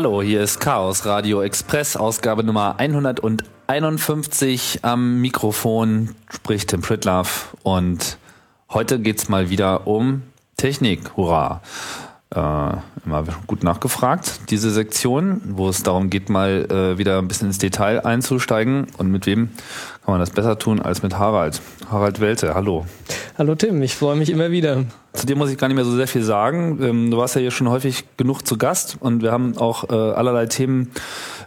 Hallo, hier ist Chaos Radio Express, Ausgabe Nummer 151. Am Mikrofon spricht Tim Pritlaff und heute geht's mal wieder um Technik. Hurra! Äh, immer gut nachgefragt, diese Sektion, wo es darum geht, mal äh, wieder ein bisschen ins Detail einzusteigen. Und mit wem kann man das besser tun als mit Harald? Harald Welte, hallo. Hallo Tim, ich freue mich immer wieder. Zu dir muss ich gar nicht mehr so sehr viel sagen. Ähm, du warst ja hier schon häufig genug zu Gast und wir haben auch äh, allerlei Themen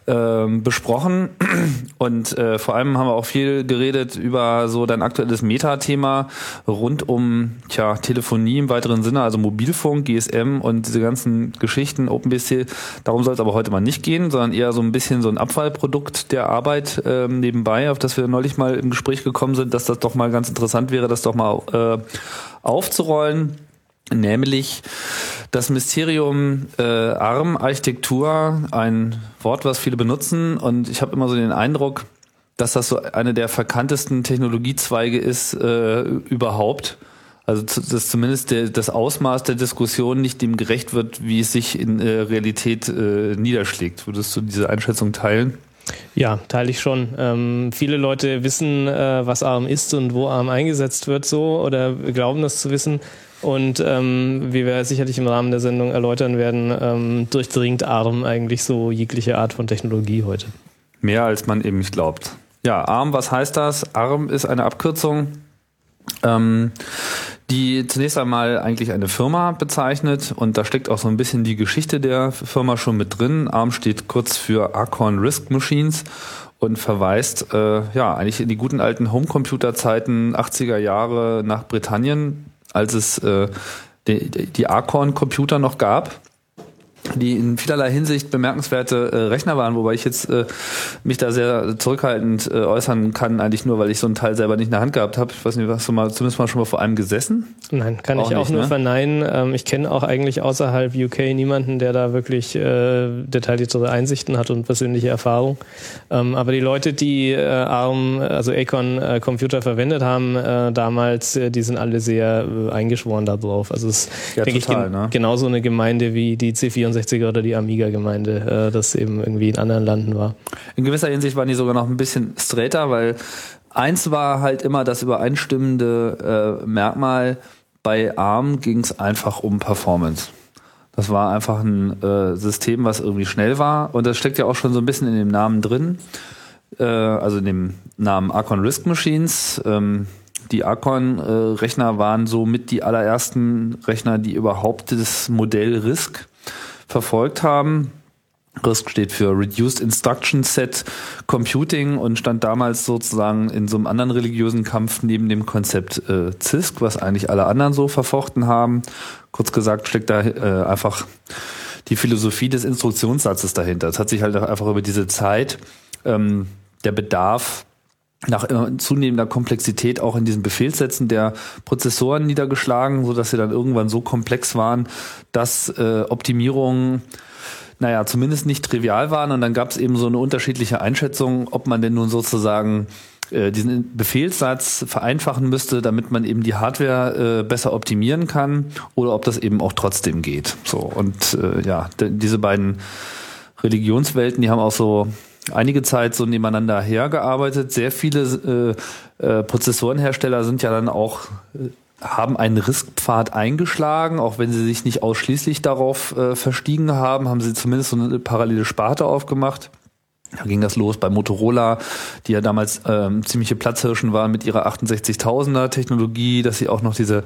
äh, besprochen und äh, vor allem haben wir auch viel geredet über so dein aktuelles Metathema rund um tja, Telefonie im weiteren Sinne, also Mobilfunk, GSM und diese ganzen Geschichten, OpenBC. Darum soll es aber heute mal nicht gehen, sondern eher so ein bisschen so ein Abfallprodukt der Arbeit äh, nebenbei, auf das wir neulich mal im Gespräch gekommen sind, dass das doch mal ganz interessant wäre, das doch mal äh, aufzurollen, nämlich das Mysterium äh, ARM-Architektur, ein Wort, was viele benutzen und ich habe immer so den Eindruck, dass das so eine der verkanntesten Technologiezweige ist äh, überhaupt. Also dass zumindest der, das Ausmaß der Diskussion nicht dem gerecht wird, wie es sich in äh, Realität äh, niederschlägt. Würdest du diese Einschätzung teilen? Ja, teile ich schon. Ähm, viele Leute wissen, äh, was ARM ist und wo ARM eingesetzt wird, so oder glauben das zu wissen. Und ähm, wie wir sicherlich im Rahmen der Sendung erläutern werden, ähm, durchdringt ARM eigentlich so jegliche Art von Technologie heute. Mehr als man eben nicht glaubt. Ja, ARM, was heißt das? ARM ist eine Abkürzung, ähm, die zunächst einmal eigentlich eine Firma bezeichnet und da steckt auch so ein bisschen die Geschichte der Firma schon mit drin. ARM steht kurz für Acorn Risk Machines und verweist äh, ja eigentlich in die guten alten Homecomputer-Zeiten 80er Jahre nach Britannien, als es äh, die, die Acorn-Computer noch gab die in vielerlei Hinsicht bemerkenswerte äh, Rechner waren, wobei ich jetzt äh, mich da sehr zurückhaltend äh, äußern kann, eigentlich nur, weil ich so einen Teil selber nicht in der Hand gehabt habe. Ich weiß nicht, hast du mal zumindest mal schon mal vor einem gesessen? Nein, kann auch ich auch nicht, nur ne? verneinen. Ähm, ich kenne auch eigentlich außerhalb UK niemanden, der da wirklich äh, detailliertere Einsichten hat und persönliche Erfahrung. Ähm, aber die Leute, die äh, ARM, also Acorn äh, Computer verwendet haben äh, damals, äh, die sind alle sehr äh, eingeschworen darauf. Also es ist, ja, denke ich, gen ne? genauso eine Gemeinde wie die C64 64er oder die Amiga-Gemeinde, äh, das eben irgendwie in anderen Landen war. In gewisser Hinsicht waren die sogar noch ein bisschen straighter, weil eins war halt immer das übereinstimmende äh, Merkmal, bei ARM ging es einfach um Performance. Das war einfach ein äh, System, was irgendwie schnell war und das steckt ja auch schon so ein bisschen in dem Namen drin, äh, also in dem Namen Archon Risk Machines. Ähm, die Archon-Rechner äh, waren so mit die allerersten Rechner, die überhaupt das Modell RISC verfolgt haben. RISC steht für Reduced Instruction Set Computing und stand damals sozusagen in so einem anderen religiösen Kampf neben dem Konzept äh, CISC, was eigentlich alle anderen so verfochten haben. Kurz gesagt steckt da äh, einfach die Philosophie des Instruktionssatzes dahinter. Es hat sich halt einfach über diese Zeit ähm, der Bedarf nach zunehmender Komplexität auch in diesen Befehlssätzen der Prozessoren niedergeschlagen, so dass sie dann irgendwann so komplex waren, dass äh, Optimierungen naja, zumindest nicht trivial waren. Und dann gab es eben so eine unterschiedliche Einschätzung, ob man denn nun sozusagen äh, diesen Befehlssatz vereinfachen müsste, damit man eben die Hardware äh, besser optimieren kann, oder ob das eben auch trotzdem geht. So und äh, ja, diese beiden Religionswelten, die haben auch so einige Zeit so nebeneinander hergearbeitet. Sehr viele äh, äh, Prozessorenhersteller sind ja dann auch äh, haben einen Riskpfad eingeschlagen, auch wenn sie sich nicht ausschließlich darauf äh, verstiegen haben, haben sie zumindest so eine parallele Sparte aufgemacht. Da ging das los bei Motorola, die ja damals ähm, ziemliche Platzhirschen waren mit ihrer 68.000er Technologie, dass sie auch noch diese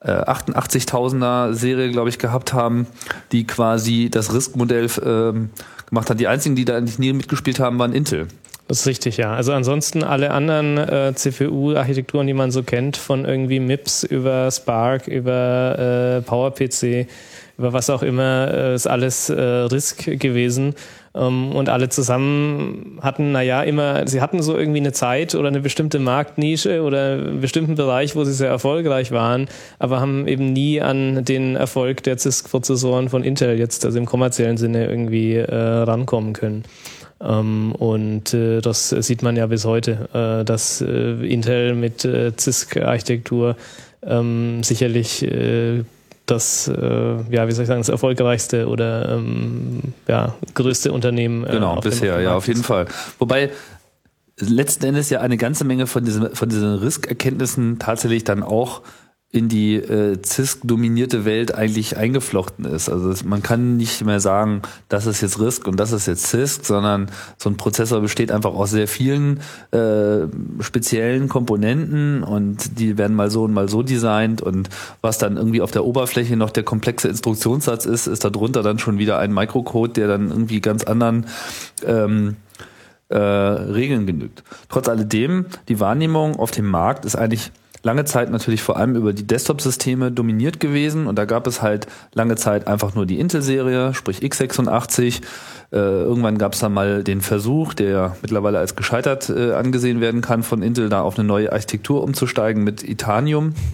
äh, 88.000er Serie, glaube ich, gehabt haben, die quasi das Risk-Modell ähm, gemacht hat. Die einzigen, die da eigentlich nie mitgespielt haben, waren Intel. Das ist richtig, ja. Also ansonsten alle anderen äh, CPU-Architekturen, die man so kennt, von irgendwie MIPS über Spark, über äh, PowerPC, über was auch immer, äh, ist alles äh, RISC gewesen. Ähm, und alle zusammen hatten, naja, immer, sie hatten so irgendwie eine Zeit oder eine bestimmte Marktnische oder einen bestimmten Bereich, wo sie sehr erfolgreich waren, aber haben eben nie an den Erfolg der CISC-Prozessoren von Intel jetzt, also im kommerziellen Sinne, irgendwie äh, rankommen können. Ähm, und äh, das sieht man ja bis heute, äh, dass äh, Intel mit äh, CISC-Architektur ähm, sicherlich äh, das, äh, ja, wie soll ich sagen, das erfolgreichste oder ähm, ja, größte Unternehmen. Äh, genau, bisher, ja, auf jeden Fall. Wobei letzten Endes ja eine ganze Menge von diesen, von diesen Risk-Erkenntnissen tatsächlich dann auch in die äh, CISC-dominierte Welt eigentlich eingeflochten ist. Also man kann nicht mehr sagen, das ist jetzt RISC und das ist jetzt CISC, sondern so ein Prozessor besteht einfach aus sehr vielen äh, speziellen Komponenten und die werden mal so und mal so designt und was dann irgendwie auf der Oberfläche noch der komplexe Instruktionssatz ist, ist darunter dann schon wieder ein Microcode, der dann irgendwie ganz anderen ähm, äh, Regeln genügt. Trotz alledem, die Wahrnehmung auf dem Markt ist eigentlich lange Zeit natürlich vor allem über die Desktop-Systeme dominiert gewesen und da gab es halt lange Zeit einfach nur die Intel-Serie, sprich x86. Äh, irgendwann gab es dann mal den Versuch, der mittlerweile als gescheitert äh, angesehen werden kann, von Intel da auf eine neue Architektur umzusteigen mit Itanium.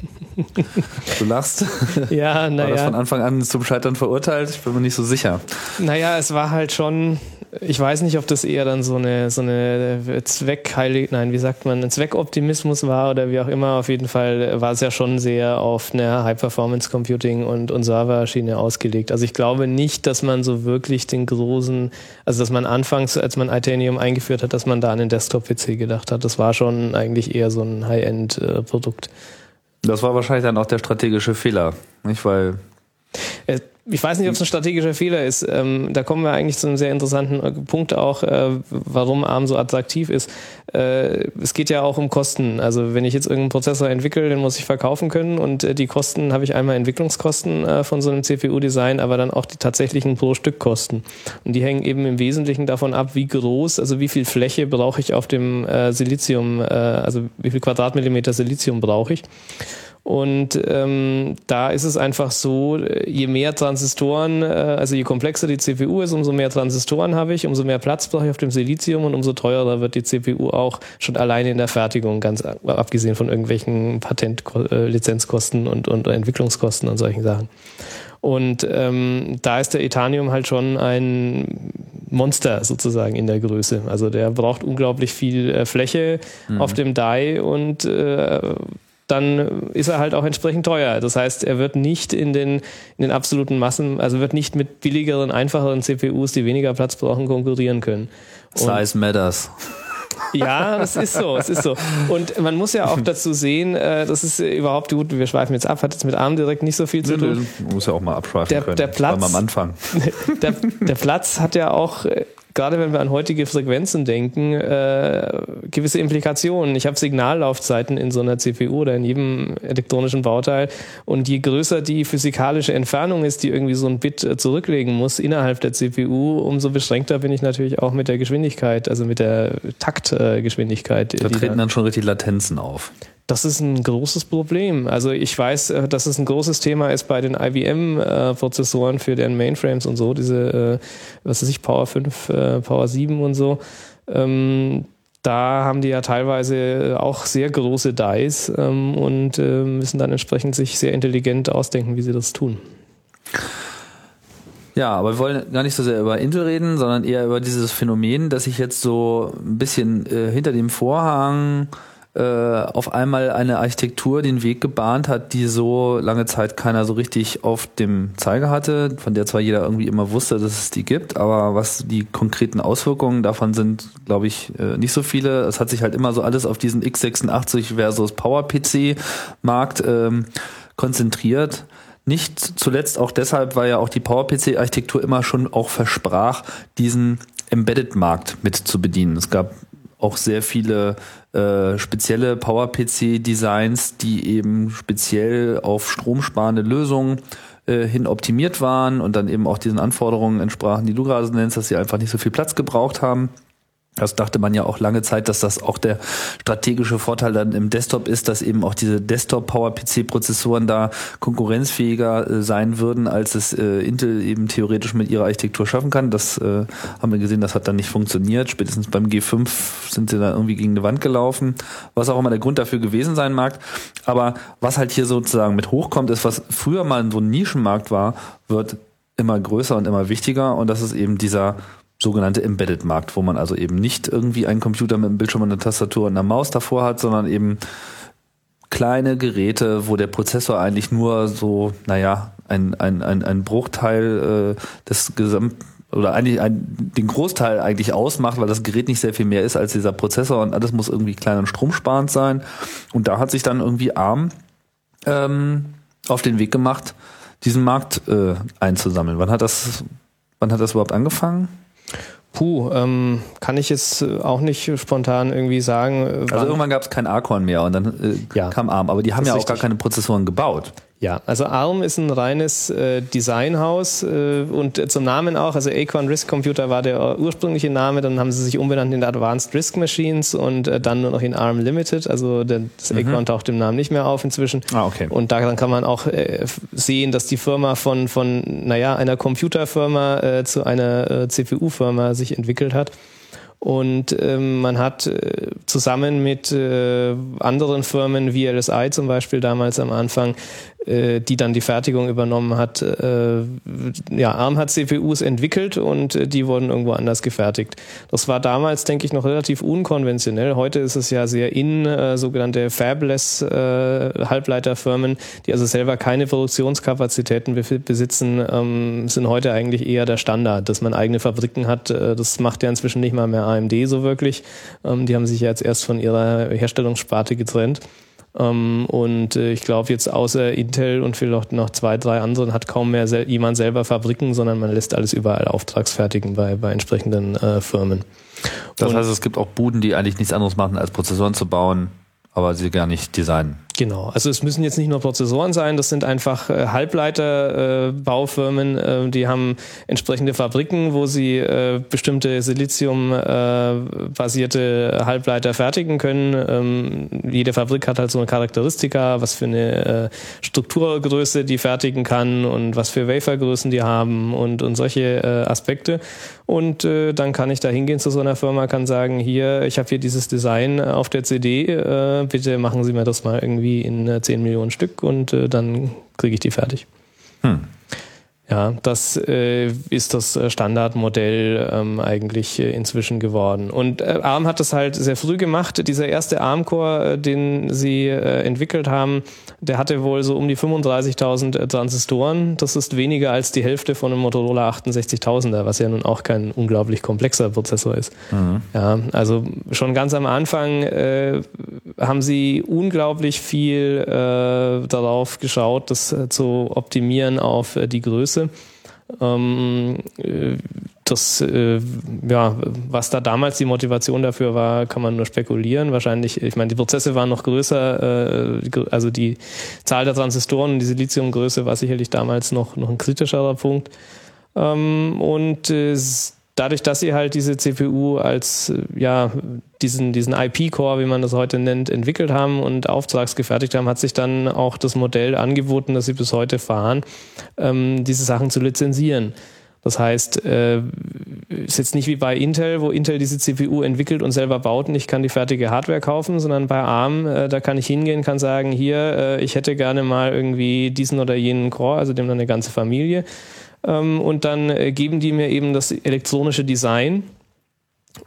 Du lachst. Ja, naja. War das von Anfang an zum Scheitern verurteilt? Ich bin mir nicht so sicher. Naja, es war halt schon, ich weiß nicht, ob das eher dann so eine, so eine Zweckheilig, nein, wie sagt man, ein Zweckoptimismus war oder wie auch immer. Auf jeden Fall war es ja schon sehr auf eine High-Performance-Computing und, und Server-Schiene ausgelegt. Also ich glaube nicht, dass man so wirklich den großen, also dass man anfangs, als man Itanium eingeführt hat, dass man da an den Desktop-PC gedacht hat. Das war schon eigentlich eher so ein High-End-Produkt. Das war wahrscheinlich dann auch der strategische Fehler, nicht? Weil äh, ich weiß nicht, ob es ein strategischer Fehler ist. Ähm, da kommen wir eigentlich zu einem sehr interessanten äh, Punkt auch, äh, warum ARM so attraktiv ist. Äh, es geht ja auch um Kosten. Also wenn ich jetzt irgendeinen Prozessor entwickle, den muss ich verkaufen können und äh, die Kosten habe ich einmal Entwicklungskosten äh, von so einem CPU-Design, aber dann auch die tatsächlichen Pro-Stück-Kosten. Und die hängen eben im Wesentlichen davon ab, wie groß, also wie viel Fläche brauche ich auf dem äh, Silizium, also wie viel Quadratmillimeter Silizium brauche ich. Und ähm, da ist es einfach so, je mehr Transistoren, äh, also je komplexer die CPU ist, umso mehr Transistoren habe ich, umso mehr Platz brauche ich auf dem Silizium und umso teurer wird die CPU auch schon alleine in der Fertigung, ganz abgesehen von irgendwelchen Patentlizenzkosten äh, und, und Entwicklungskosten und solchen Sachen. Und ähm, da ist der Etanium halt schon ein Monster sozusagen in der Größe. Also der braucht unglaublich viel äh, Fläche mhm. auf dem Die und äh, dann ist er halt auch entsprechend teuer. Das heißt, er wird nicht in den, in den absoluten Massen, also wird nicht mit billigeren, einfacheren CPUs, die weniger Platz brauchen, konkurrieren können. Und Size matters. Ja, es ist so, es ist so. Und man muss ja auch dazu sehen, äh, das ist überhaupt gut, wir schweifen jetzt ab, hat jetzt mit Arm direkt nicht so viel zu tun. Man muss ja auch mal abschweifen der, können. Der Platz, am Anfang. Der, der Platz hat ja auch äh, gerade wenn wir an heutige Frequenzen denken, äh, gewisse Implikationen. Ich habe Signallaufzeiten in so einer CPU oder in jedem elektronischen Bauteil und je größer die physikalische Entfernung ist, die irgendwie so ein Bit äh, zurücklegen muss innerhalb der CPU, umso beschränkter bin ich natürlich auch mit der Geschwindigkeit, also mit der Taktgeschwindigkeit. da treten dann schon richtig Latenzen auf. Das ist ein großes Problem. Also ich weiß, äh, dass es ein großes Thema ist bei den IBM-Prozessoren für deren Mainframes und so, diese, äh, was weiß ich, Power 5, äh, Power 7 und so. Ähm, da haben die ja teilweise auch sehr große Dies ähm, und müssen dann entsprechend sich sehr intelligent ausdenken, wie sie das tun. Ja, aber wir wollen gar nicht so sehr über Intel reden, sondern eher über dieses Phänomen, dass sich jetzt so ein bisschen äh, hinter dem Vorhang äh, auf einmal eine Architektur den Weg gebahnt hat, die so lange Zeit keiner so richtig auf dem Zeiger hatte, von der zwar jeder irgendwie immer wusste, dass es die gibt, aber was die konkreten Auswirkungen davon sind, glaube ich, äh, nicht so viele. Es hat sich halt immer so alles auf diesen x86 versus PowerPC-Markt ähm, konzentriert. Nicht zuletzt auch deshalb, weil ja auch die PowerPC-Architektur immer schon auch versprach, diesen Embedded-Markt mit zu bedienen. Es gab auch sehr viele äh, spezielle PowerPC-Designs, die eben speziell auf stromsparende Lösungen äh, hin optimiert waren und dann eben auch diesen Anforderungen entsprachen, die du gerade nennst, dass sie einfach nicht so viel Platz gebraucht haben. Das dachte man ja auch lange Zeit, dass das auch der strategische Vorteil dann im Desktop ist, dass eben auch diese Desktop-Power-PC-Prozessoren da konkurrenzfähiger äh, sein würden, als es äh, Intel eben theoretisch mit ihrer Architektur schaffen kann. Das äh, haben wir gesehen, das hat dann nicht funktioniert. Spätestens beim G5 sind sie dann irgendwie gegen eine Wand gelaufen, was auch immer der Grund dafür gewesen sein mag. Aber was halt hier sozusagen mit hochkommt, ist, was früher mal so ein Nischenmarkt war, wird immer größer und immer wichtiger und das ist eben dieser sogenannte Embedded-Markt, wo man also eben nicht irgendwie einen Computer mit einem Bildschirm und einer Tastatur und einer Maus davor hat, sondern eben kleine Geräte, wo der Prozessor eigentlich nur so, naja, ein, ein, ein, ein Bruchteil äh, des gesamten oder eigentlich ein, den Großteil eigentlich ausmacht, weil das Gerät nicht sehr viel mehr ist als dieser Prozessor und alles muss irgendwie klein und stromsparend sein. Und da hat sich dann irgendwie ARM ähm, auf den Weg gemacht, diesen Markt äh, einzusammeln. Wann hat das, wann hat das überhaupt angefangen? Puh, ähm, kann ich jetzt auch nicht spontan irgendwie sagen. Also irgendwann gab es kein Acorn mehr und dann äh, ja, kam ARM, aber die haben ja auch richtig. gar keine Prozessoren gebaut. Ja, also ARM ist ein reines äh, Designhaus äh, und äh, zum Namen auch, also Acorn Risk Computer war der ursprüngliche Name, dann haben sie sich umbenannt in Advanced Risk Machines und äh, dann nur noch in ARM Limited, also der, das mhm. Acorn taucht im Namen nicht mehr auf inzwischen. Ah, okay. Und da dann kann man auch äh, sehen, dass die Firma von, von naja, einer Computerfirma äh, zu einer äh, CPU-Firma sich entwickelt hat. Und ähm, man hat äh, zusammen mit äh, anderen Firmen wie LSI zum Beispiel damals am Anfang die dann die Fertigung übernommen hat. Äh, ja, ARM hat CPUs entwickelt und äh, die wurden irgendwo anders gefertigt. Das war damals, denke ich, noch relativ unkonventionell. Heute ist es ja sehr in, äh, sogenannte Fabless äh, Halbleiterfirmen, die also selber keine Produktionskapazitäten besitzen, ähm, sind heute eigentlich eher der Standard, dass man eigene Fabriken hat. Äh, das macht ja inzwischen nicht mal mehr AMD so wirklich. Ähm, die haben sich ja jetzt erst von ihrer Herstellungssparte getrennt. Ähm, und äh, ich glaube jetzt außer Intel und vielleicht noch zwei, drei anderen hat kaum mehr sel jemand selber Fabriken, sondern man lässt alles überall auftragsfertigen bei, bei entsprechenden äh, Firmen. Das und heißt, es gibt auch Buden, die eigentlich nichts anderes machen, als Prozessoren zu bauen, aber sie gar nicht designen. Genau, also es müssen jetzt nicht nur Prozessoren sein, das sind einfach äh, Halbleiterbaufirmen, äh, äh, die haben entsprechende Fabriken, wo sie äh, bestimmte Silizium-basierte äh, Halbleiter fertigen können. Ähm, jede Fabrik hat halt so eine Charakteristika, was für eine äh, Strukturgröße die fertigen kann und was für Wafergrößen die haben und, und solche äh, Aspekte. Und äh, dann kann ich da hingehen zu so einer Firma, kann sagen, hier, ich habe hier dieses Design auf der CD, äh, bitte machen Sie mir das mal irgendwie irgendwie in äh, 10 Millionen Stück und äh, dann kriege ich die fertig. Hm. Ja, das äh, ist das äh, Standardmodell ähm, eigentlich äh, inzwischen geworden. Und äh, ARM hat das halt sehr früh gemacht. Dieser erste ARM-Core, äh, den sie äh, entwickelt haben, der hatte wohl so um die 35.000 äh, Transistoren. Das ist weniger als die Hälfte von einem Motorola 68.000er, was ja nun auch kein unglaublich komplexer Prozessor ist. Mhm. Ja, also schon ganz am Anfang äh, haben sie unglaublich viel äh, darauf geschaut, das äh, zu optimieren auf die Größe ähm, äh, das, äh, ja, was da damals die Motivation dafür war, kann man nur spekulieren. Wahrscheinlich, ich meine, die Prozesse waren noch größer, äh, also die Zahl der Transistoren und die Siliziumgröße war sicherlich damals noch, noch ein kritischerer Punkt. Ähm, und äh, dadurch, dass sie halt diese CPU als, äh, ja, diesen, diesen IP-Core, wie man das heute nennt, entwickelt haben und auftragsgefertigt haben, hat sich dann auch das Modell angeboten, das sie bis heute fahren, ähm, diese Sachen zu lizenzieren. Das heißt, äh, ist jetzt nicht wie bei Intel, wo Intel diese CPU entwickelt und selber baut und ich kann die fertige Hardware kaufen, sondern bei ARM, äh, da kann ich hingehen, kann sagen, hier, äh, ich hätte gerne mal irgendwie diesen oder jenen Core, also dem dann eine ganze Familie und dann äh, geben die mir eben das elektronische Design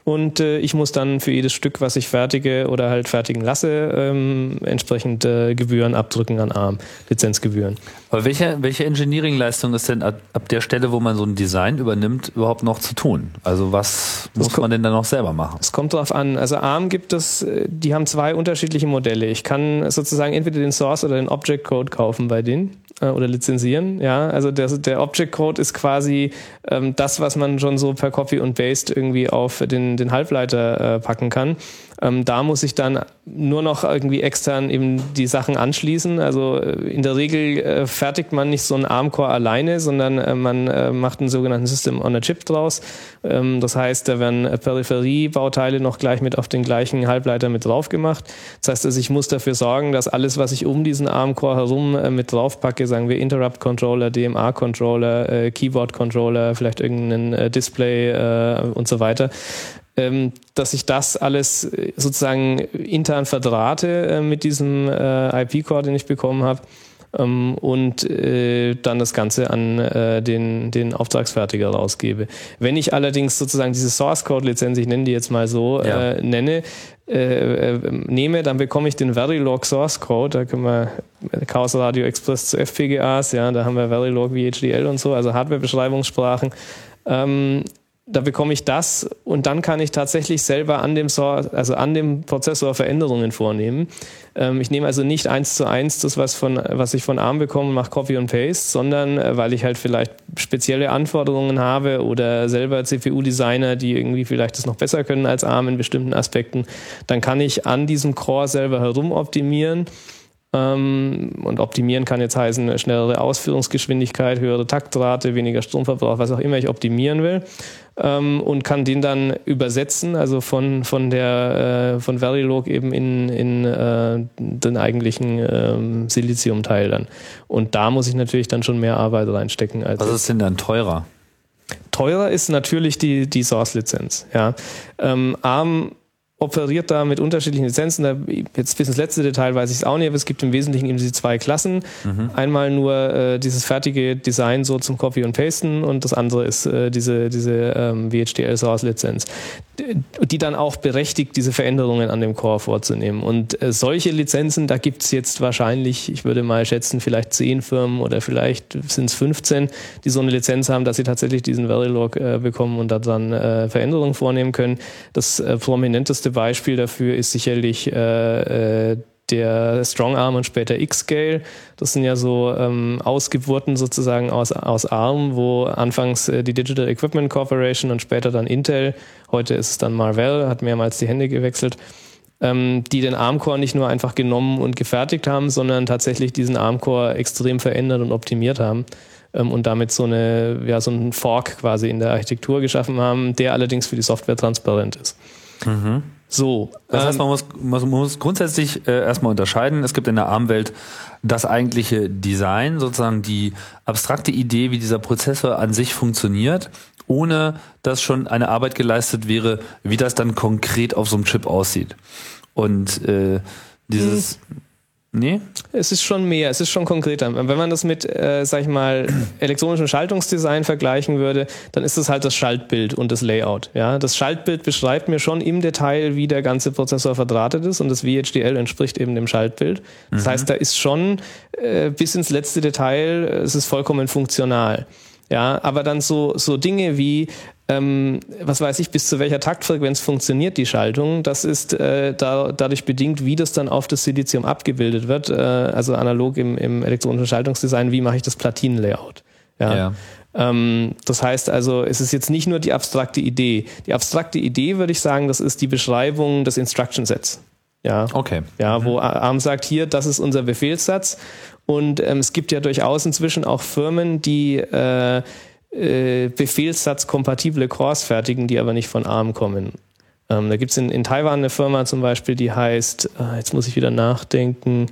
und äh, ich muss dann für jedes Stück, was ich fertige oder halt fertigen lasse, ähm, entsprechend äh, Gebühren abdrücken an ARM, Lizenzgebühren. Aber welche, welche Engineering-Leistung ist denn ab, ab, der Stelle, wo man so ein Design übernimmt, überhaupt noch zu tun? Also was das muss man denn dann noch selber machen? Es kommt darauf an. Also ARM gibt es, äh, die haben zwei unterschiedliche Modelle. Ich kann sozusagen entweder den Source oder den Object Code kaufen bei denen äh, oder lizenzieren. Ja, also der, der Object Code ist quasi ähm, das, was man schon so per Copy und Paste irgendwie auf den, den Halbleiter äh, packen kann. Ähm, da muss ich dann nur noch irgendwie extern eben die Sachen anschließen. Also äh, in der Regel äh, fertigt man nicht so einen ARM-Core alleine, sondern äh, man äh, macht einen sogenannten System on a Chip draus. Ähm, das heißt, da werden Peripheriebauteile noch gleich mit auf den gleichen Halbleiter mit drauf gemacht. Das heißt, also ich muss dafür sorgen, dass alles, was ich um diesen ARM-Core herum äh, mit draufpacke, sagen wir Interrupt-Controller, DMA-Controller, äh, Keyboard-Controller, vielleicht irgendein Display und so weiter, dass ich das alles äh, sozusagen intern verdrahte äh, mit diesem äh, IP-Core, den ich bekommen habe. ähm, und äh, dann das Ganze an äh, den, den Auftragsfertiger rausgebe. Wenn ich allerdings sozusagen diese Source Code Lizenz, ich nenne die jetzt mal so, ja. äh, nenne, äh, äh, nehme, dann bekomme ich den Verilog Source Code. Da können wir Chaos Radio Express zu FPGAs, ja, da haben wir Verilog VHDL und so, also Hardware-Beschreibungssprachen. Ähm, da bekomme ich das und dann kann ich tatsächlich selber an dem, Source, also an dem Prozessor Veränderungen vornehmen. Ähm, ich nehme also nicht eins zu eins das, was, von, was ich von ARM bekomme, mache Copy und Paste, sondern äh, weil ich halt vielleicht spezielle Anforderungen habe oder selber CPU-Designer, die irgendwie vielleicht das noch besser können als ARM in bestimmten Aspekten, dann kann ich an diesem Core selber herumoptimieren ähm, und optimieren kann jetzt heißen, schnellere Ausführungsgeschwindigkeit, höhere Taktrate, weniger Stromverbrauch, was auch immer ich optimieren will. Ähm, und kann den dann übersetzen, also von, von der äh, von Verilog eben in, in äh, den eigentlichen ähm, Silizium-Teil dann. Und da muss ich natürlich dann schon mehr Arbeit reinstecken. Als was ist denn dann teurer? Teurer ist natürlich die, die Source-Lizenz. Ja. Ähm, ARM operiert da mit unterschiedlichen Lizenzen. Da, jetzt bis ins letzte Detail weiß ich es auch nicht, aber es gibt im Wesentlichen eben diese zwei Klassen. Mhm. Einmal nur äh, dieses fertige Design so zum Copy und Pasten und das andere ist äh, diese, diese ähm, VHDL Source Lizenz, die dann auch berechtigt, diese Veränderungen an dem Core vorzunehmen. Und äh, solche Lizenzen, da gibt es jetzt wahrscheinlich, ich würde mal schätzen, vielleicht zehn Firmen oder vielleicht sind es 15, die so eine Lizenz haben, dass sie tatsächlich diesen Verilog äh, bekommen und da dann äh, Veränderungen vornehmen können. Das äh, prominenteste beste Beispiel dafür ist sicherlich äh, äh, der Strongarm und später X-Scale. Das sind ja so ähm, Ausgeburten sozusagen aus, aus ARM, wo anfangs äh, die Digital Equipment Corporation und später dann Intel, heute ist es dann Marvell, hat mehrmals die Hände gewechselt, ähm, die den ARM-Core nicht nur einfach genommen und gefertigt haben, sondern tatsächlich diesen ARM-Core extrem verändert und optimiert haben ähm, und damit so eine ja so einen Fork quasi in der Architektur geschaffen haben, der allerdings für die Software transparent ist. Mhm. So. Das heißt, man ähm, muss, man muss grundsätzlich äh, erstmal unterscheiden. Es gibt in der ARM-Welt das eigentliche Design, sozusagen die abstrakte Idee, wie dieser Prozessor an sich funktioniert, ohne dass schon eine Arbeit geleistet wäre, wie das dann konkret auf so einem Chip aussieht. Und äh, dieses, hm. Nee? Es ist schon mehr, es ist schon konkreter. Wenn man das mit, äh, sag ich mal, elektronischem Schaltungsdesign vergleichen würde, dann ist es halt das Schaltbild und das Layout. Ja, das Schaltbild beschreibt mir schon im Detail, wie der ganze Prozessor verdrahtet ist und das VHDL entspricht eben dem Schaltbild. Das mhm. heißt, da ist schon äh, bis ins letzte Detail, es ist vollkommen funktional. Ja, aber dann so, so Dinge wie, ähm, was weiß ich, bis zu welcher Taktfrequenz funktioniert die Schaltung. Das ist äh, da, dadurch bedingt, wie das dann auf das Silizium abgebildet wird, äh, also analog im, im elektronischen Schaltungsdesign, wie mache ich das Platinenlayout. Ja. ja. Ähm, das heißt also, es ist jetzt nicht nur die abstrakte Idee. Die abstrakte Idee, würde ich sagen, das ist die Beschreibung des Instruction Sets. Ja. Okay. Ja, wo ARM sagt, hier, das ist unser Befehlssatz. Und ähm, es gibt ja durchaus inzwischen auch Firmen, die äh, äh, Befehlssatz-kompatible Cores fertigen, die aber nicht von ARM kommen. Ähm, da gibt es in, in Taiwan eine Firma zum Beispiel, die heißt, äh, jetzt muss ich wieder nachdenken,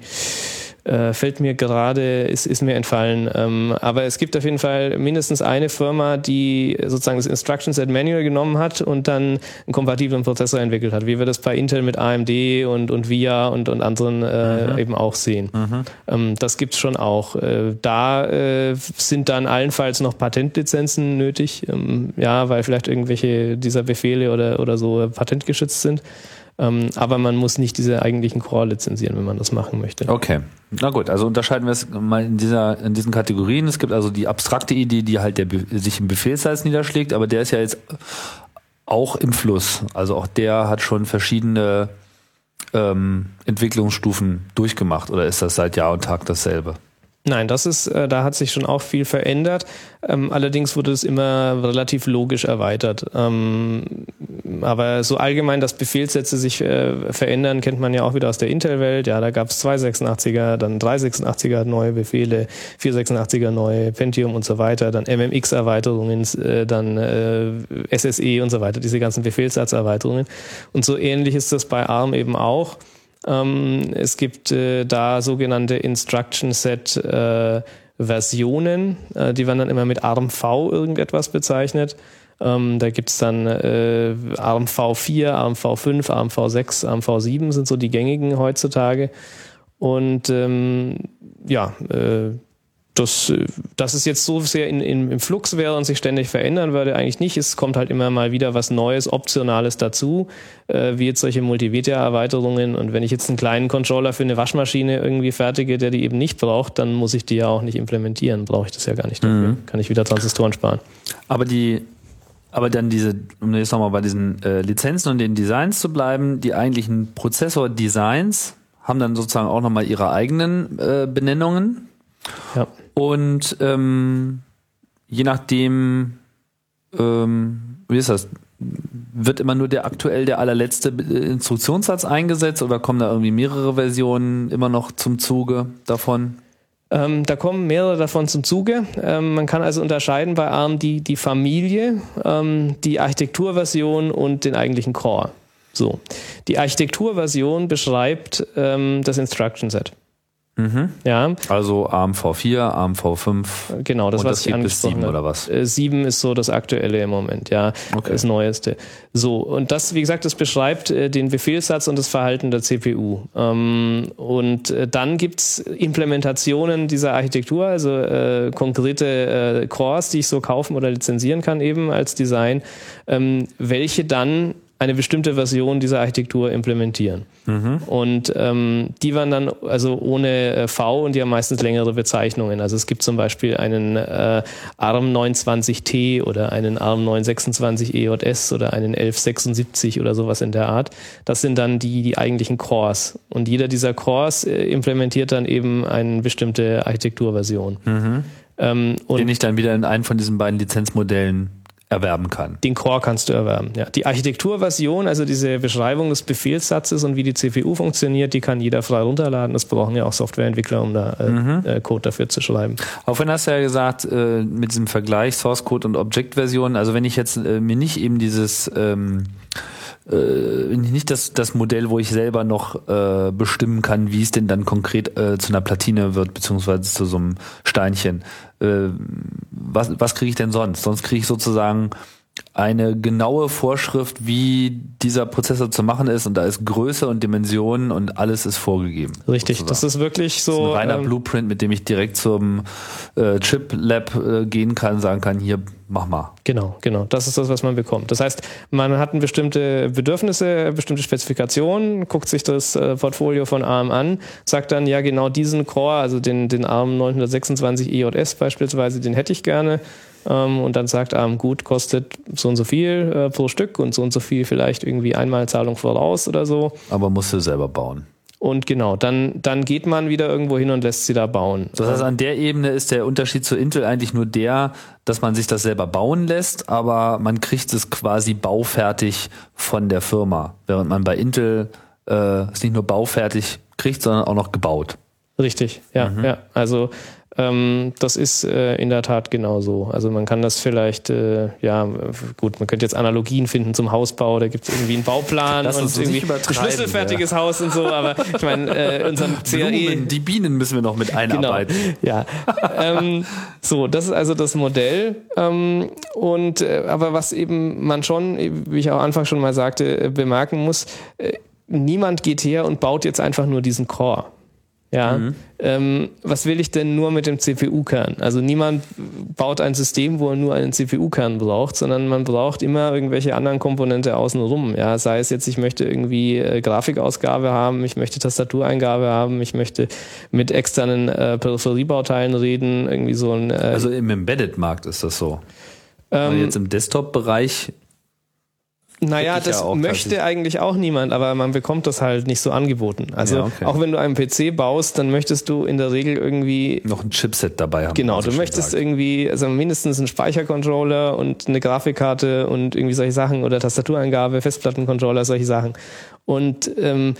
äh, fällt mir gerade, ist, ist mir entfallen. Ähm, aber es gibt auf jeden Fall mindestens eine Firma, die sozusagen das Instruction Set Manual genommen hat und dann einen kompatiblen Prozessor entwickelt hat, wie wir das bei Intel mit AMD und, und VIA und, und anderen äh, mhm. eben auch sehen. Mhm. Ähm, das gibt's schon auch. Äh, da äh, sind dann allenfalls noch Patentlizenzen nötig, ähm, ja, weil vielleicht irgendwelche dieser Befehle oder, oder so patentgeschützt sind. Ähm, aber man muss nicht diese eigentlichen Core lizenzieren, wenn man das machen möchte. Okay. Na gut, also unterscheiden wir es mal in dieser, in diesen Kategorien. Es gibt also die abstrakte Idee, die halt der, sich im Befehlssatz niederschlägt, aber der ist ja jetzt auch im Fluss. Also auch der hat schon verschiedene ähm, Entwicklungsstufen durchgemacht oder ist das seit Jahr und Tag dasselbe? Nein, das ist, äh, da hat sich schon auch viel verändert. Ähm, allerdings wurde es immer relativ logisch erweitert. Ähm, aber so allgemein, dass Befehlssätze sich äh, verändern, kennt man ja auch wieder aus der Intel-Welt. Ja, da gab es 286er, dann 386er neue Befehle, 486er neue Pentium und so weiter, dann MMX-Erweiterungen, äh, dann äh, SSE und so weiter, diese ganzen Befehlssatzerweiterungen. Und so ähnlich ist das bei ARM eben auch. Ähm, es gibt äh, da sogenannte Instruction Set äh, Versionen, äh, die werden dann immer mit ARMV irgendetwas bezeichnet. Ähm, da gibt's dann äh, ARMV4, ARMV5, ARMV6, ARMV7 sind so die gängigen heutzutage. Und ähm, ja, äh, das, äh, dass es jetzt so sehr in, in, im Flux wäre und sich ständig verändern würde, eigentlich nicht. Es kommt halt immer mal wieder was Neues, Optionales dazu, äh, wie jetzt solche Multimedia-Erweiterungen. Und wenn ich jetzt einen kleinen Controller für eine Waschmaschine irgendwie fertige, der die eben nicht braucht, dann muss ich die ja auch nicht implementieren. Brauche ich das ja gar nicht dafür. Mhm. Kann ich wieder Transistoren sparen. Aber die, aber dann diese, um jetzt nochmal bei diesen äh, Lizenzen und den Designs zu bleiben, die eigentlichen Prozessor-Designs haben dann sozusagen auch nochmal ihre eigenen äh, Benennungen. Ja. Und ähm, je nachdem, ähm, wie ist das? Wird immer nur der aktuell der allerletzte Instruktionssatz eingesetzt oder kommen da irgendwie mehrere Versionen immer noch zum Zuge davon? Ähm, da kommen mehrere davon zum Zuge. Ähm, man kann also unterscheiden bei ARM die, die Familie, ähm, die Architekturversion und den eigentlichen Core. So. Die Architekturversion beschreibt ähm, das Instruction Set. Mhm. Ja. Also ARM V4, ARM V5. Genau, das, und was das ich angesprochen bis 7 oder was? 7 äh, ist so das aktuelle im Moment, ja. Okay. Das neueste. So, und das, wie gesagt, das beschreibt äh, den Befehlssatz und das Verhalten der CPU. Ähm, und äh, dann gibt's Implementationen dieser Architektur, also konkrete Cores, die ich so kaufen oder lizenzieren kann eben als Design, ähm, welche dann eine bestimmte Version dieser Architektur implementieren. Mhm. Und ähm, die waren dann also ohne äh, V und die haben meistens längere Bezeichnungen. Also es gibt zum Beispiel einen äh, ARM 920T oder einen ARM 926 EJS oder einen 1176 oder sowas in der Art. Das sind dann die, die eigentlichen Cores. Und jeder dieser Cores äh, implementiert dann eben eine bestimmte Architekturversion. Mhm. Ähm, Den ich dann wieder in einen von diesen beiden Lizenzmodellen erwerben kann. Den Core kannst du erwerben, ja. Die Architekturversion, also diese Beschreibung des Befehlssatzes und wie die CPU funktioniert, die kann jeder frei runterladen. Das brauchen ja auch Softwareentwickler, um da äh, mhm. äh, Code dafür zu schreiben. Auch wenn hast du ja gesagt, äh, mit diesem Vergleich Source Code und Object-Version, also wenn ich jetzt äh, mir nicht eben dieses ähm, äh, nicht das, das Modell, wo ich selber noch äh, bestimmen kann, wie es denn dann konkret äh, zu einer Platine wird, beziehungsweise zu so einem Steinchen. Äh, was was kriege ich denn sonst? Sonst kriege ich sozusagen eine genaue Vorschrift, wie dieser Prozessor zu machen ist und da ist Größe und Dimensionen und alles ist vorgegeben. Richtig, sozusagen. das ist wirklich so. Das ist ein reiner ähm, Blueprint, mit dem ich direkt zum äh, Chip Lab äh, gehen kann, sagen kann, hier mach mal. Genau, genau. Das ist das, was man bekommt. Das heißt, man hat bestimmte Bedürfnisse, bestimmte Spezifikationen, guckt sich das äh, Portfolio von ARM an, sagt dann, ja, genau diesen Core, also den, den ARM 926 EJS beispielsweise, den hätte ich gerne ähm, und dann sagt ARM, gut, kostet so und so viel äh, pro Stück und so und so viel vielleicht irgendwie Einmalzahlung voraus oder so. Aber musst du selber bauen. Und genau, dann, dann geht man wieder irgendwo hin und lässt sie da bauen. Das heißt, an der Ebene ist der Unterschied zu Intel eigentlich nur der, dass man sich das selber bauen lässt, aber man kriegt es quasi baufertig von der Firma. Während man bei Intel äh, es nicht nur baufertig kriegt, sondern auch noch gebaut. Richtig, ja, mhm. ja. Also ähm, das ist äh, in der Tat genauso. Also man kann das vielleicht, äh, ja, gut, man könnte jetzt Analogien finden zum Hausbau, da gibt es irgendwie einen Bauplan das und irgendwie ein schlüsselfertiges ja. Haus und so, aber ich meine, äh, unseren CRE... Die Bienen müssen wir noch mit einarbeiten. Genau. Ja, ähm, so, das ist also das Modell. Ähm, und äh, aber was eben man schon, wie ich auch Anfang schon mal sagte, äh, bemerken muss, äh, niemand geht her und baut jetzt einfach nur diesen Core. Ja, mhm. ähm, was will ich denn nur mit dem CPU-Kern? Also niemand baut ein System, wo er nur einen CPU-Kern braucht, sondern man braucht immer irgendwelche anderen Komponente außenrum. Ja, sei es jetzt, ich möchte irgendwie äh, Grafikausgabe haben, ich möchte Tastatureingabe haben, ich möchte mit externen äh, Peripheriebauteilen reden, irgendwie so ein. Äh, also im Embedded-Markt ist das so. Ähm, jetzt im Desktop-Bereich naja, das ja möchte eigentlich auch niemand, aber man bekommt das halt nicht so angeboten. Also ja, okay. auch wenn du einen PC baust, dann möchtest du in der Regel irgendwie noch ein Chipset dabei haben. Genau, du möchtest sagt. irgendwie also mindestens einen Speichercontroller und eine Grafikkarte und irgendwie solche Sachen oder Tastatureingabe, Festplattencontroller, solche Sachen. Und ähm,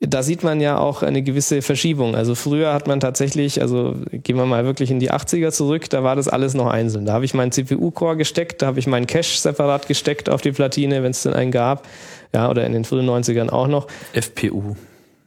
da sieht man ja auch eine gewisse Verschiebung. Also früher hat man tatsächlich, also gehen wir mal wirklich in die 80er zurück, da war das alles noch einzeln. Da habe ich meinen CPU-Core gesteckt, da habe ich meinen Cache separat gesteckt auf die Platine, wenn es denn einen gab. Ja, oder in den frühen 90ern auch noch. FPU.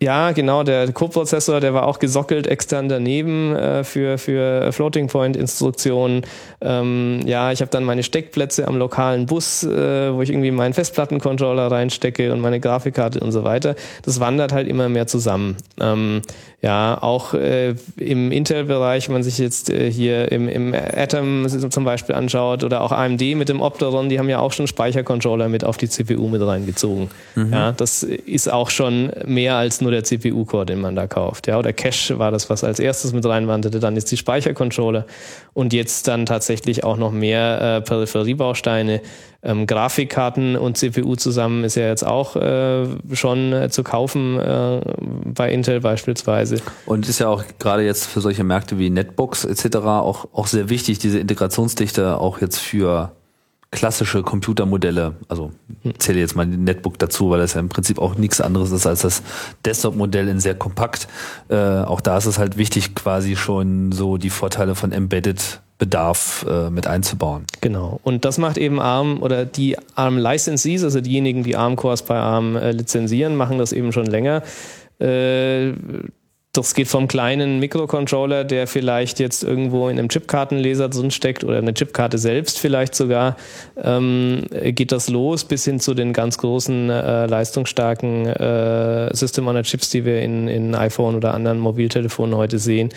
Ja, genau, der Co-Prozessor, der war auch gesockelt extern daneben äh, für, für Floating-Point-Instruktionen. Ähm, ja, ich habe dann meine Steckplätze am lokalen Bus, äh, wo ich irgendwie meinen Festplattencontroller reinstecke und meine Grafikkarte und so weiter. Das wandert halt immer mehr zusammen. Ähm, ja, auch äh, im Intel-Bereich, wenn man sich jetzt äh, hier im, im Atom zum Beispiel anschaut oder auch AMD mit dem Opteron, die haben ja auch schon Speichercontroller mit auf die CPU mit reingezogen. Mhm. Ja, das ist auch schon mehr als nur der CPU-Core, den man da kauft. Ja, oder Cache war das, was als erstes mit reinwanderte, dann ist die Speichercontroller und jetzt dann tatsächlich auch noch mehr äh, Peripheriebausteine. Ähm, Grafikkarten und CPU zusammen ist ja jetzt auch äh, schon äh, zu kaufen äh, bei Intel beispielsweise. Und ist ja auch gerade jetzt für solche Märkte wie Netbooks etc. auch, auch sehr wichtig, diese Integrationsdichte auch jetzt für klassische Computermodelle, also zähle jetzt mal den Netbook dazu, weil das ja im Prinzip auch nichts anderes ist als das Desktop-Modell in sehr kompakt. Äh, auch da ist es halt wichtig, quasi schon so die Vorteile von Embedded Bedarf äh, mit einzubauen. Genau. Und das macht eben ARM oder die ARM Licensees, also diejenigen, die ARM Cores bei ARM äh, lizenzieren, machen das eben schon länger. Das geht vom kleinen Mikrocontroller, der vielleicht jetzt irgendwo in einem Chipkartenleser drin steckt oder eine Chipkarte selbst vielleicht sogar, ähm, geht das los bis hin zu den ganz großen äh, leistungsstarken äh, System on Chips, die wir in, in iPhone oder anderen Mobiltelefonen heute sehen.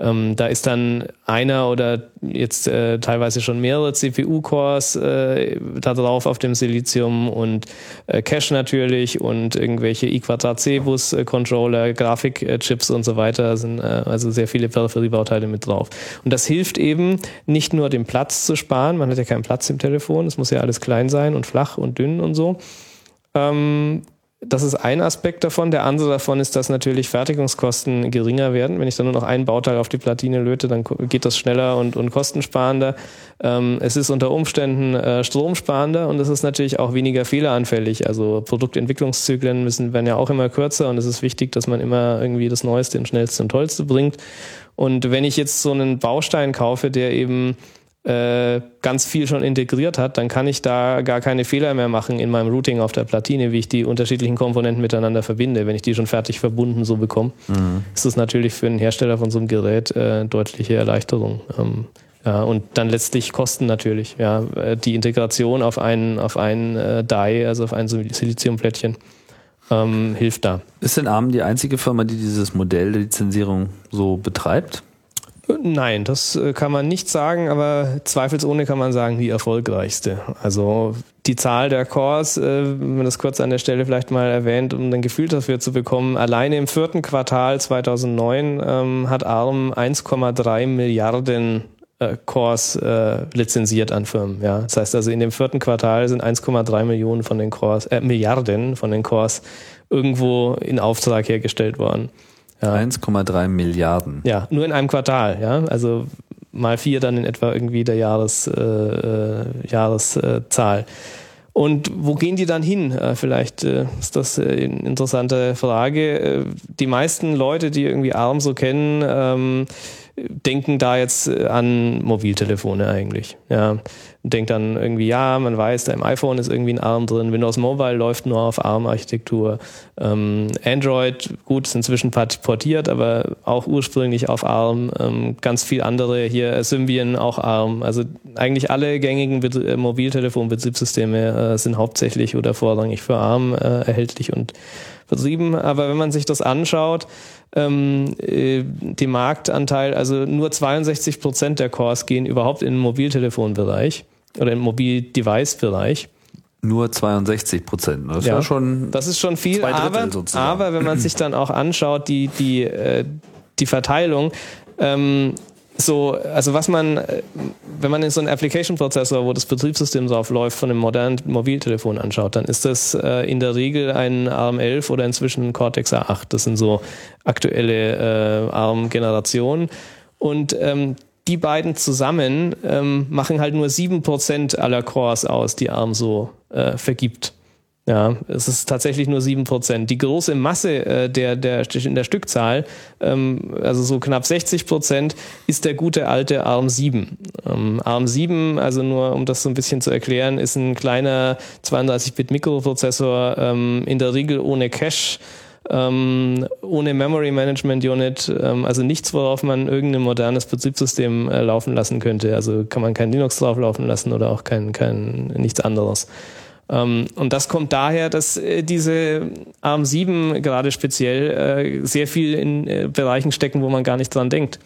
Ähm, da ist dann einer oder jetzt äh, teilweise schon mehrere CPU-Cores äh, da drauf auf dem Silizium und äh, Cache natürlich und irgendwelche i-C-Bus-Controller, Grafikchips und so weiter sind äh, also sehr viele Peripheriebauteile mit drauf. Und das hilft eben nicht nur den Platz zu sparen, man hat ja keinen Platz im Telefon, es muss ja alles klein sein und flach und dünn und so. Ähm, das ist ein Aspekt davon. Der andere davon ist, dass natürlich Fertigungskosten geringer werden. Wenn ich dann nur noch einen Bauteil auf die Platine löte, dann geht das schneller und, und kostensparender. Ähm, es ist unter Umständen äh, stromsparender und es ist natürlich auch weniger fehleranfällig. Also Produktentwicklungszyklen müssen, werden ja auch immer kürzer und es ist wichtig, dass man immer irgendwie das Neueste und Schnellste und Tollste bringt. Und wenn ich jetzt so einen Baustein kaufe, der eben äh, ganz viel schon integriert hat, dann kann ich da gar keine Fehler mehr machen in meinem Routing auf der Platine, wie ich die unterschiedlichen Komponenten miteinander verbinde. Wenn ich die schon fertig verbunden so bekomme, mhm. ist das natürlich für einen Hersteller von so einem Gerät äh, deutliche Erleichterung. Ähm, ja, und dann letztlich Kosten natürlich. Ja, äh, die Integration auf einen, auf einen äh, Die, also auf ein Siliziumplättchen, ähm, hilft da. Ist denn ARM die einzige Firma, die dieses Modell der Lizenzierung so betreibt? Nein, das äh, kann man nicht sagen, aber zweifelsohne kann man sagen, die erfolgreichste. Also die Zahl der Cores, äh, wenn man das kurz an der Stelle vielleicht mal erwähnt, um ein Gefühl dafür zu bekommen, alleine im vierten Quartal 2009 ähm, hat ARM 1,3 Milliarden äh, Cores lizenziert an Firmen. Ja, das heißt also in dem vierten Quartal sind 1,3 Millionen von den Cores, äh, Milliarden von den Cores irgendwo in Auftrag hergestellt worden. Ja. 1,3 Milliarden. Ja, nur in einem Quartal, ja. Also mal vier dann in etwa irgendwie der Jahres, äh, äh Jahreszahl. Und wo gehen die dann hin? Äh, vielleicht äh, ist das eine interessante Frage. Die meisten Leute, die irgendwie ARM so kennen, ähm, denken da jetzt an Mobiltelefone eigentlich. Ja denkt dann irgendwie, ja, man weiß, da im iPhone ist irgendwie ein ARM drin, Windows Mobile läuft nur auf ARM-Architektur. Ähm, Android, gut, ist inzwischen portiert, aber auch ursprünglich auf ARM. Ähm, ganz viel andere hier, Symbian auch ARM. Also eigentlich alle gängigen Bet äh, Mobiltelefon-Betriebssysteme äh, sind hauptsächlich oder vorrangig für ARM äh, erhältlich und vertrieben. Aber wenn man sich das anschaut, ähm, äh, die Marktanteil, also nur 62 Prozent der Cores gehen überhaupt in den Mobiltelefonbereich oder im Mobil-Device-Bereich. Nur 62 Prozent. Das, ja, schon das ist schon viel, aber, aber wenn man sich dann auch anschaut, die, die, äh, die Verteilung, ähm, so, also was man, wenn man in so einen Application-Prozessor, wo das Betriebssystem drauf läuft, von einem modernen Mobiltelefon anschaut, dann ist das äh, in der Regel ein ARM11 oder inzwischen ein Cortex A8. Das sind so aktuelle äh, ARM-Generationen. Und ähm, die beiden zusammen ähm, machen halt nur sieben Prozent aller Cores aus, die ARM so äh, vergibt. Ja, es ist tatsächlich nur sieben Prozent. Die große Masse äh, der, der, in der Stückzahl, ähm, also so knapp 60 Prozent, ist der gute alte ARM 7. Ähm, ARM 7, also nur um das so ein bisschen zu erklären, ist ein kleiner 32-Bit-Mikroprozessor, ähm, in der Regel ohne Cache ähm, ohne Memory Management Unit, ähm, also nichts, worauf man irgendein modernes Betriebssystem äh, laufen lassen könnte. Also kann man kein Linux drauf laufen lassen oder auch kein, kein nichts anderes. Ähm, und das kommt daher, dass äh, diese ARM7 gerade speziell äh, sehr viel in äh, Bereichen stecken, wo man gar nicht dran denkt.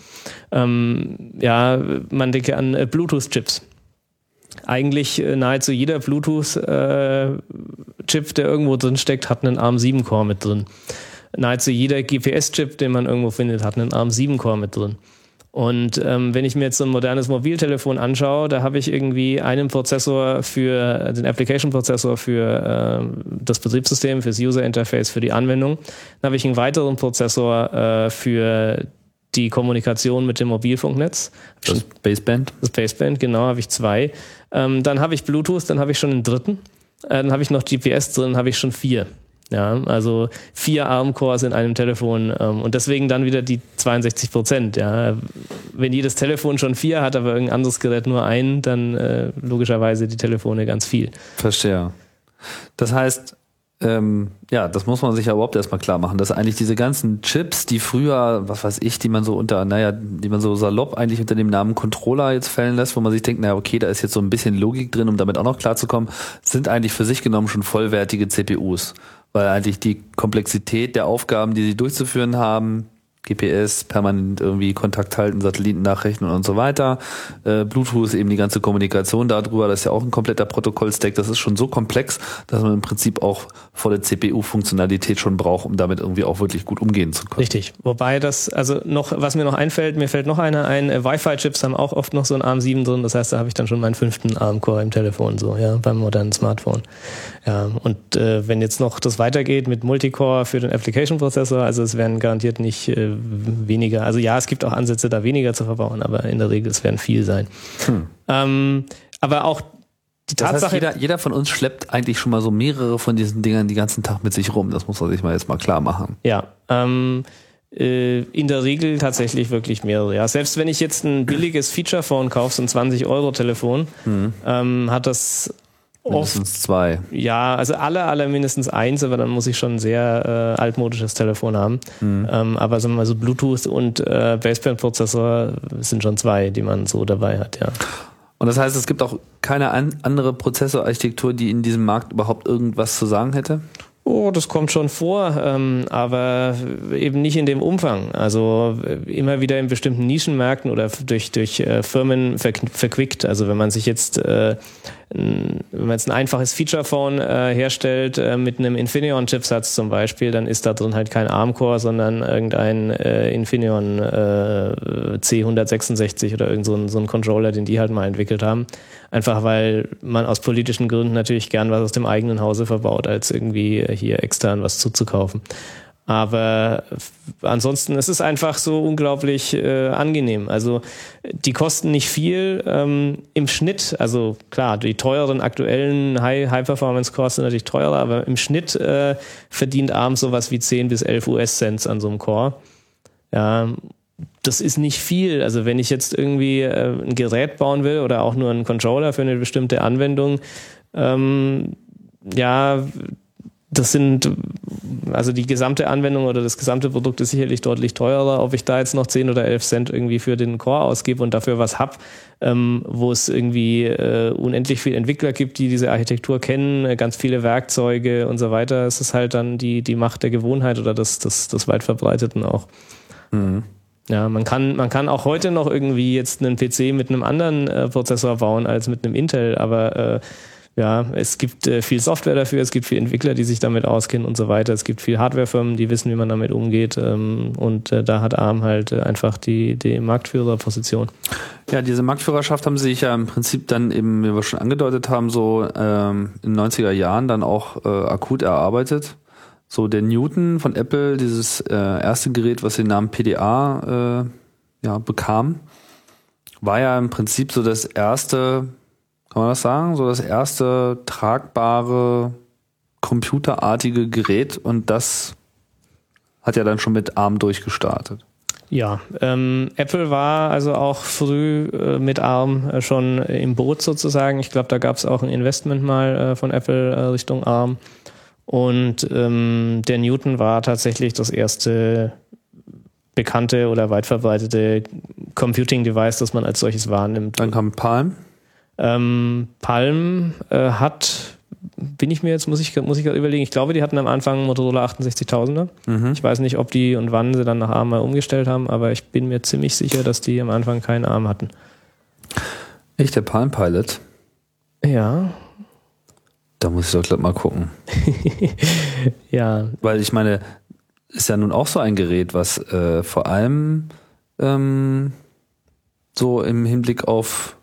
Ähm, ja, man denke an Bluetooth-Chips. Eigentlich nahezu jeder Bluetooth-Chip, der irgendwo drin steckt, hat einen ARM7-Core mit drin. Nahezu jeder GPS-Chip, den man irgendwo findet, hat einen ARM7-Core mit drin. Und ähm, wenn ich mir jetzt so ein modernes Mobiltelefon anschaue, da habe ich irgendwie einen Prozessor für den Application-Prozessor für äh, das Betriebssystem, fürs User-Interface, für die Anwendung. Dann habe ich einen weiteren Prozessor äh, für die Kommunikation mit dem Mobilfunknetz. Das Baseband? Das Baseband, genau, habe ich zwei. Ähm, dann habe ich Bluetooth, dann habe ich schon einen dritten. Äh, dann habe ich noch GPS drin, habe ich schon vier. Ja, also vier ARM-Cores in einem Telefon ähm, und deswegen dann wieder die 62 Prozent. Ja, wenn jedes Telefon schon vier hat, aber irgendein anderes Gerät nur einen, dann äh, logischerweise die Telefone ganz viel. Verstehe. Das heißt, ähm, ja, das muss man sich ja überhaupt erstmal klar machen, dass eigentlich diese ganzen Chips, die früher, was weiß ich, die man so unter, naja, die man so salopp eigentlich unter dem Namen Controller jetzt fällen lässt, wo man sich denkt, naja, okay, da ist jetzt so ein bisschen Logik drin, um damit auch noch klarzukommen, sind eigentlich für sich genommen schon vollwertige CPUs weil eigentlich die Komplexität der Aufgaben, die sie durchzuführen haben, GPS, permanent irgendwie Kontakt halten, Satellitennachrichten und so weiter. Äh, Bluetooth, eben die ganze Kommunikation darüber, das ist ja auch ein kompletter Protokollstack. Das ist schon so komplex, dass man im Prinzip auch volle CPU-Funktionalität schon braucht, um damit irgendwie auch wirklich gut umgehen zu können. Richtig. Wobei das, also noch, was mir noch einfällt, mir fällt noch einer ein, äh, Wi-Fi-Chips haben auch oft noch so ein ARM7 drin. Das heißt, da habe ich dann schon meinen fünften ARM-Core im Telefon, so, ja, beim modernen Smartphone. Ja, und äh, wenn jetzt noch das weitergeht mit Multicore für den Application-Prozessor, also es werden garantiert nicht äh, weniger, also ja, es gibt auch Ansätze, da weniger zu verbauen, aber in der Regel es werden viel sein. Hm. Ähm, aber auch die Tatsache. Das heißt, jeder, jeder von uns schleppt eigentlich schon mal so mehrere von diesen Dingern den ganzen Tag mit sich rum. Das muss man sich mal jetzt mal klar machen. Ja. Ähm, äh, in der Regel tatsächlich wirklich mehrere. Ja, selbst wenn ich jetzt ein billiges Feature-Phone kaufe, so ein 20-Euro-Telefon, mhm. ähm, hat das Mindestens oft, zwei. Ja, also alle, alle mindestens eins, aber dann muss ich schon ein sehr äh, altmodisches Telefon haben. Mhm. Ähm, aber sagen wir mal so Bluetooth und äh, Baseband-Prozessor sind schon zwei, die man so dabei hat, ja. Und das heißt, es gibt auch keine an andere Prozessorarchitektur, die in diesem Markt überhaupt irgendwas zu sagen hätte? Oh, das kommt schon vor, ähm, aber eben nicht in dem Umfang. Also äh, immer wieder in bestimmten Nischenmärkten oder durch, durch äh, Firmen ver verquickt. Also wenn man sich jetzt äh, wenn man jetzt ein einfaches Feature-Phone äh, herstellt äh, mit einem Infineon-Chipsatz zum Beispiel, dann ist da drin halt kein ARM-Core, sondern irgendein äh, Infineon äh, C166 oder irgend so ein, so ein Controller, den die halt mal entwickelt haben. Einfach weil man aus politischen Gründen natürlich gern was aus dem eigenen Hause verbaut, als irgendwie hier extern was zuzukaufen. Aber ansonsten ist es einfach so unglaublich äh, angenehm. Also die kosten nicht viel ähm, im Schnitt. Also klar, die teuren aktuellen High-Performance-Cores sind natürlich teurer, aber im Schnitt äh, verdient ARM sowas wie 10 bis 11 US-Cents an so einem Core. Ja, das ist nicht viel. Also wenn ich jetzt irgendwie äh, ein Gerät bauen will oder auch nur einen Controller für eine bestimmte Anwendung, ähm, ja, das sind, also die gesamte Anwendung oder das gesamte Produkt ist sicherlich deutlich teurer. Ob ich da jetzt noch 10 oder 11 Cent irgendwie für den Core ausgebe und dafür was hab, ähm, wo es irgendwie äh, unendlich viele Entwickler gibt, die diese Architektur kennen, äh, ganz viele Werkzeuge und so weiter, ist es halt dann die, die Macht der Gewohnheit oder das, das, das weit verbreiteten auch. Mhm. Ja, man kann, man kann auch heute noch irgendwie jetzt einen PC mit einem anderen äh, Prozessor bauen als mit einem Intel, aber äh, ja, es gibt äh, viel Software dafür, es gibt viele Entwickler, die sich damit auskennen und so weiter. Es gibt viele Hardwarefirmen, die wissen, wie man damit umgeht. Ähm, und äh, da hat ARM halt äh, einfach die, die Marktführerposition. Ja, diese Marktführerschaft haben sie sich ja im Prinzip dann eben, wie wir schon angedeutet haben, so ähm, in den 90er Jahren dann auch äh, akut erarbeitet. So der Newton von Apple, dieses äh, erste Gerät, was den Namen PDA äh, ja, bekam, war ja im Prinzip so das erste kann man das sagen? So das erste tragbare, computerartige Gerät und das hat ja dann schon mit ARM durchgestartet. Ja, ähm, Apple war also auch früh äh, mit ARM äh, schon im Boot sozusagen. Ich glaube, da gab es auch ein Investment mal äh, von Apple äh, Richtung ARM. Und ähm, der Newton war tatsächlich das erste bekannte oder weit verbreitete Computing Device, das man als solches wahrnimmt. Dann kam Palm. Ähm, Palm äh, hat, bin ich mir jetzt, muss ich, muss ich gerade überlegen, ich glaube, die hatten am Anfang Motorola 68000er. Mhm. Ich weiß nicht, ob die und wann sie dann nach ARM mal umgestellt haben, aber ich bin mir ziemlich sicher, dass die am Anfang keinen ARM hatten. Echt, der Palm Pilot? Ja. Da muss ich doch gleich mal gucken. ja. Weil ich meine, ist ja nun auch so ein Gerät, was äh, vor allem ähm, so im Hinblick auf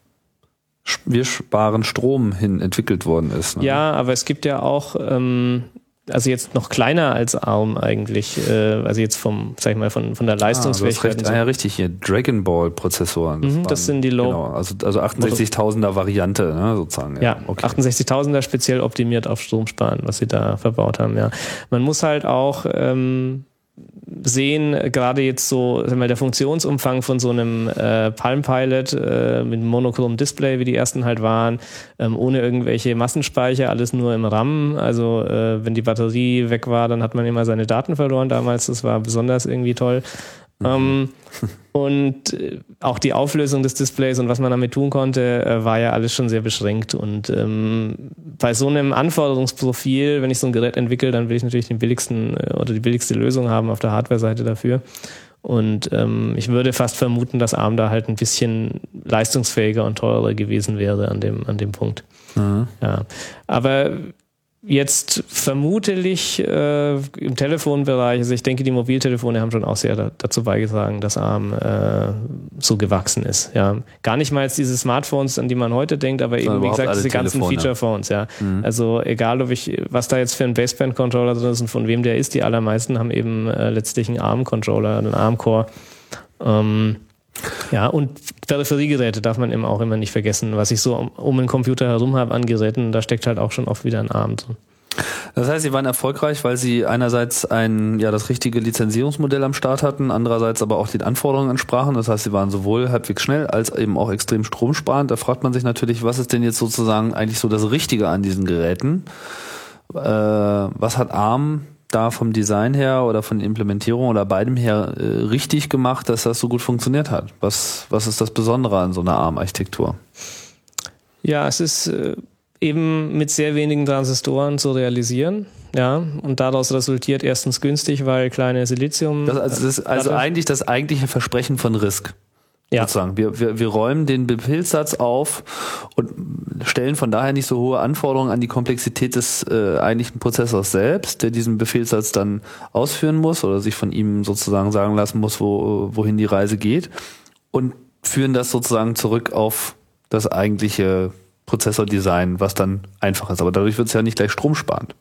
wir sparen Strom hin entwickelt worden ist. Ne? Ja, aber es gibt ja auch, ähm, also jetzt noch kleiner als ARM eigentlich, äh, also jetzt vom, sag ich mal, von, von der Leistungsfähigkeit. Ah, recht, so. ah, ja, richtig, hier Dragon Ball Prozessoren. Das, mhm, das sind die Low. Genau, also, also 68.000er Variante, ne, sozusagen. Ja, ja okay. 68.000er speziell optimiert auf Stromsparen, was sie da verbaut haben, ja. Man muss halt auch, ähm, sehen, gerade jetzt so mal, der Funktionsumfang von so einem äh, Palm Pilot äh, mit monochrom Display, wie die ersten halt waren, ähm, ohne irgendwelche Massenspeicher, alles nur im RAM. Also äh, wenn die Batterie weg war, dann hat man immer seine Daten verloren damals. Das war besonders irgendwie toll. Ähm, und äh, auch die Auflösung des Displays und was man damit tun konnte, äh, war ja alles schon sehr beschränkt. Und ähm, bei so einem Anforderungsprofil, wenn ich so ein Gerät entwickle, dann will ich natürlich den billigsten äh, oder die billigste Lösung haben auf der Hardware-Seite dafür. Und ähm, ich würde fast vermuten, dass ARM da halt ein bisschen leistungsfähiger und teurer gewesen wäre an dem, an dem Punkt. Mhm. Ja. Aber Jetzt vermutlich äh, im Telefonbereich, also ich denke, die Mobiltelefone haben schon auch sehr da, dazu beigetragen, dass ARM äh, so gewachsen ist. Ja, gar nicht mal jetzt diese Smartphones, an die man heute denkt, aber eben wie gesagt diese ganzen Feature-Phones. Ja, mhm. also egal, ob ich was da jetzt für ein Baseband-Controller drin ist und von wem der ist, die allermeisten haben eben äh, letztlich einen ARM-Controller, einen ARM-Core. Ähm, ja, und Peripheriegeräte darf man eben auch immer nicht vergessen. Was ich so um, den Computer herum habe an Geräten, da steckt halt auch schon oft wieder ein Arm drin. Das heißt, sie waren erfolgreich, weil sie einerseits ein, ja, das richtige Lizenzierungsmodell am Start hatten, andererseits aber auch den Anforderungen entsprachen. Das heißt, sie waren sowohl halbwegs schnell als eben auch extrem stromsparend. Da fragt man sich natürlich, was ist denn jetzt sozusagen eigentlich so das Richtige an diesen Geräten? Äh, was hat ARM da vom Design her oder von Implementierung oder beidem her äh, richtig gemacht, dass das so gut funktioniert hat? Was, was ist das Besondere an so einer ARM-Architektur? Ja, es ist äh, eben mit sehr wenigen Transistoren zu realisieren. Ja, und daraus resultiert erstens günstig, weil kleine Silizium. Das, also, das ist also eigentlich das eigentliche Versprechen von RISC. Ja. Sozusagen. Wir, wir, wir räumen den Befehlssatz auf und stellen von daher nicht so hohe Anforderungen an die Komplexität des äh, eigentlichen Prozessors selbst, der diesen Befehlssatz dann ausführen muss oder sich von ihm sozusagen sagen lassen muss, wo, wohin die Reise geht und führen das sozusagen zurück auf das eigentliche Prozessordesign, was dann einfach ist. Aber dadurch wird es ja nicht gleich stromsparend.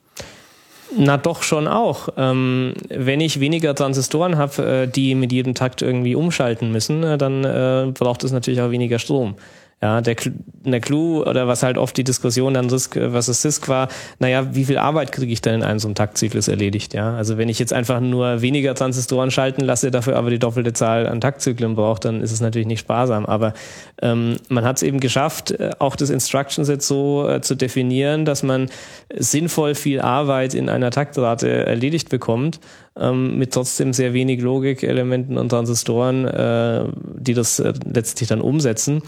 Na doch schon auch. Ähm, wenn ich weniger Transistoren habe, äh, die mit jedem Takt irgendwie umschalten müssen, äh, dann äh, braucht es natürlich auch weniger Strom. Ja, der, der Clou oder was halt oft die Diskussion dann RISC versus CISC war, naja, wie viel Arbeit kriege ich denn in einem so einem Taktzyklus erledigt? Ja, also wenn ich jetzt einfach nur weniger Transistoren schalten lasse, dafür aber die doppelte Zahl an Taktzyklen brauche, dann ist es natürlich nicht sparsam. Aber ähm, man hat es eben geschafft, äh, auch das Instruction Set so äh, zu definieren, dass man sinnvoll viel Arbeit in einer Taktrate erledigt bekommt, ähm, mit trotzdem sehr wenig Logikelementen und Transistoren, äh, die das äh, letztlich dann umsetzen.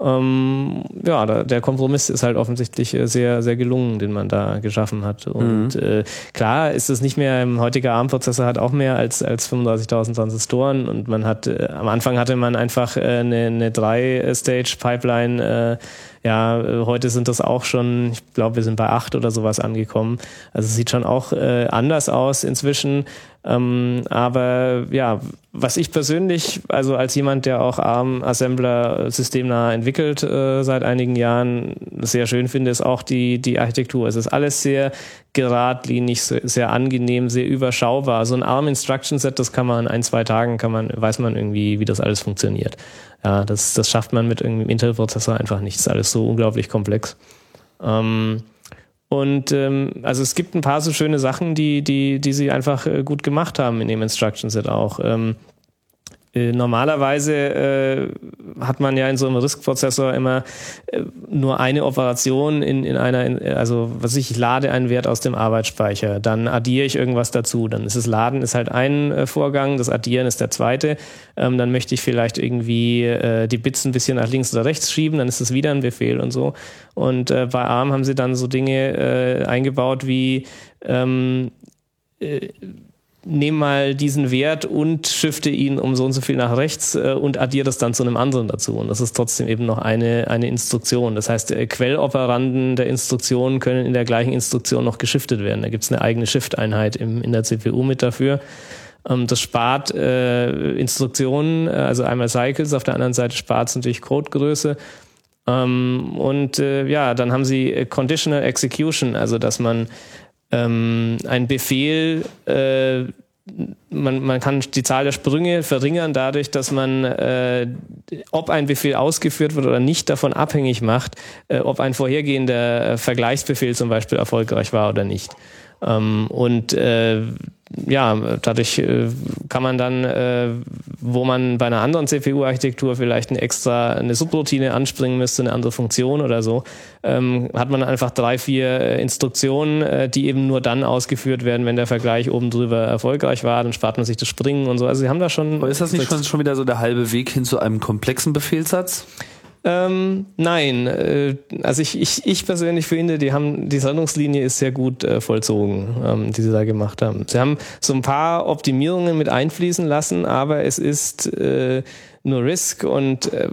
Ähm, ja, da, der Kompromiss ist halt offensichtlich äh, sehr, sehr gelungen, den man da geschaffen hat. Und mhm. äh, klar ist es nicht mehr, ein heutiger ARM-Prozessor hat auch mehr als, als 35.000 Transistoren und man hat, äh, am Anfang hatte man einfach äh, eine, eine Drei-Stage-Pipeline, äh, ja, äh, heute sind das auch schon, ich glaube, wir sind bei acht oder sowas angekommen. Also es sieht schon auch äh, anders aus inzwischen. Ähm, aber ja, was ich persönlich, also als jemand, der auch ARM-Assembler systemnah entwickelt äh, seit einigen Jahren, sehr schön finde, ist auch die, die Architektur. Es ist alles sehr geradlinig, sehr angenehm, sehr überschaubar. So ein ARM-Instruction-Set, das kann man in ein, zwei Tagen, kann man, weiß man irgendwie, wie das alles funktioniert. Ja, das, das schafft man mit irgendeinem Intel-Prozessor einfach nicht. Das ist alles so unglaublich komplex. Ähm, und ähm, also es gibt ein paar so schöne Sachen, die, die, die sie einfach äh, gut gemacht haben in dem Instruction Set auch. Ähm, äh, normalerweise äh, hat man ja in so einem RISC-Prozessor immer äh, nur eine Operation in, in einer, in, also was ich, ich lade einen Wert aus dem Arbeitsspeicher, dann addiere ich irgendwas dazu, dann ist das Laden ist halt ein äh, Vorgang, das Addieren ist der zweite, ähm, dann möchte ich vielleicht irgendwie äh, die Bits ein bisschen nach links oder rechts schieben, dann ist das wieder ein Befehl und so. Und äh, bei ARM haben sie dann so Dinge äh, eingebaut wie ähm, äh, nehme mal diesen Wert und shifte ihn um so und so viel nach rechts äh, und addiere das dann zu einem anderen dazu. Und das ist trotzdem eben noch eine, eine Instruktion. Das heißt, äh, Quelloperanden der Instruktion können in der gleichen Instruktion noch geschiftet werden. Da gibt es eine eigene Shift-Einheit in der CPU mit dafür. Ähm, das spart äh, Instruktionen, äh, also einmal Cycles, auf der anderen Seite spart es natürlich Codegröße. Ähm, und äh, ja, dann haben sie äh, Conditional Execution, also dass man ähm, ein Befehl, äh, man, man kann die Zahl der Sprünge verringern dadurch, dass man, äh, ob ein Befehl ausgeführt wird oder nicht, davon abhängig macht, äh, ob ein vorhergehender Vergleichsbefehl zum Beispiel erfolgreich war oder nicht. Ähm, und äh, ja, dadurch äh, kann man dann, äh, wo man bei einer anderen CPU-Architektur vielleicht eine extra eine Subroutine anspringen müsste, eine andere Funktion oder so, ähm, hat man einfach drei, vier äh, Instruktionen, äh, die eben nur dann ausgeführt werden, wenn der Vergleich oben drüber erfolgreich war, dann spart man sich das Springen und so. Also sie haben da schon. Aber ist das nicht schon, schon wieder so der halbe Weg hin zu einem komplexen Befehlssatz? Ähm, nein, äh, also ich, ich, ich persönlich finde, die haben die Sendungslinie ist sehr gut äh, vollzogen, ähm, die sie da gemacht haben. Sie haben so ein paar Optimierungen mit einfließen lassen, aber es ist äh, nur Risk und äh,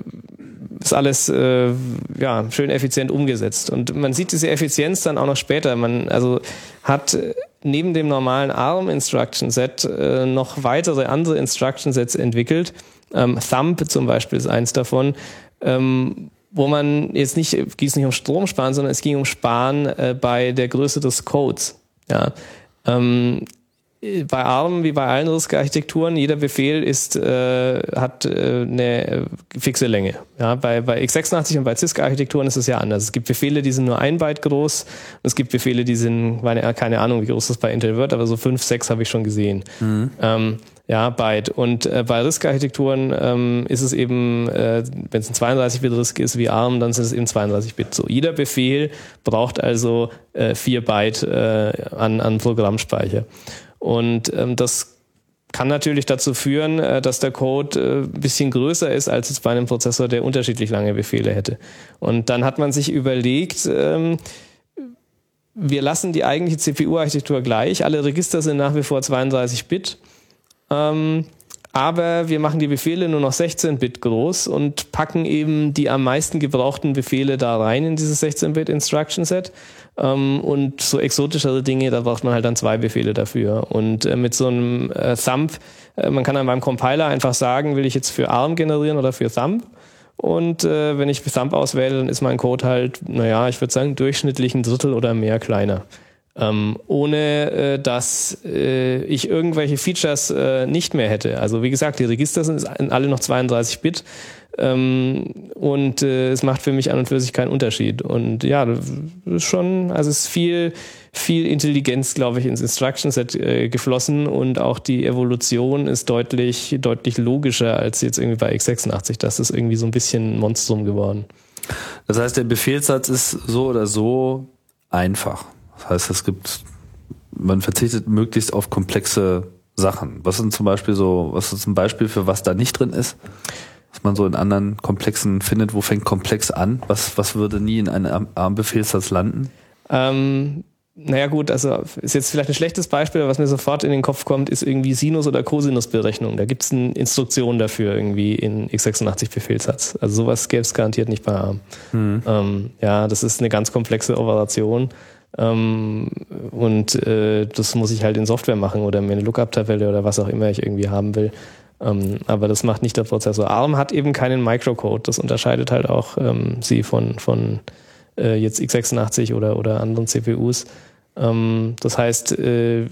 ist alles äh, ja schön effizient umgesetzt. Und man sieht diese Effizienz dann auch noch später. Man also hat neben dem normalen ARM Instruction Set äh, noch weitere andere Instruction Sets entwickelt. Ähm, Thumb zum Beispiel ist eins davon, ähm, wo man jetzt nicht, ging es nicht um Strom sparen, sondern es ging um Sparen äh, bei der Größe des Codes. Ja. Ähm, bei ARM wie bei allen RISC-Architekturen, jeder Befehl ist, äh, hat äh, eine fixe Länge. Ja, bei, bei x86 und bei CISC-Architekturen ist es ja anders. Es gibt Befehle, die sind nur ein Byte groß. Und es gibt Befehle, die sind, keine Ahnung, wie groß das bei Intel wird, aber so fünf, sechs habe ich schon gesehen. Mhm. Ähm, ja, Byte. Und äh, bei RISC-Architekturen ähm, ist es eben, äh, wenn es ein 32-Bit-RISC ist wie ARM, dann sind es eben 32-Bit. So, jeder Befehl braucht also äh, 4 Byte äh, an, an Programmspeicher. Und ähm, das kann natürlich dazu führen, äh, dass der Code äh, ein bisschen größer ist als jetzt bei einem Prozessor, der unterschiedlich lange Befehle hätte. Und dann hat man sich überlegt, ähm, wir lassen die eigentliche CPU-Architektur gleich. Alle Register sind nach wie vor 32 Bit. Ähm, aber wir machen die Befehle nur noch 16-Bit groß und packen eben die am meisten gebrauchten Befehle da rein in dieses 16-Bit Instruction Set. Ähm, und so exotischere Dinge, da braucht man halt dann zwei Befehle dafür. Und äh, mit so einem äh, Thumb, äh, man kann dann beim Compiler einfach sagen, will ich jetzt für ARM generieren oder für Thumb. Und äh, wenn ich Thumb auswähle, dann ist mein Code halt, naja, ich würde sagen, durchschnittlich ein Drittel oder mehr kleiner. Ähm, ohne äh, dass äh, ich irgendwelche Features äh, nicht mehr hätte. Also wie gesagt, die Register sind alle noch 32 Bit ähm, und äh, es macht für mich an und für sich keinen Unterschied. Und ja, das ist schon, also es ist viel, viel Intelligenz, glaube ich, ins Instruction Set äh, geflossen und auch die Evolution ist deutlich, deutlich logischer als jetzt irgendwie bei x86. Das ist irgendwie so ein bisschen Monstrum geworden. Das heißt, der Befehlssatz ist so oder so einfach. Das heißt, es gibt, man verzichtet möglichst auf komplexe Sachen. Was sind zum Beispiel so, was ist ein Beispiel für was da nicht drin ist? Was man so in anderen Komplexen findet, wo fängt komplex an? Was, was würde nie in einem ARM-Befehlssatz landen? Ähm, naja gut, also ist jetzt vielleicht ein schlechtes Beispiel, aber was mir sofort in den Kopf kommt, ist irgendwie Sinus- oder Cosinus-Berechnung. Da gibt es eine Instruktion dafür irgendwie in x86-Befehlssatz. Also sowas gäbe es garantiert nicht bei ARM. Mhm. Ähm, ja, das ist eine ganz komplexe Operation. Ähm, und äh, das muss ich halt in Software machen oder mir eine Lookup-Tabelle oder was auch immer ich irgendwie haben will. Ähm, aber das macht nicht der Prozessor. ARM hat eben keinen Microcode. Das unterscheidet halt auch ähm, sie von, von äh, jetzt x86 oder, oder anderen CPUs. Ähm, das heißt, äh,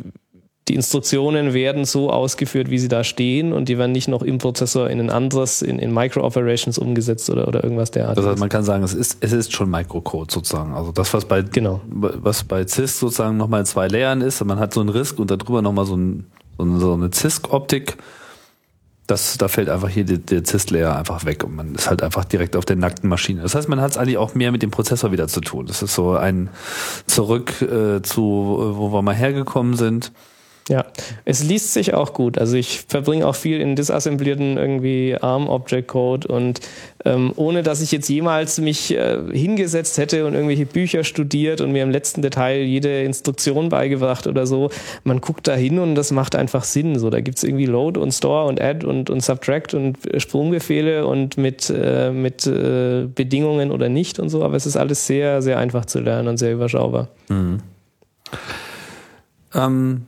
die Instruktionen werden so ausgeführt, wie sie da stehen und die werden nicht noch im Prozessor in ein anderes, in, in Micro-Operations umgesetzt oder, oder irgendwas derartiges. Das heißt, man kann sagen, es ist, es ist schon Microcode sozusagen. Also das, was bei, genau. was bei CISC sozusagen nochmal in zwei Layern ist, man hat so einen RISC und darüber nochmal so, ein, so eine, so eine CISC-Optik, Das, da fällt einfach hier der, der CISC-Layer einfach weg und man ist halt einfach direkt auf der nackten Maschine. Das heißt, man hat es eigentlich auch mehr mit dem Prozessor wieder zu tun. Das ist so ein Zurück äh, zu, wo wir mal hergekommen sind. Ja, es liest sich auch gut. Also ich verbringe auch viel in disassemblierten irgendwie ARM Object Code und ähm, ohne dass ich jetzt jemals mich äh, hingesetzt hätte und irgendwelche Bücher studiert und mir im letzten Detail jede Instruktion beigebracht oder so, man guckt da hin und das macht einfach Sinn. So, da gibt's irgendwie Load und Store und Add und, und Subtract und Sprungbefehle und mit, äh, mit äh, Bedingungen oder nicht und so, aber es ist alles sehr, sehr einfach zu lernen und sehr überschaubar. Mhm. Ähm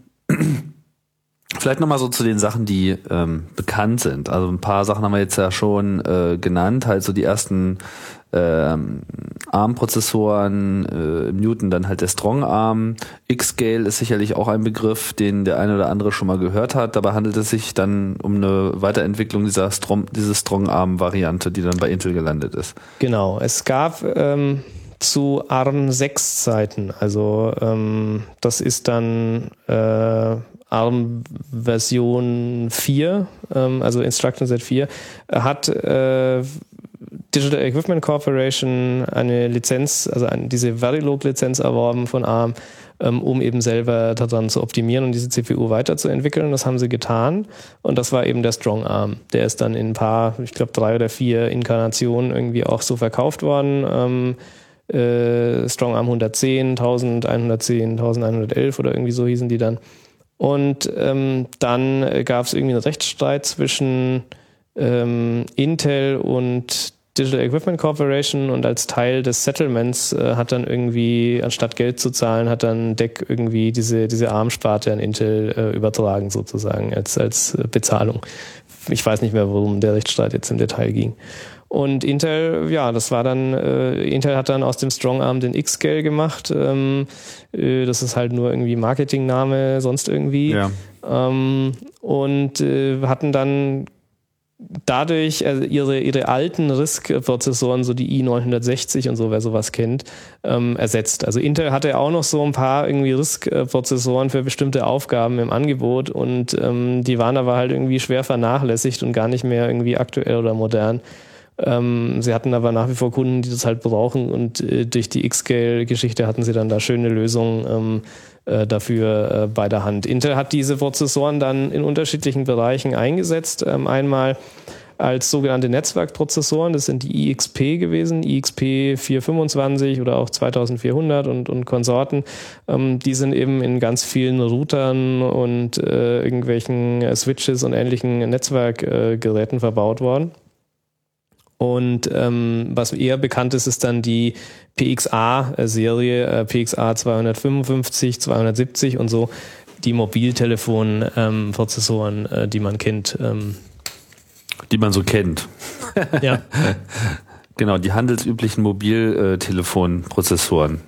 Vielleicht nochmal so zu den Sachen, die ähm, bekannt sind. Also ein paar Sachen haben wir jetzt ja schon äh, genannt, halt so die ersten ähm, ARM-Prozessoren, äh, im Newton dann halt der Strong-Arm. X-Scale ist sicherlich auch ein Begriff, den der eine oder andere schon mal gehört hat. Dabei handelt es sich dann um eine Weiterentwicklung dieser Strom, diese Strong-Arm-Variante, die dann bei Intel gelandet ist. Genau, es gab ähm, zu ARM 6 Zeiten, also ähm, das ist dann äh, ARM Version 4, ähm, also Instruction Set 4, hat äh, Digital Equipment Corporation eine Lizenz, also eine, diese Verilog-Lizenz erworben von ARM, ähm, um eben selber daran zu optimieren und diese CPU weiterzuentwickeln. Das haben sie getan. Und das war eben der Strong Arm. Der ist dann in ein paar, ich glaube drei oder vier Inkarnationen irgendwie auch so verkauft worden. Ähm, äh, Strong Arm 110, 1110, 1111 oder irgendwie so hießen die dann. Und ähm, dann gab es irgendwie einen Rechtsstreit zwischen ähm, Intel und Digital Equipment Corporation und als Teil des Settlements äh, hat dann irgendwie, anstatt Geld zu zahlen, hat dann DEC irgendwie diese, diese ARM-Sparte an Intel äh, übertragen sozusagen als, als Bezahlung. Ich weiß nicht mehr, worum der Rechtsstreit jetzt im Detail ging. Und Intel, ja, das war dann, äh, Intel hat dann aus dem Strong Arm den X-Scale gemacht. Ähm, äh, das ist halt nur irgendwie Marketingname, sonst irgendwie. Ja. Ähm, und äh, hatten dann dadurch also ihre, ihre alten RISC-Prozessoren, so die i960 und so, wer sowas kennt, ähm, ersetzt. Also Intel hatte auch noch so ein paar irgendwie RISC-Prozessoren für bestimmte Aufgaben im Angebot und ähm, die waren aber halt irgendwie schwer vernachlässigt und gar nicht mehr irgendwie aktuell oder modern. Ähm, sie hatten aber nach wie vor Kunden, die das halt brauchen und äh, durch die X-Scale-Geschichte hatten sie dann da schöne Lösungen ähm, äh, dafür äh, bei der Hand. Intel hat diese Prozessoren dann in unterschiedlichen Bereichen eingesetzt. Ähm, einmal als sogenannte Netzwerkprozessoren, das sind die IXP gewesen, IXP 425 oder auch 2400 und, und Konsorten. Ähm, die sind eben in ganz vielen Routern und äh, irgendwelchen Switches und ähnlichen Netzwerkgeräten verbaut worden. Und ähm, was eher bekannt ist, ist dann die PXA-Serie, äh, PXA 255, 270 und so, die Mobiltelefon-Prozessoren, ähm, äh, die man kennt. Ähm. Die man so kennt. ja. Genau, die handelsüblichen Mobiltelefonprozessoren.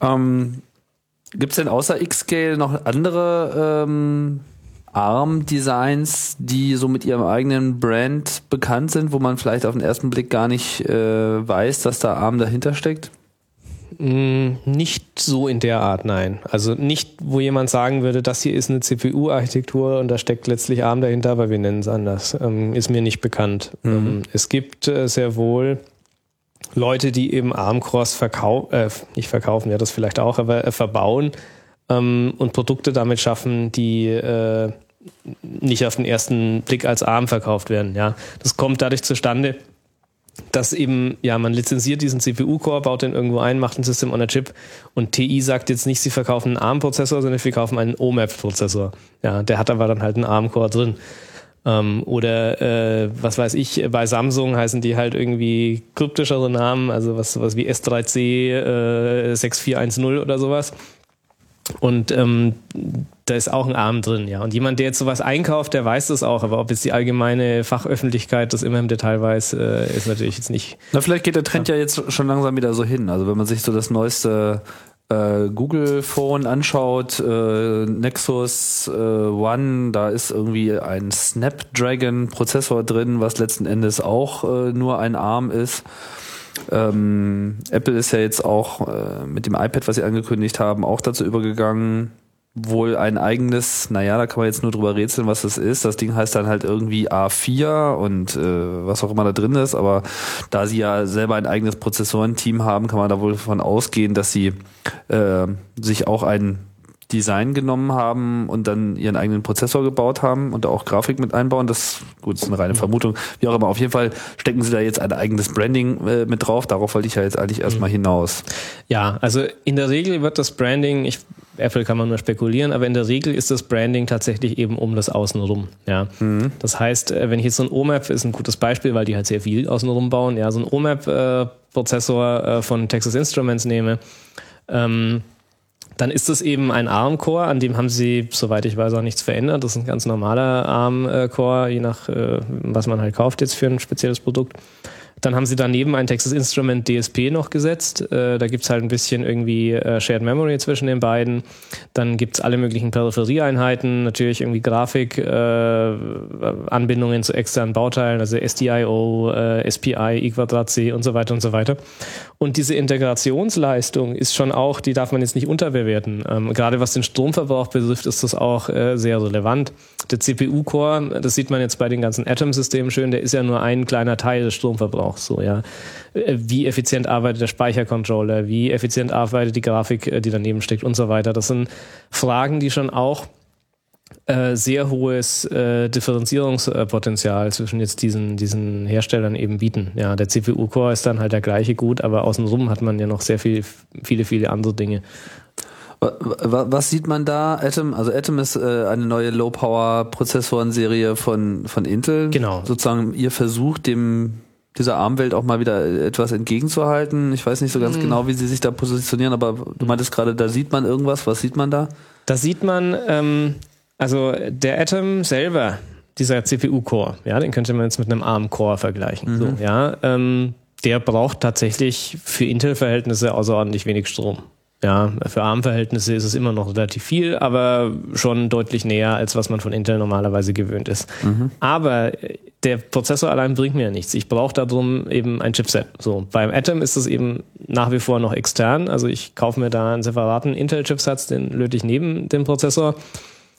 Ähm, Gibt es denn außer X-Scale noch andere ähm, ARM-Designs, die so mit ihrem eigenen Brand bekannt sind, wo man vielleicht auf den ersten Blick gar nicht äh, weiß, dass da ARM dahinter steckt? Mm, nicht so in der Art, nein. Also nicht, wo jemand sagen würde, das hier ist eine CPU-Architektur und da steckt letztlich ARM dahinter, aber wir nennen es anders. Ähm, ist mir nicht bekannt. Mhm. Ähm, es gibt äh, sehr wohl Leute, die eben ARM-Cross verkaufen, äh, nicht verkaufen, ja das vielleicht auch, aber äh, verbauen ähm, und Produkte damit schaffen, die äh, nicht auf den ersten Blick als ARM verkauft werden. Ja, das kommt dadurch zustande, dass eben, ja, man lizenziert diesen CPU-Core, baut den irgendwo ein, macht ein System on a Chip und TI sagt jetzt nicht, sie verkaufen einen ARM-Prozessor, sondern wir kaufen einen OMAP-Prozessor. Ja, der hat aber dann halt einen ARM-Core drin. Ähm, oder äh, was weiß ich, bei Samsung heißen die halt irgendwie kryptischere Namen, also was, was wie S3C äh, 6410 oder sowas. Und ähm, da ist auch ein Arm drin, ja. Und jemand, der jetzt sowas einkauft, der weiß das auch. Aber ob jetzt die allgemeine Fachöffentlichkeit das immer im Detail weiß, äh, ist natürlich jetzt nicht. Na, vielleicht geht der Trend ja. ja jetzt schon langsam wieder so hin. Also wenn man sich so das neueste äh, Google Phone anschaut, äh, Nexus äh, One, da ist irgendwie ein Snapdragon Prozessor drin, was letzten Endes auch äh, nur ein ARM ist. Ähm, Apple ist ja jetzt auch äh, mit dem iPad, was sie angekündigt haben, auch dazu übergegangen, wohl ein eigenes, naja, da kann man jetzt nur drüber rätseln, was das ist. Das Ding heißt dann halt irgendwie A4 und äh, was auch immer da drin ist, aber da sie ja selber ein eigenes Prozessorenteam haben, kann man da wohl davon ausgehen, dass sie äh, sich auch ein Design genommen haben und dann ihren eigenen Prozessor gebaut haben und da auch Grafik mit einbauen. Das, gut, ist eine reine Vermutung. Wie auch immer, auf jeden Fall stecken sie da jetzt ein eigenes Branding äh, mit drauf. Darauf wollte ich ja jetzt eigentlich erstmal mhm. hinaus. Ja, also in der Regel wird das Branding, ich, Apple kann man nur spekulieren, aber in der Regel ist das Branding tatsächlich eben um das Außenrum. Ja. Mhm. Das heißt, äh, wenn ich jetzt so ein OMAP ist ein gutes Beispiel, weil die halt sehr viel außenrum bauen, ja, so ein OMAP-Prozessor äh, äh, von Texas Instruments nehme, ähm, dann ist das eben ein ARM-Core, an dem haben sie, soweit ich weiß, auch nichts verändert. Das ist ein ganz normaler ARM-Core, je nach, äh, was man halt kauft jetzt für ein spezielles Produkt. Dann haben sie daneben ein Texas Instrument DSP noch gesetzt. Äh, da gibt's halt ein bisschen irgendwie äh, Shared Memory zwischen den beiden. Dann gibt's alle möglichen Peripherieeinheiten, natürlich irgendwie Grafik, äh, Anbindungen zu externen Bauteilen, also SDIO, äh, SPI, I Quadrat C und so weiter und so weiter. Und diese Integrationsleistung ist schon auch, die darf man jetzt nicht unterbewerten. Ähm, gerade was den Stromverbrauch betrifft, ist das auch äh, sehr relevant. Der CPU-Core, das sieht man jetzt bei den ganzen Atom-Systemen schön, der ist ja nur ein kleiner Teil des Stromverbrauchs. So, ja. Äh, wie effizient arbeitet der Speichercontroller? Wie effizient arbeitet die Grafik, äh, die daneben steckt und so weiter? Das sind Fragen, die schon auch äh, sehr hohes äh, Differenzierungspotenzial zwischen jetzt diesen, diesen Herstellern eben bieten. Ja, der CPU-Core ist dann halt der gleiche gut, aber außenrum hat man ja noch sehr viel, viele, viele andere Dinge. Was sieht man da? Atom, also Atom ist äh, eine neue Low-Power-Prozessoren-Serie von, von Intel. Genau. Sozusagen ihr versucht, dem dieser Armwelt auch mal wieder etwas entgegenzuhalten. Ich weiß nicht so ganz hm. genau, wie sie sich da positionieren, aber du meintest gerade, da sieht man irgendwas. Was sieht man da? Da sieht man ähm, also der Atom selber, dieser CPU-Core, ja, den könnte man jetzt mit einem ARM-Core vergleichen. Mhm. So, ja, ähm, der braucht tatsächlich für Intel-Verhältnisse außerordentlich wenig Strom. Ja, für ARM-Verhältnisse ist es immer noch relativ viel, aber schon deutlich näher, als was man von Intel normalerweise gewöhnt ist. Mhm. Aber der Prozessor allein bringt mir ja nichts. Ich brauche darum eben ein Chipset. So, beim Atom ist es eben nach wie vor noch extern. Also ich kaufe mir da einen separaten Intel-Chipsatz, den löte ich neben dem Prozessor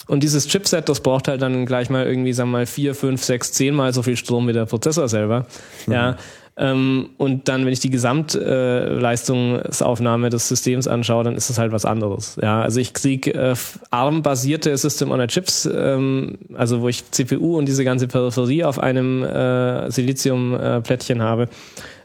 und dieses Chipset, das braucht halt dann gleich mal irgendwie, sagen wir mal, vier, fünf, sechs, zehnmal so viel Strom wie der Prozessor selber. Mhm. Ja. Ähm, und dann, wenn ich die Gesamtleistungsaufnahme äh, des Systems anschaue, dann ist das halt was anderes. Ja, also ich kriege äh, ARM-basierte System on a Chips, ähm, also wo ich CPU und diese ganze Peripherie auf einem äh, Silizium-Plättchen habe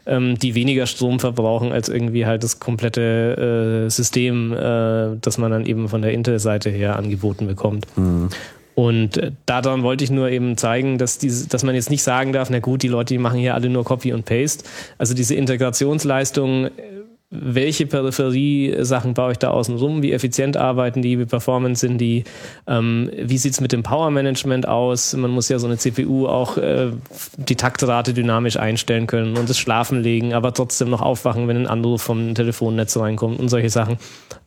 ähm, die weniger Strom verbrauchen als irgendwie halt das komplette äh, System, äh, das man dann eben von der Intel-Seite her angeboten bekommt. Mhm. Und äh, daran wollte ich nur eben zeigen, dass, diese, dass man jetzt nicht sagen darf, na gut, die Leute, die machen hier alle nur Copy und Paste. Also diese Integrationsleistung welche Peripherie-Sachen baue ich da außen rum, wie effizient arbeiten die, wie performant sind die, ähm, wie sieht's mit dem Power-Management aus, man muss ja so eine CPU auch äh, die Taktrate dynamisch einstellen können und das Schlafen legen, aber trotzdem noch aufwachen, wenn ein Anruf vom Telefonnetz reinkommt und solche Sachen.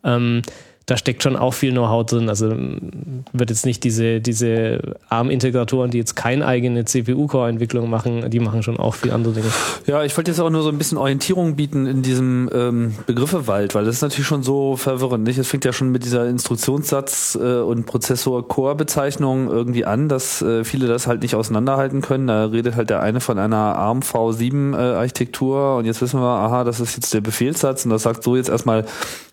Ähm, da steckt schon auch viel Know-how drin. Also wird jetzt nicht diese, diese ARM-Integratoren, die jetzt keine eigene CPU-Core-Entwicklung machen, die machen schon auch viel andere Dinge. Ja, ich wollte jetzt auch nur so ein bisschen Orientierung bieten in diesem ähm, Begriffe-Wald, weil das ist natürlich schon so verwirrend. Nicht? Es fängt ja schon mit dieser Instruktionssatz- äh, und Prozessor-Core-Bezeichnung irgendwie an, dass äh, viele das halt nicht auseinanderhalten können. Da redet halt der eine von einer ARM V7-Architektur äh, und jetzt wissen wir, aha, das ist jetzt der Befehlssatz und das sagt so jetzt erstmal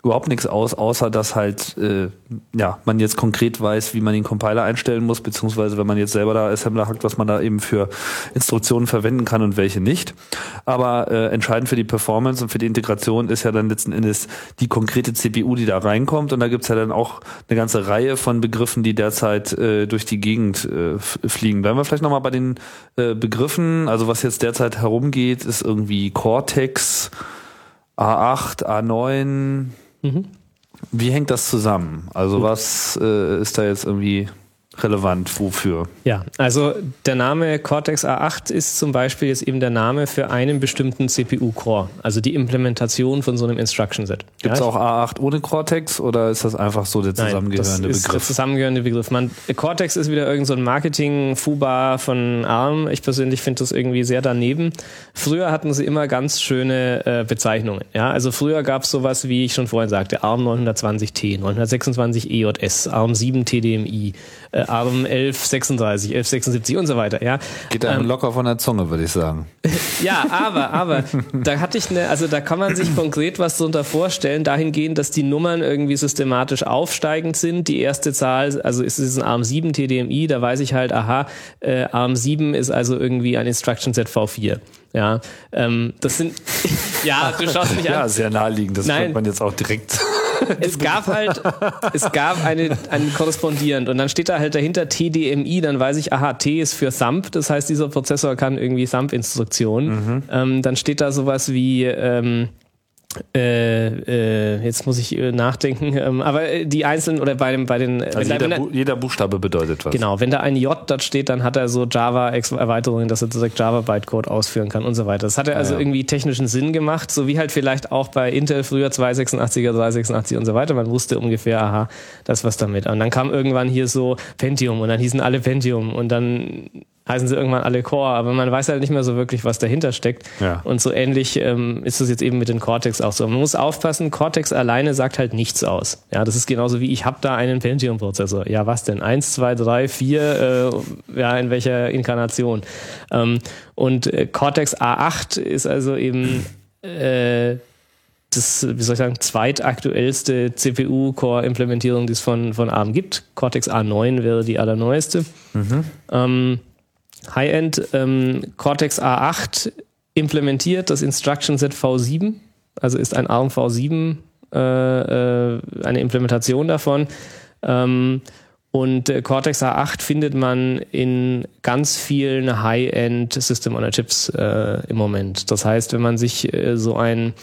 überhaupt nichts aus, außer dass halt äh, ja man jetzt konkret weiß, wie man den Compiler einstellen muss, beziehungsweise wenn man jetzt selber da Assembler hackt, was man da eben für Instruktionen verwenden kann und welche nicht. Aber äh, entscheidend für die Performance und für die Integration ist ja dann letzten Endes die konkrete CPU, die da reinkommt. Und da gibt's ja dann auch eine ganze Reihe von Begriffen, die derzeit äh, durch die Gegend äh, fliegen. Bleiben wir vielleicht nochmal bei den äh, Begriffen. Also was jetzt derzeit herumgeht, ist irgendwie Cortex, A8, A9, Mhm. Wie hängt das zusammen? Also was äh, ist da jetzt irgendwie relevant? Wofür? Ja, also der Name Cortex A8 ist zum Beispiel jetzt eben der Name für einen bestimmten CPU-Core, also die Implementation von so einem Instruction-Set. Gibt es ja, auch A8 ohne Cortex oder ist das einfach so der zusammengehörende Nein, das Begriff? Ist der zusammengehörende Begriff. Man, Cortex ist wieder irgendein so Marketing-Fuba von ARM. Ich persönlich finde das irgendwie sehr daneben. Früher hatten sie immer ganz schöne äh, Bezeichnungen. Ja, also früher gab es sowas, wie ich schon vorhin sagte, ARM 920T, 926 EJS, ARM 7 TDMI, äh, ARM 1136, 1176 und so weiter. Ja, Geht einem ähm, locker von der Zunge, würde ich sagen. ja, aber, aber, da hatte ich eine, also da kann man sich konkret was drunter vorstellen, dahingehend, dass die Nummern irgendwie systematisch aufsteigend sind. Die erste Zahl, also ist es ein ARM 7 TDMI, da weiß ich halt, aha, äh, ARM 7 ist also irgendwie ein Instruction Set V4. Ja, ähm, das sind, ja, du schaust mich an. Ja, sehr naheliegend, das Nein. könnte man jetzt auch direkt es gab halt, es gab eine, einen korrespondierend und dann steht da halt dahinter TDMI, dann weiß ich, aha, T ist für Thumb, das heißt, dieser Prozessor kann irgendwie Thumb-Instruktionen. Mhm. Ähm, dann steht da sowas wie, ähm, äh, äh, jetzt muss ich äh, nachdenken, ähm, aber äh, die einzelnen oder bei, dem, bei den. Also jeder, da, Bu jeder, Buchstabe bedeutet was. Genau, wenn da ein J dort steht, dann hat er so Java-Erweiterungen, dass er direkt Java-Bytecode ausführen kann und so weiter. Das hat er also ja. irgendwie technischen Sinn gemacht, so wie halt vielleicht auch bei Intel früher 286er, 386 und so weiter. Man wusste ungefähr, aha, das was damit. Und dann kam irgendwann hier so Pentium und dann hießen alle Pentium und dann heißen sie irgendwann alle Core, aber man weiß halt nicht mehr so wirklich, was dahinter steckt. Ja. Und so ähnlich ähm, ist es jetzt eben mit den Cortex auch so. Man muss aufpassen, Cortex alleine sagt halt nichts aus. Ja, das ist genauso wie ich habe da einen Pentium-Prozessor. Ja, was denn? Eins, zwei, drei, vier, äh, ja, in welcher Inkarnation? Ähm, und äh, Cortex A8 ist also eben äh, das, wie soll ich sagen, zweitaktuellste CPU-Core-Implementierung, die es von, von ARM gibt. Cortex A9 wäre die allerneueste. Mhm. Ähm, High-End ähm, Cortex A8 implementiert das Instruction Set V7, also ist ein ARM V7 äh, äh, eine Implementation davon. Ähm, und äh, Cortex A8 findet man in ganz vielen High-End System on Chips äh, im Moment. Das heißt, wenn man sich äh, so ein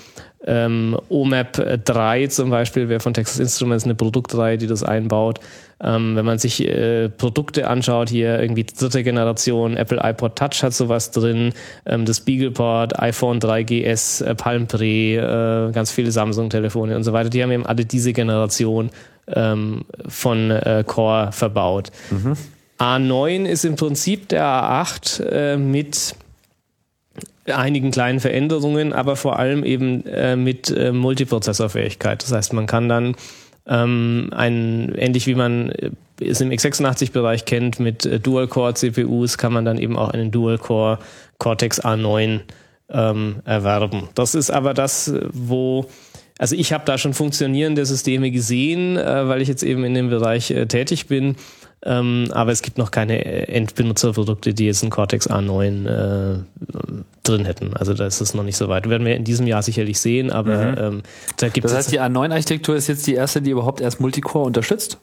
ähm, OMAP 3 zum Beispiel wäre von Texas Instruments eine Produktreihe, die das einbaut. Ähm, wenn man sich äh, Produkte anschaut, hier irgendwie dritte Generation, Apple iPod Touch hat sowas drin, ähm, das BeaglePort, iPhone 3GS, äh, Palm Pre, äh, ganz viele Samsung-Telefone und so weiter, die haben eben alle diese Generation ähm, von äh, Core verbaut. Mhm. A9 ist im Prinzip der A8 äh, mit einigen kleinen Veränderungen, aber vor allem eben äh, mit äh, Multiprozessorfähigkeit. Das heißt, man kann dann ähm, ein, ähnlich wie man es im x86-Bereich kennt, mit äh, Dual-Core-CPUs kann man dann eben auch einen Dual-Core Cortex A9 ähm, erwerben. Das ist aber das, wo also ich habe da schon funktionierende Systeme gesehen, äh, weil ich jetzt eben in dem Bereich äh, tätig bin. Ähm, aber es gibt noch keine Endbenutzerprodukte, die jetzt einen Cortex A9 äh, drin hätten. Also da ist es noch nicht so weit. Werden wir in diesem Jahr sicherlich sehen, aber mhm. ähm, da gibt es. Das heißt, die A9-Architektur ist jetzt die erste, die überhaupt erst Multicore unterstützt?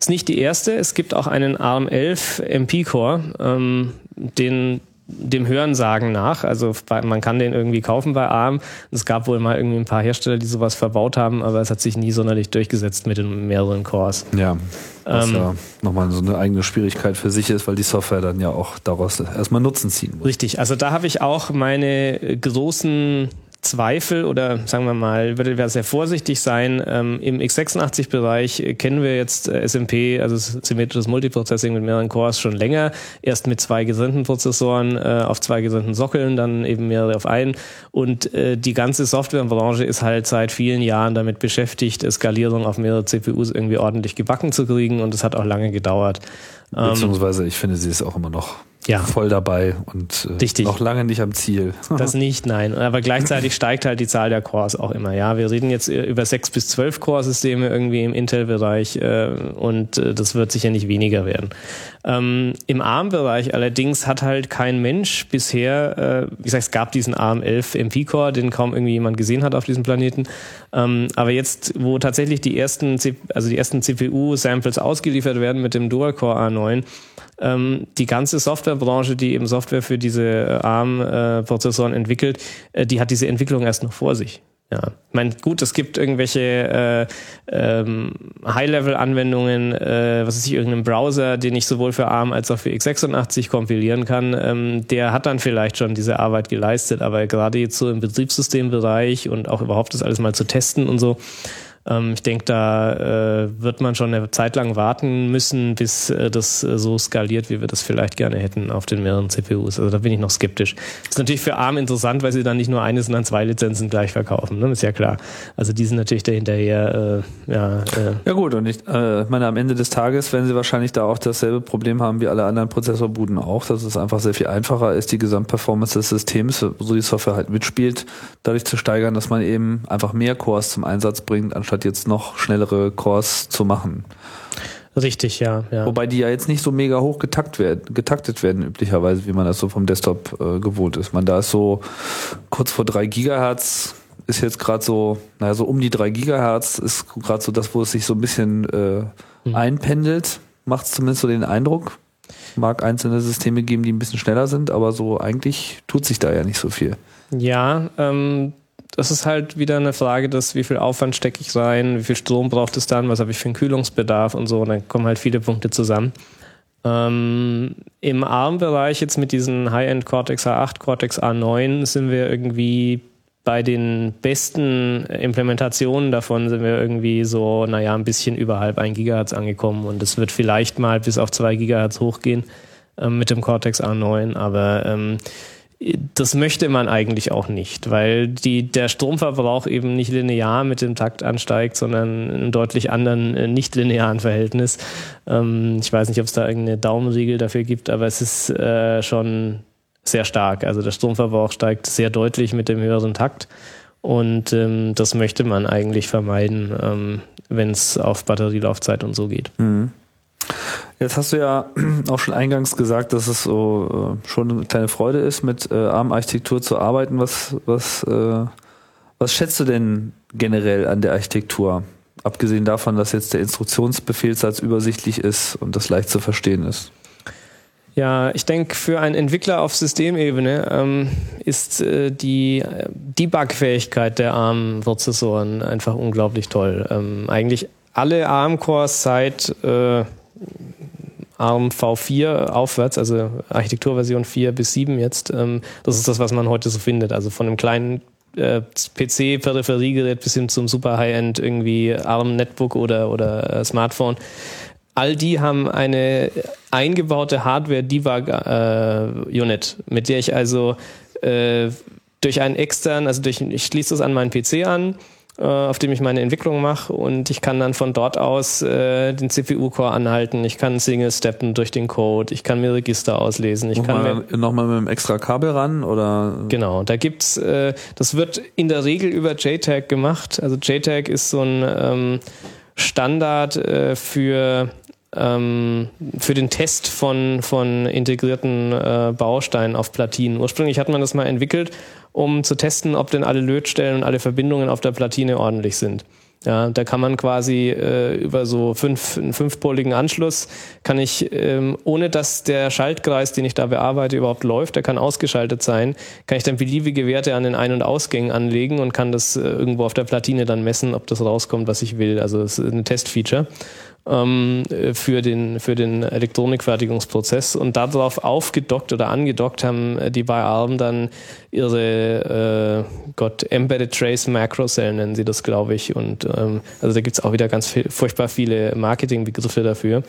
Ist nicht die erste. Es gibt auch einen ARM 11 MP-Core, ähm, den dem Hörensagen nach. Also man kann den irgendwie kaufen bei ARM. Es gab wohl mal irgendwie ein paar Hersteller, die sowas verbaut haben, aber es hat sich nie sonderlich durchgesetzt mit den mehreren Cores. Ja, was ähm, ja nochmal so eine eigene Schwierigkeit für sich ist, weil die Software dann ja auch daraus erstmal Nutzen ziehen muss. Richtig, also da habe ich auch meine großen Zweifel oder sagen wir mal, würde wir sehr vorsichtig sein. Ähm, Im x86-Bereich kennen wir jetzt äh, SMP, also symmetrisches Multiprocessing mit mehreren Cores schon länger. Erst mit zwei getrennten Prozessoren äh, auf zwei getrennten Sockeln, dann eben mehrere auf einen. Und äh, die ganze Softwarebranche ist halt seit vielen Jahren damit beschäftigt, Skalierung auf mehrere CPUs irgendwie ordentlich gebacken zu kriegen und es hat auch lange gedauert. Ähm, Beziehungsweise ich finde, sie ist auch immer noch ja. voll dabei und äh, noch lange nicht am Ziel. das nicht, nein. Aber gleichzeitig steigt halt die Zahl der Cores auch immer. Ja, wir reden jetzt über sechs bis zwölf Core-Systeme irgendwie im Intel-Bereich äh, und äh, das wird sicher nicht weniger werden. Ähm, Im ARM-Bereich allerdings hat halt kein Mensch bisher, äh, wie gesagt, es gab diesen ARM 11 MP-Core, den kaum irgendwie jemand gesehen hat auf diesem Planeten. Ähm, aber jetzt, wo tatsächlich die ersten, also die ersten CPU-Samples ausgeliefert werden mit dem Dual-Core A9, ähm, die ganze Softwarebranche, die eben Software für diese äh, ARM-Prozessoren entwickelt, äh, die hat diese Entwicklung erst noch vor sich. Ja, ich meine, gut, es gibt irgendwelche äh, ähm, High-Level-Anwendungen, äh, was ist ich, irgendeinen Browser, den ich sowohl für ARM als auch für x86 kompilieren kann. Ähm, der hat dann vielleicht schon diese Arbeit geleistet, aber gerade jetzt so im Betriebssystembereich und auch überhaupt das alles mal zu testen und so, ich denke, da äh, wird man schon eine Zeit lang warten müssen, bis äh, das äh, so skaliert, wie wir das vielleicht gerne hätten auf den mehreren CPUs. Also da bin ich noch skeptisch. Ist natürlich für ARM interessant, weil sie dann nicht nur eine, sondern zwei Lizenzen gleich verkaufen. Ne? Ist ja klar. Also die sind natürlich dahinterher. Äh, ja, äh. ja gut, und ich äh, meine, am Ende des Tages werden sie wahrscheinlich da auch dasselbe Problem haben wie alle anderen Prozessorbuden auch, dass es einfach sehr viel einfacher ist, die Gesamtperformance des Systems, so die Software halt mitspielt, dadurch zu steigern, dass man eben einfach mehr Cores zum Einsatz bringt, anstatt anstatt jetzt noch schnellere Cores zu machen. Richtig, ja, ja. Wobei die ja jetzt nicht so mega hoch getakt werden, getaktet werden üblicherweise, wie man das so vom Desktop äh, gewohnt ist. Man da ist so kurz vor drei Gigahertz ist jetzt gerade so, naja, so um die drei Gigahertz ist gerade so das, wo es sich so ein bisschen äh, mhm. einpendelt. Macht zumindest so den Eindruck. Mag einzelne Systeme geben, die ein bisschen schneller sind, aber so eigentlich tut sich da ja nicht so viel. Ja, ähm, das ist halt wieder eine Frage des, wie viel Aufwand stecke ich rein, wie viel Strom braucht es dann, was habe ich für einen Kühlungsbedarf und so. Und dann kommen halt viele Punkte zusammen. Ähm, Im ARM-Bereich jetzt mit diesen High-End Cortex A8, Cortex A9 sind wir irgendwie bei den besten Implementationen davon sind wir irgendwie so, naja, ein bisschen überhalb 1 Gigahertz angekommen und es wird vielleicht mal bis auf 2 Gigahertz hochgehen ähm, mit dem Cortex A9, aber ähm, das möchte man eigentlich auch nicht, weil die, der Stromverbrauch eben nicht linear mit dem Takt ansteigt, sondern in einem deutlich anderen, äh, nicht linearen Verhältnis. Ähm, ich weiß nicht, ob es da irgendeine Daumenregel dafür gibt, aber es ist äh, schon sehr stark. Also der Stromverbrauch steigt sehr deutlich mit dem höheren Takt. Und ähm, das möchte man eigentlich vermeiden, ähm, wenn es auf Batterielaufzeit und so geht. Mhm. Jetzt hast du ja auch schon eingangs gesagt, dass es so äh, schon eine kleine Freude ist, mit äh, ARM-Architektur zu arbeiten. Was, was, äh, was schätzt du denn generell an der Architektur? Abgesehen davon, dass jetzt der Instruktionsbefehlssatz übersichtlich ist und das leicht zu verstehen ist. Ja, ich denke, für einen Entwickler auf Systemebene ähm, ist äh, die äh, Debug-Fähigkeit der ARM-Prozessoren einfach unglaublich toll. Ähm, eigentlich alle ARM-Cores seit äh, ARM V4 aufwärts, also Architekturversion 4 bis 7 jetzt. Ähm, das ist das, was man heute so findet. Also von einem kleinen äh, PC-Peripheriegerät bis hin zum super High-End irgendwie ARM-Netbook oder, oder äh, Smartphone. All die haben eine eingebaute Hardware-Debug-Unit, äh, mit der ich also äh, durch einen externen, also durch, ich schließe das an meinen PC an, auf dem ich meine Entwicklung mache. Und ich kann dann von dort aus äh, den CPU-Core anhalten, ich kann Single-Steppen durch den Code, ich kann mir Register auslesen, ich nochmal, kann mir nochmal mit einem extra Kabel ran oder? Genau, da gibt's, äh, das wird in der Regel über JTAG gemacht. Also JTAG ist so ein ähm, Standard äh, für ähm, für den Test von, von integrierten äh, Bausteinen auf Platinen. Ursprünglich hat man das mal entwickelt, um zu testen, ob denn alle Lötstellen und alle Verbindungen auf der Platine ordentlich sind. Ja, da kann man quasi äh, über so fünf, einen fünfpoligen Anschluss kann ich, ähm, ohne dass der Schaltkreis, den ich da bearbeite, überhaupt läuft, der kann ausgeschaltet sein, kann ich dann beliebige Werte an den Ein- und Ausgängen anlegen und kann das äh, irgendwo auf der Platine dann messen, ob das rauskommt, was ich will. Also es ist ein Testfeature ähm, für, den, für den Elektronikfertigungsprozess. Und darauf aufgedockt oder angedockt haben die bei ARM dann ihre äh, Gott, Embedded Trace Macro Cell nennen sie das, glaube ich. Und ähm, also da gibt es auch wieder ganz viel, furchtbar viele Marketingbegriffe dafür.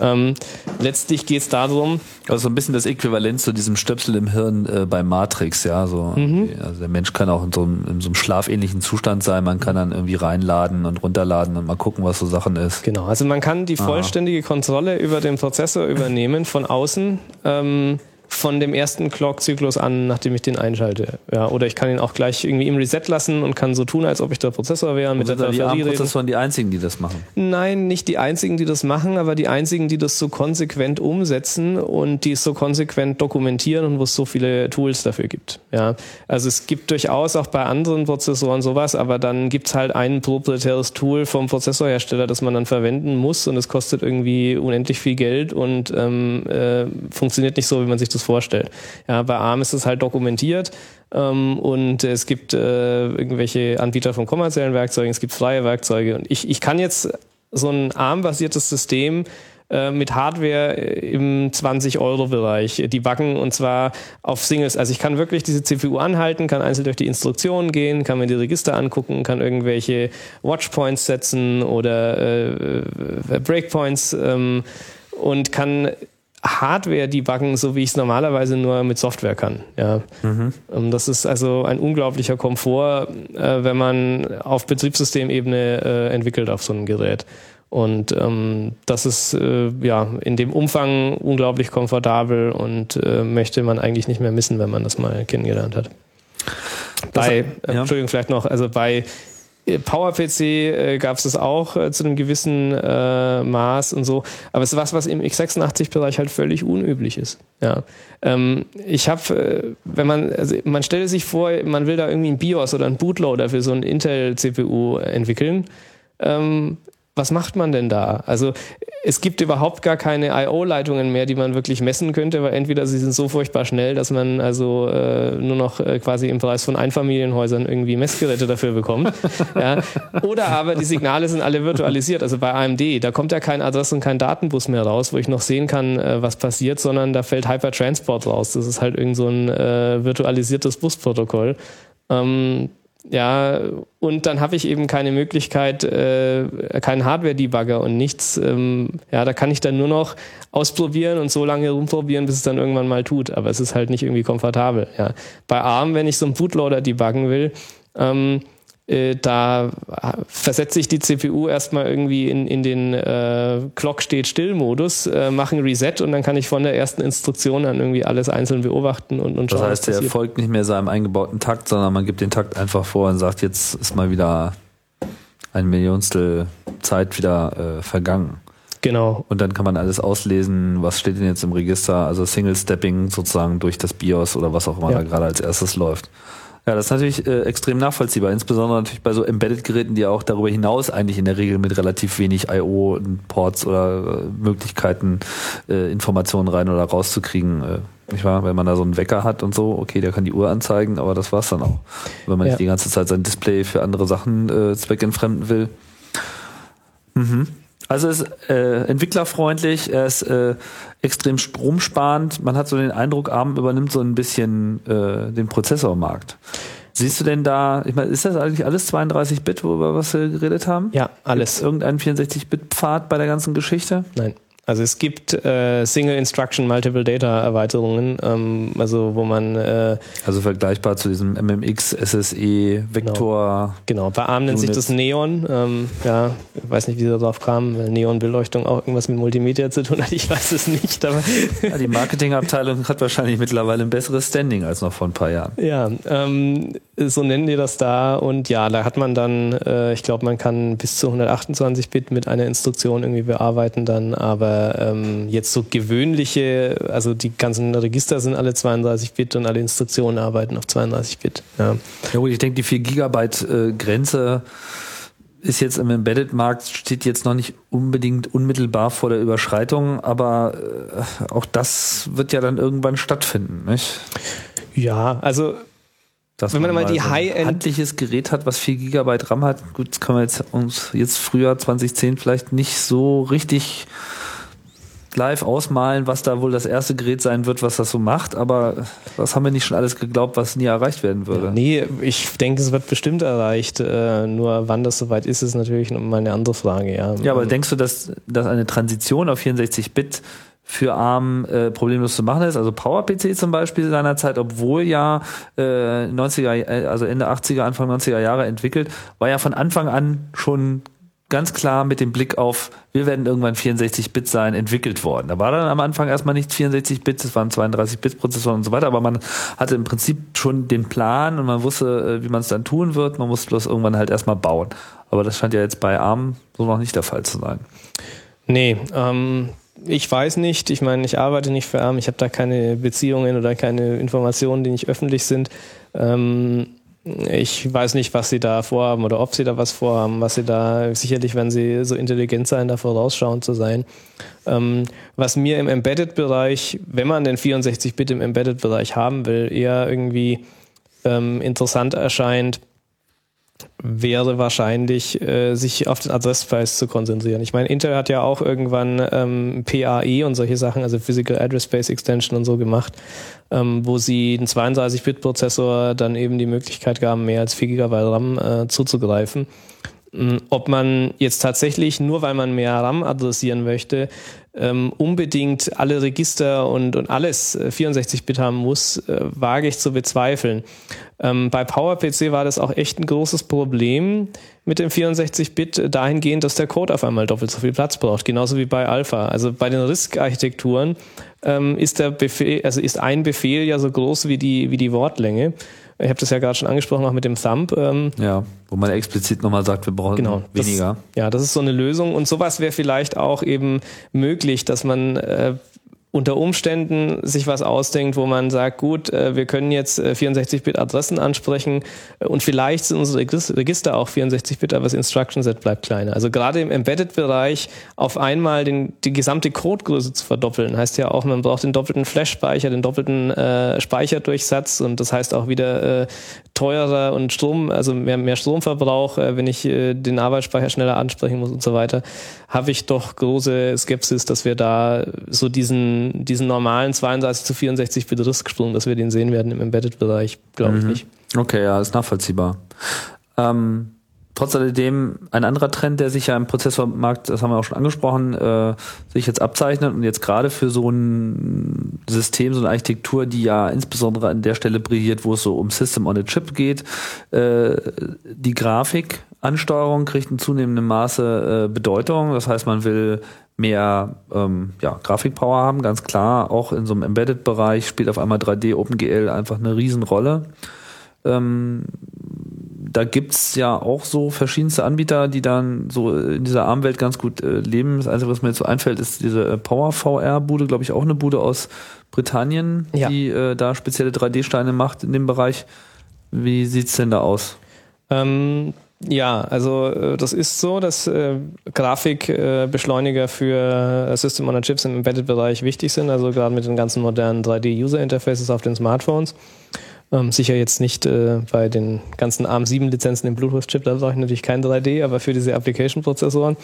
Ähm, letztlich geht es darum. Also so ein bisschen das Äquivalent zu diesem Stöpsel im Hirn äh, bei Matrix, ja. So, mhm. Also der Mensch kann auch in so, einem, in so einem schlafähnlichen Zustand sein, man kann dann irgendwie reinladen und runterladen und mal gucken, was so Sachen ist. Genau, also man kann die vollständige Kontrolle über den Prozessor übernehmen von außen. Ähm, von dem ersten Clock-Zyklus an, nachdem ich den einschalte. Ja, oder ich kann ihn auch gleich irgendwie im Reset lassen und kann so tun, als ob ich der Prozessor wäre. Mit der die ARM-Prozessoren die einzigen, die das machen? Nein, nicht die einzigen, die das machen, aber die einzigen, die das so konsequent umsetzen und die es so konsequent dokumentieren und wo es so viele Tools dafür gibt. Ja, also es gibt durchaus auch bei anderen Prozessoren sowas, aber dann gibt es halt ein proprietäres Tool vom Prozessorhersteller, das man dann verwenden muss und es kostet irgendwie unendlich viel Geld und ähm, äh, funktioniert nicht so, wie man sich das das vorstellt. Ja, bei ARM ist es halt dokumentiert ähm, und es gibt äh, irgendwelche Anbieter von kommerziellen Werkzeugen, es gibt freie Werkzeuge und ich, ich kann jetzt so ein ARM-basiertes System äh, mit Hardware im 20-Euro-Bereich debuggen und zwar auf Singles. Also ich kann wirklich diese CPU anhalten, kann einzeln durch die Instruktionen gehen, kann mir die Register angucken, kann irgendwelche Watchpoints setzen oder äh, Breakpoints ähm, und kann Hardware debuggen, so wie ich es normalerweise nur mit Software kann. Ja. Mhm. Ähm, das ist also ein unglaublicher Komfort, äh, wenn man auf Betriebssystemebene äh, entwickelt auf so einem Gerät. Und ähm, das ist äh, ja in dem Umfang unglaublich komfortabel und äh, möchte man eigentlich nicht mehr missen, wenn man das mal kennengelernt hat. Das, bei, äh, ja. Entschuldigung, vielleicht noch, also bei PowerPC äh, gab es das auch äh, zu einem gewissen äh, Maß und so, aber es ist was, was im x86-Bereich halt völlig unüblich ist. Ja, ähm, ich habe, äh, wenn man, also man stelle sich vor, man will da irgendwie ein BIOS oder ein Bootloader für so ein Intel-CPU entwickeln. Ähm, was macht man denn da? Also es gibt überhaupt gar keine I.O.-Leitungen mehr, die man wirklich messen könnte, weil entweder sie sind so furchtbar schnell, dass man also äh, nur noch äh, quasi im Preis von Einfamilienhäusern irgendwie Messgeräte dafür bekommt. ja. Oder aber die Signale sind alle virtualisiert. Also bei AMD, da kommt ja kein Adress- und kein Datenbus mehr raus, wo ich noch sehen kann, äh, was passiert, sondern da fällt Hypertransport raus. Das ist halt irgend so ein äh, virtualisiertes Busprotokoll. Ähm, ja, und dann habe ich eben keine Möglichkeit, äh, keinen Hardware-Debugger und nichts. Ähm, ja, da kann ich dann nur noch ausprobieren und so lange rumprobieren, bis es dann irgendwann mal tut. Aber es ist halt nicht irgendwie komfortabel. Ja. Bei ARM, wenn ich so einen Bootloader debuggen will, ähm, äh, da versetze ich die CPU erstmal irgendwie in, in den äh, Clock steht still Modus, äh, mache ein Reset und dann kann ich von der ersten Instruktion an irgendwie alles einzeln beobachten und, und schauen. Das heißt, er folgt nicht mehr seinem eingebauten Takt, sondern man gibt den Takt einfach vor und sagt, jetzt ist mal wieder ein Millionstel Zeit wieder äh, vergangen. Genau. Und dann kann man alles auslesen, was steht denn jetzt im Register, also Single Stepping sozusagen durch das BIOS oder was auch immer ja. da gerade als erstes läuft. Ja, das ist natürlich äh, extrem nachvollziehbar, insbesondere natürlich bei so Embedded-Geräten, die ja auch darüber hinaus eigentlich in der Regel mit relativ wenig I.O.-Ports oder äh, Möglichkeiten, äh, Informationen rein oder rauszukriegen. Äh, nicht wahr? Wenn man da so einen Wecker hat und so, okay, der kann die Uhr anzeigen, aber das war's dann auch. Wenn man ja. nicht die ganze Zeit sein Display für andere Sachen äh, zweckentfremden will. Mhm. Also es ist äh, entwicklerfreundlich, er ist äh, extrem stromsparend. Man hat so den Eindruck, ARM übernimmt so ein bisschen äh, den Prozessormarkt. Siehst du denn da, ich meine, ist das eigentlich alles 32-Bit, worüber wir geredet haben? Ja, alles. Gibt's irgendeinen 64-Bit-Pfad bei der ganzen Geschichte? Nein. Also es gibt äh, Single Instruction Multiple Data Erweiterungen, ähm, also wo man äh, also vergleichbar zu diesem MMX SSE Vektor. Genau, genau. bei ARM nennt sich das Neon. Ähm, ja, ich weiß nicht, wie sie darauf kam, weil Neon Beleuchtung auch irgendwas mit Multimedia zu tun hat. Ich weiß es nicht, aber ja, die Marketingabteilung hat wahrscheinlich mittlerweile ein besseres Standing als noch vor ein paar Jahren. Ja, ähm, so nennen die das da und ja, da hat man dann, äh, ich glaube, man kann bis zu 128 Bit mit einer Instruktion irgendwie bearbeiten dann, aber ähm, jetzt so gewöhnliche, also die ganzen Register sind alle 32 Bit und alle Instruktionen arbeiten auf 32 Bit. Ja, ja gut, ich denke, die 4 Gigabyte äh, Grenze ist jetzt im Embedded-Markt, steht jetzt noch nicht unbedingt unmittelbar vor der Überschreitung, aber äh, auch das wird ja dann irgendwann stattfinden, nicht? Ja, also dass wenn man, man mal die so High-End handliches Gerät hat, was 4 GB RAM hat, gut, das können wir jetzt uns jetzt früher 2010 vielleicht nicht so richtig live ausmalen, was da wohl das erste Gerät sein wird, was das so macht, aber was haben wir nicht schon alles geglaubt, was nie erreicht werden würde? nee, ich denke, es wird bestimmt erreicht. Äh, nur wann das soweit ist, ist natürlich mal eine andere Frage. Ja, ja aber denkst du, dass, dass eine Transition auf 64-Bit für ARM äh, problemlos zu machen ist. Also PowerPC zum Beispiel seinerzeit, obwohl ja äh, 90er, äh, also Ende 80er, Anfang 90er Jahre entwickelt, war ja von Anfang an schon ganz klar mit dem Blick auf, wir werden irgendwann 64-Bit sein, entwickelt worden. Da war dann am Anfang erstmal nicht 64-Bit, es waren 32-Bit-Prozessoren und so weiter, aber man hatte im Prinzip schon den Plan und man wusste, äh, wie man es dann tun wird. Man musste bloß irgendwann halt erstmal bauen. Aber das scheint ja jetzt bei ARM so noch nicht der Fall zu sein. Nee, ähm, ich weiß nicht. Ich meine, ich arbeite nicht für ARM. Ich habe da keine Beziehungen oder keine Informationen, die nicht öffentlich sind. Ähm, ich weiß nicht, was sie da vorhaben oder ob sie da was vorhaben, was sie da, sicherlich werden sie so intelligent sein, da vorausschauend zu sein. Ähm, was mir im Embedded-Bereich, wenn man den 64-Bit im Embedded-Bereich haben will, eher irgendwie ähm, interessant erscheint, wäre wahrscheinlich, äh, sich auf den Adresspreis zu konzentrieren. Ich meine, Intel hat ja auch irgendwann ähm, PAE und solche Sachen, also Physical Address Space Extension und so gemacht, ähm, wo sie einen 32-Bit-Prozessor dann eben die Möglichkeit gaben, mehr als 4 GB RAM äh, zuzugreifen. Mm, ob man jetzt tatsächlich, nur weil man mehr RAM adressieren möchte, ähm, unbedingt alle Register und, und alles 64-Bit äh, haben muss, äh, wage ich zu bezweifeln. Ähm, bei PowerPC war das auch echt ein großes Problem mit dem 64-Bit dahingehend, dass der Code auf einmal doppelt so viel Platz braucht, genauso wie bei Alpha. Also bei den RISC-Architekturen ähm, ist der Befehl, also ist ein Befehl ja so groß wie die, wie die Wortlänge. Ich habe das ja gerade schon angesprochen, auch mit dem Thumb. Ähm, ja, wo man explizit nochmal sagt, wir brauchen genau, weniger. Das, ja, das ist so eine Lösung. Und sowas wäre vielleicht auch eben möglich, dass man äh, unter Umständen sich was ausdenkt, wo man sagt, gut, äh, wir können jetzt 64-Bit-Adressen äh, ansprechen äh, und vielleicht sind unsere Register auch 64-Bit, aber das Instruction Set bleibt kleiner. Also gerade im Embedded-Bereich auf einmal den, die gesamte Codegröße zu verdoppeln, heißt ja auch, man braucht den doppelten Flash-Speicher, den doppelten äh, Speicherdurchsatz und das heißt auch wieder äh, teurer und Strom, also mehr, mehr Stromverbrauch, äh, wenn ich den Arbeitsspeicher schneller ansprechen muss und so weiter, habe ich doch große Skepsis, dass wir da so diesen, diesen normalen 32 zu 64 Bit Risk-Sprung, dass wir den sehen werden im Embedded-Bereich, glaube ich mhm. nicht. Okay, ja, ist nachvollziehbar. Ähm, trotz alledem ein anderer Trend, der sich ja im Prozessormarkt, das haben wir auch schon angesprochen, äh, sich jetzt abzeichnet und jetzt gerade für so ein System, so eine Architektur, die ja insbesondere an der Stelle brilliert, wo es so um System on a Chip geht, äh, die Grafikansteuerung kriegt in zunehmendem Maße äh, Bedeutung. Das heißt, man will mehr ähm, ja, Grafikpower haben, ganz klar. Auch in so einem Embedded-Bereich spielt auf einmal 3D OpenGL einfach eine Riesenrolle. Ähm, da gibt's ja auch so verschiedenste Anbieter, die dann so in dieser Armwelt ganz gut äh, leben. Das Einzige, was mir jetzt so einfällt, ist diese äh, Power VR-Bude, glaube ich, auch eine Bude aus Britannien, ja. die äh, da spezielle 3D-Steine macht in dem Bereich. Wie sieht's denn da aus? Ähm, ja, also äh, das ist so, dass äh, Grafikbeschleuniger äh, für System on a Chips im Embedded-Bereich wichtig sind, also gerade mit den ganzen modernen 3D-User-Interfaces auf den Smartphones. Ähm, sicher jetzt nicht äh, bei den ganzen ARM7-Lizenzen im Bluetooth-Chip, da brauche ich natürlich kein 3D, aber für diese Application-Prozessoren.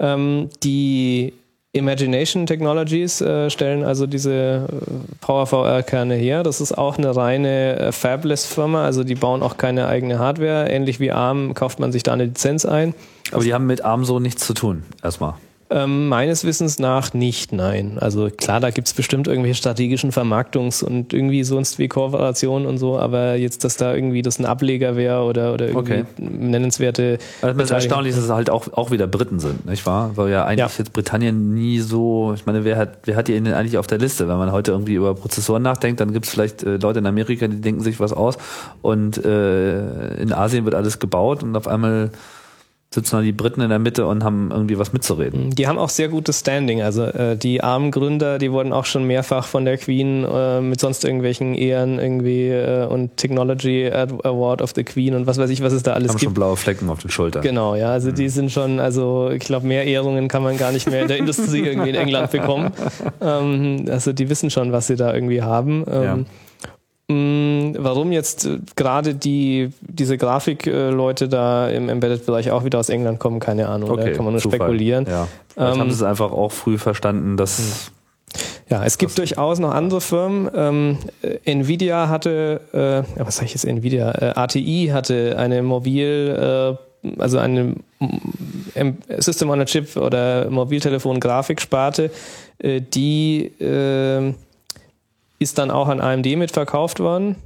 Ähm, die Imagination Technologies äh, stellen also diese äh, PowerVR-Kerne her. Das ist auch eine reine äh, Fabless-Firma, also die bauen auch keine eigene Hardware. Ähnlich wie ARM kauft man sich da eine Lizenz ein. Aber die haben mit ARM so nichts zu tun, erstmal. Ähm, meines Wissens nach nicht, nein. Also klar, da gibt's bestimmt irgendwelche strategischen Vermarktungs- und irgendwie sonst wie Kooperationen und so, aber jetzt, dass da irgendwie das ein Ableger wäre oder, oder irgendwie okay. nennenswerte. Also das ist erstaunlich, dass es halt auch, auch wieder Briten sind, nicht wahr? Weil ja eigentlich ja. jetzt Britannien nie so, ich meine, wer hat, wer hat die denn eigentlich auf der Liste? Wenn man heute irgendwie über Prozessoren nachdenkt, dann gibt's vielleicht äh, Leute in Amerika, die denken sich was aus und äh, in Asien wird alles gebaut und auf einmal sitzen da die Briten in der Mitte und haben irgendwie was mitzureden. Die haben auch sehr gutes Standing. Also äh, die armen Gründer, die wurden auch schon mehrfach von der Queen äh, mit sonst irgendwelchen Ehren irgendwie äh, und Technology Award of the Queen und was weiß ich, was es da alles haben gibt. schon blaue Flecken auf den Schultern. Genau, ja. Also mhm. die sind schon, also ich glaube, mehr Ehrungen kann man gar nicht mehr in der Industrie irgendwie in England bekommen. Ähm, also die wissen schon, was sie da irgendwie haben. Ähm, ja. Mm, warum jetzt äh, gerade die, diese Grafikleute da im Embedded-Bereich auch wieder aus England kommen, keine Ahnung. Okay, da kann man nur Zufall. spekulieren. Ja. Vielleicht ähm, haben sie es einfach auch früh verstanden, dass. Hm. Ja, es gibt durchaus noch andere Firmen. Ähm, Nvidia hatte, äh, was sage ich jetzt Nvidia? Äh, ATI hatte eine mobil, äh, also eine System on a Chip oder Mobiltelefon-Grafiksparte, äh, die äh, ist dann auch an AMD mitverkauft worden,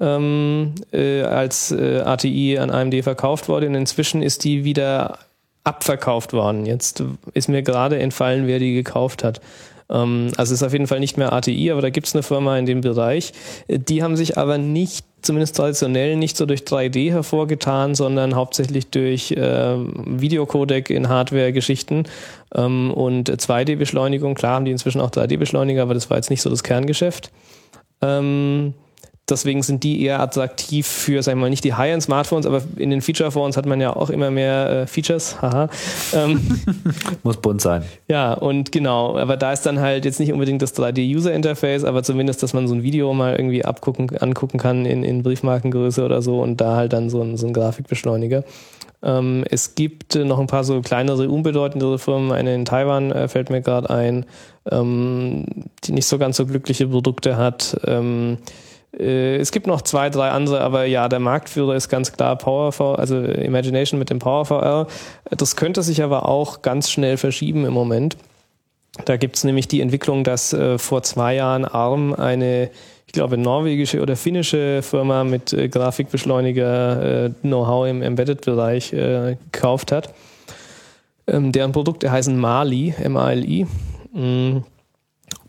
ähm, äh, als äh, ATI an AMD verkauft wurde. Und inzwischen ist die wieder abverkauft worden. Jetzt ist mir gerade entfallen, wer die gekauft hat. Ähm, also es ist auf jeden Fall nicht mehr ATI, aber da gibt es eine Firma in dem Bereich. Die haben sich aber nicht, zumindest traditionell, nicht so durch 3D hervorgetan, sondern hauptsächlich durch äh, Videocodec in Hardware-Geschichten ähm, und 2D-Beschleunigung. Klar haben die inzwischen auch 3D-Beschleuniger, aber das war jetzt nicht so das Kerngeschäft. Ähm, deswegen sind die eher attraktiv für, sag ich mal, nicht die High-End-Smartphones, aber in den Feature-Phones hat man ja auch immer mehr äh, Features. Haha. Ähm, Muss bunt sein. Ja, und genau, aber da ist dann halt jetzt nicht unbedingt das 3D-User-Interface, aber zumindest, dass man so ein Video mal irgendwie abgucken, angucken kann in, in Briefmarkengröße oder so und da halt dann so ein, so ein Grafikbeschleuniger. Ähm, es gibt noch ein paar so kleinere, unbedeutendere Firmen. Eine in Taiwan äh, fällt mir gerade ein, ähm, die nicht so ganz so glückliche Produkte hat. Ähm, äh, es gibt noch zwei, drei andere, aber ja, der Marktführer ist ganz klar PowerVR, also Imagination mit dem PowerVR. Das könnte sich aber auch ganz schnell verschieben im Moment. Da gibt es nämlich die Entwicklung, dass äh, vor zwei Jahren ARM eine ich glaube, norwegische oder finnische Firma mit äh, Grafikbeschleuniger äh, Know-how im Embedded-Bereich äh, gekauft hat. Ähm, deren Produkte heißen Mali, M-A-L-I. Mm.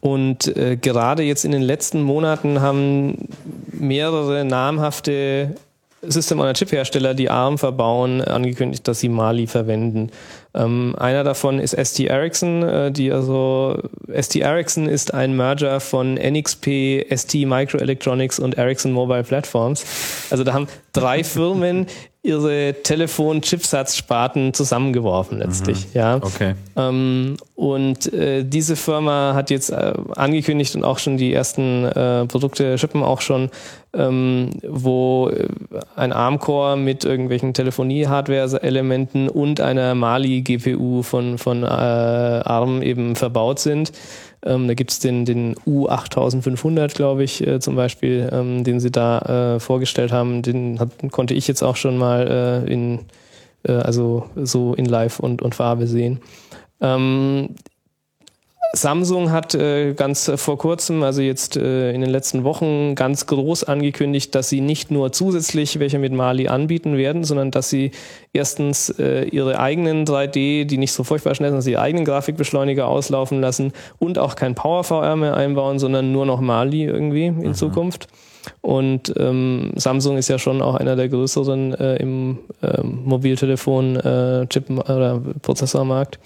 Und äh, gerade jetzt in den letzten Monaten haben mehrere namhafte System-on-a-Chip-Hersteller, die ARM verbauen, angekündigt, dass sie Mali verwenden. Ähm, einer davon ist ST Ericsson, äh, die also ST Ericsson ist ein Merger von NXP, ST Microelectronics und Ericsson Mobile Platforms. Also da haben drei Firmen ihre Telefon-Chipsatz-Sparten zusammengeworfen letztlich. Mhm. Ja. Okay. Ähm, und äh, diese Firma hat jetzt äh, angekündigt und auch schon die ersten äh, Produkte schippen auch schon, ähm, wo äh, ein ARM-Core mit irgendwelchen Telefonie-Hardware-Elementen und einer Mali-GPU von, von äh, ARM eben verbaut sind. Ähm, da gibt's den, den U8500, glaube ich, äh, zum Beispiel, ähm, den sie da äh, vorgestellt haben. Den hat, konnte ich jetzt auch schon mal äh, in, äh, also so in Live und, und Farbe sehen. Ähm, Samsung hat äh, ganz vor kurzem, also jetzt äh, in den letzten Wochen, ganz groß angekündigt, dass sie nicht nur zusätzlich welche mit Mali anbieten werden, sondern dass sie erstens äh, ihre eigenen 3D, die nicht so furchtbar schnell sind, sie ihre eigenen Grafikbeschleuniger auslaufen lassen und auch kein PowerVR mehr einbauen, sondern nur noch Mali irgendwie in mhm. Zukunft. Und ähm, Samsung ist ja schon auch einer der größeren äh, im äh, Mobiltelefon-Chip- äh, oder Prozessormarkt.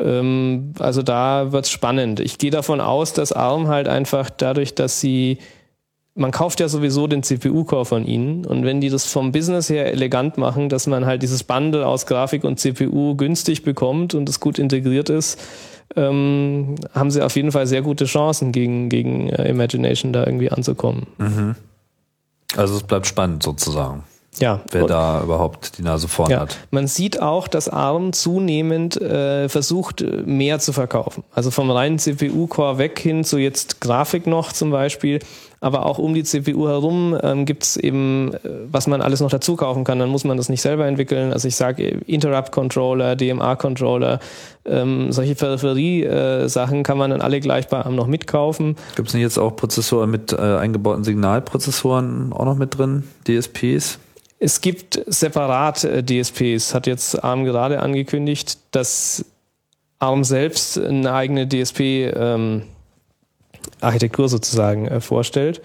Ähm, also da wird's spannend. Ich gehe davon aus, dass ARM halt einfach dadurch, dass sie man kauft ja sowieso den CPU-Core von ihnen und wenn die das vom Business her elegant machen, dass man halt dieses Bundle aus Grafik und CPU günstig bekommt und es gut integriert ist, ähm, haben sie auf jeden Fall sehr gute Chancen gegen, gegen äh, Imagination da irgendwie anzukommen. Mhm. Also es bleibt spannend sozusagen. Ja. Wer da überhaupt die Nase vorn ja. hat. Man sieht auch, dass ARM zunehmend äh, versucht, mehr zu verkaufen. Also vom reinen CPU-Core weg hin zu jetzt Grafik noch zum Beispiel aber auch um die CPU herum ähm, gibt es eben, äh, was man alles noch dazu kaufen kann. Dann muss man das nicht selber entwickeln. Also ich sage Interrupt-Controller, DMA-Controller, ähm, solche Peripherie-Sachen kann man dann alle gleich bei einem noch mitkaufen. Gibt es nicht jetzt auch Prozessoren mit äh, eingebauten Signalprozessoren auch noch mit drin, DSPs? Es gibt separat äh, DSPs, hat jetzt ARM gerade angekündigt, dass ARM selbst eine eigene DSP ähm, sozusagen äh, vorstellt